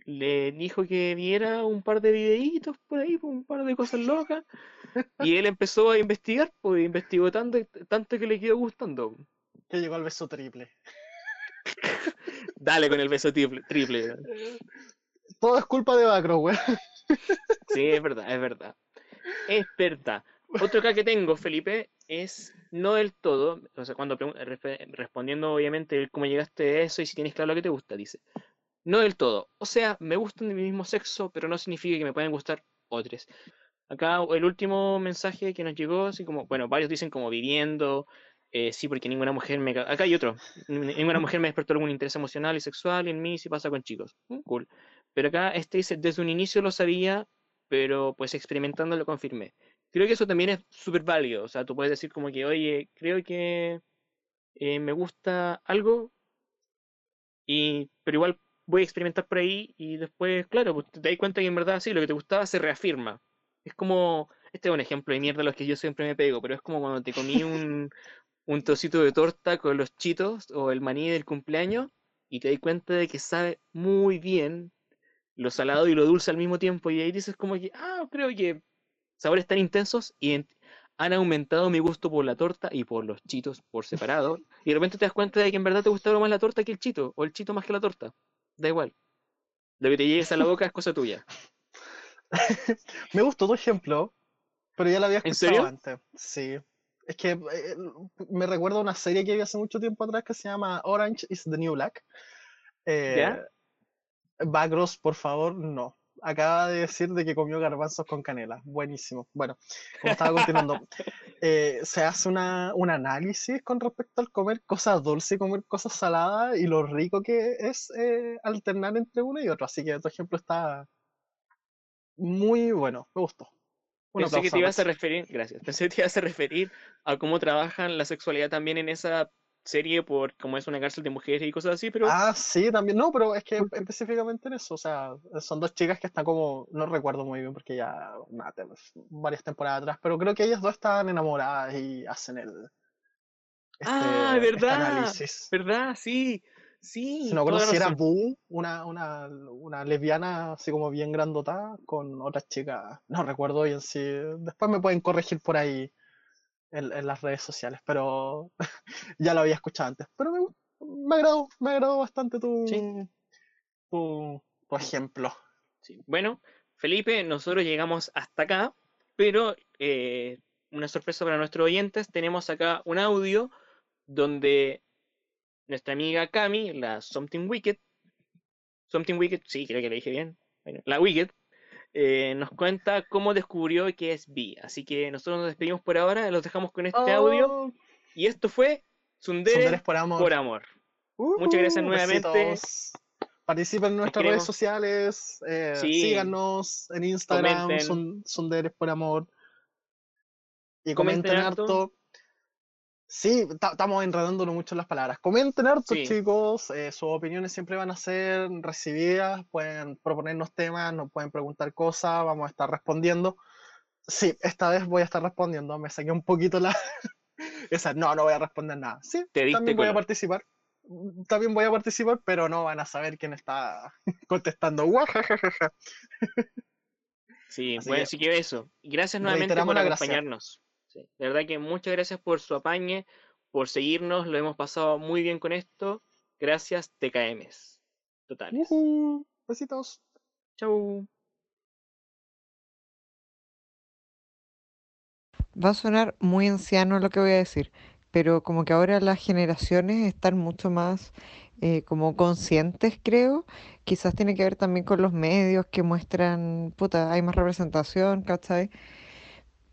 le dijo que viera un par de videitos por ahí, un par de cosas locas. y él empezó a investigar, pues investigó tanto, tanto que le quedó gustando. Que llegó al beso triple. Dale con el beso triple. triple. Todo es culpa de Bacro, güey. Sí, es verdad, es verdad. Es verdad. Otro acá que tengo, Felipe, es no del todo, o sea, cuando respondiendo obviamente cómo llegaste a eso y si tienes claro lo que te gusta, dice, no del todo, o sea, me gustan de mi mismo sexo, pero no significa que me puedan gustar otros. Acá el último mensaje que nos llegó, así como, bueno, varios dicen como viviendo, eh, sí, porque ninguna mujer me... Acá hay otro, ninguna mujer me despertó algún interés emocional y sexual y en mí sí pasa con chicos. Mm, cool. Pero acá este dice, desde un inicio lo sabía, pero pues experimentando lo confirmé creo que eso también es súper válido. O sea, tú puedes decir como que, oye, creo que eh, me gusta algo, y, pero igual voy a experimentar por ahí y después, claro, pues, te das cuenta que en verdad sí, lo que te gustaba se reafirma. Es como, este es un ejemplo de mierda a los que yo siempre me pego, pero es como cuando te comí un, un trocito de torta con los chitos o el maní del cumpleaños y te das cuenta de que sabe muy bien lo salado y lo dulce al mismo tiempo y ahí dices como que, ah, creo que sabores tan intensos y han aumentado mi gusto por la torta y por los chitos por separado. y de repente te das cuenta de que en verdad te gustaba más la torta que el chito, o el chito más que la torta. Da igual. Lo que te llegues a la boca es cosa tuya. Me gustó tu ejemplo, pero ya la había escuchado ¿En serio? antes. Sí. Es que eh, me recuerda una serie que vi hace mucho tiempo atrás que se llama Orange is the New Black. Eh, ¿Ya? Bagros, por favor, no acaba de decir de que comió garbanzos con canela. Buenísimo. Bueno, como estaba continuando, eh, se hace una, un análisis con respecto al comer cosas dulces y comer cosas saladas y lo rico que es eh, alternar entre uno y otro. Así que tu ejemplo está muy bueno, me gustó. Pensé que aplauso, te ibas a Alex. referir, gracias. Pensé que te ibas a referir a cómo trabajan la sexualidad también en esa serie por como es una cárcel de mujeres y cosas así, pero Ah, sí, también. No, pero es que específicamente en eso. O sea, son dos chicas que están como. No recuerdo muy bien porque ya. varias temporadas atrás. Pero creo que ellas dos están enamoradas y hacen el. Ah, este- este ¿verdad? análisis. ¿verdad? Sí, sí. Si no acuerdo si era. Boo, una, una, una lesbiana así como bien grandota, con otras chicas. No recuerdo bien si. Después me pueden corregir por ahí en, en las redes sociales, pero ya lo había escuchado antes. Pero me, me agradó, me agradó bastante tu, Sí. tu, tu ejemplo. Sí. Bueno, Felipe, nosotros llegamos hasta acá, pero eh, una sorpresa para nuestros oyentes, tenemos acá un audio donde nuestra amiga Cami, la Something Wicked, Something Wicked, sí, creo que lo dije bien, bueno, la Wicked, eh, nos cuenta cómo descubrió que es bi. Así que nosotros nos despedimos por ahora, los dejamos con este audio. Oh, Y esto fue Sunderes por amor. por amor. Muchas gracias nuevamente. besitos. Participen en nuestras redes sociales, eh, Sí. síganos en Instagram, Sunderes por amor. Y Comenten comenten harto. harto. Sí, ta- estamos enredándonos mucho en las palabras. Comenten harto, Sí. chicos. eh, sus opiniones siempre van a ser recibidas. Pueden proponernos temas, nos pueden preguntar cosas, vamos a estar respondiendo. Sí, esta vez voy a estar respondiendo. Me saqué un poquito la. Esa, no, no voy a responder nada. Sí, Te diste también voy a participar. También voy a participar, pero no van a saber quién está contestando. Sí, Así bueno, que, así que eso. Gracias nuevamente por gracia. Sí, de verdad que muchas gracias por su apañe, por seguirnos, lo hemos pasado muy bien con esto. Gracias, TKMs. totales. Besitos. Chau. Va a sonar muy anciano lo que voy a decir, pero como que ahora las generaciones están mucho más eh, como conscientes, creo. Quizás tiene que ver también con los medios que muestran, puta, hay más representación, ¿cachai?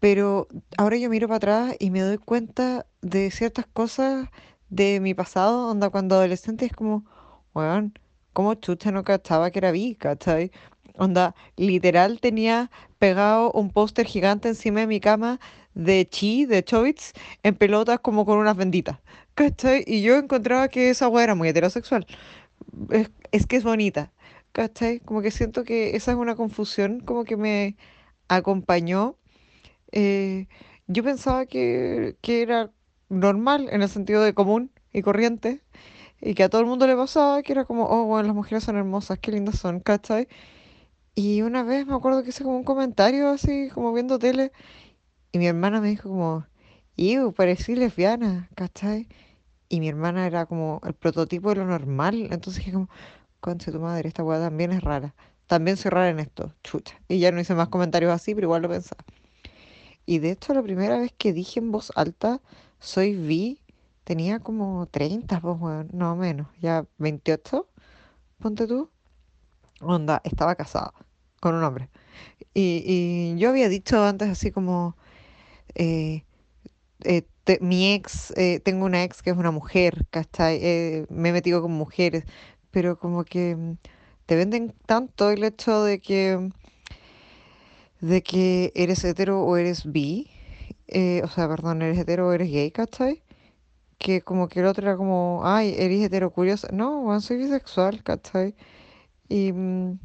Pero ahora yo miro para atrás y me doy cuenta de ciertas cosas de mi pasado, onda cuando adolescente es como, weón, ¿cómo chucha no cachaba que era bi, cachai? Onda, literal tenía pegado un póster gigante encima de mi cama de Chi, de Chobits, en pelotas como con unas benditas, ¿cachai? Y yo encontraba que esa weá era muy heterosexual. Es, es que es bonita, ¿cachai? Como que siento que esa es una confusión como que me acompañó eh, yo pensaba que, que era normal en el sentido de común y corriente y que a todo el mundo le pasaba, que era como, oh, bueno, las mujeres son hermosas, qué lindas son, ¿cachai? Y una vez me acuerdo que hice como un comentario así, como viendo tele, y mi hermana me dijo como, Iu, parecí lesbiana, ¿cachai? Y mi hermana era como el prototipo de lo normal, entonces dije como, conche tu madre, esta weá también es rara. También soy rara en esto, chucha. Y ya no hice más comentarios así, pero igual lo pensaba. Y de hecho, la primera vez que dije en voz alta, soy bi, tenía como 30, pues, weón, no menos, ya 28, ponte tú. Onda, estaba casada con un hombre. Y, y yo había dicho antes así como, eh, eh, mi ex, eh, tengo una ex que es una mujer, ¿cachai? Me he metido con mujeres, pero como que mm, te venden tanto el hecho de que de que eres hetero o eres bi, eh, o sea, perdón, eres hetero o eres gay, ¿cachai? Que como que el otro era como, ay, eres hetero curiosa. No, soy bisexual, ¿cachai? Y mm,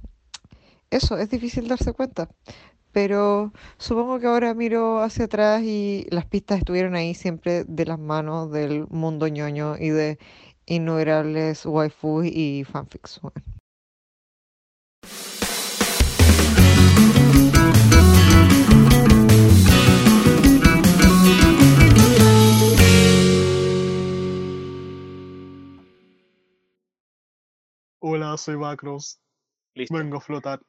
eso, es difícil darse cuenta. Pero supongo que ahora miro hacia atrás y las pistas estuvieron ahí siempre de las manos del mundo ñoño y de innumerables waifus y fanfics. weón. Hola, soy Macros. Listo. Vengo a flotar.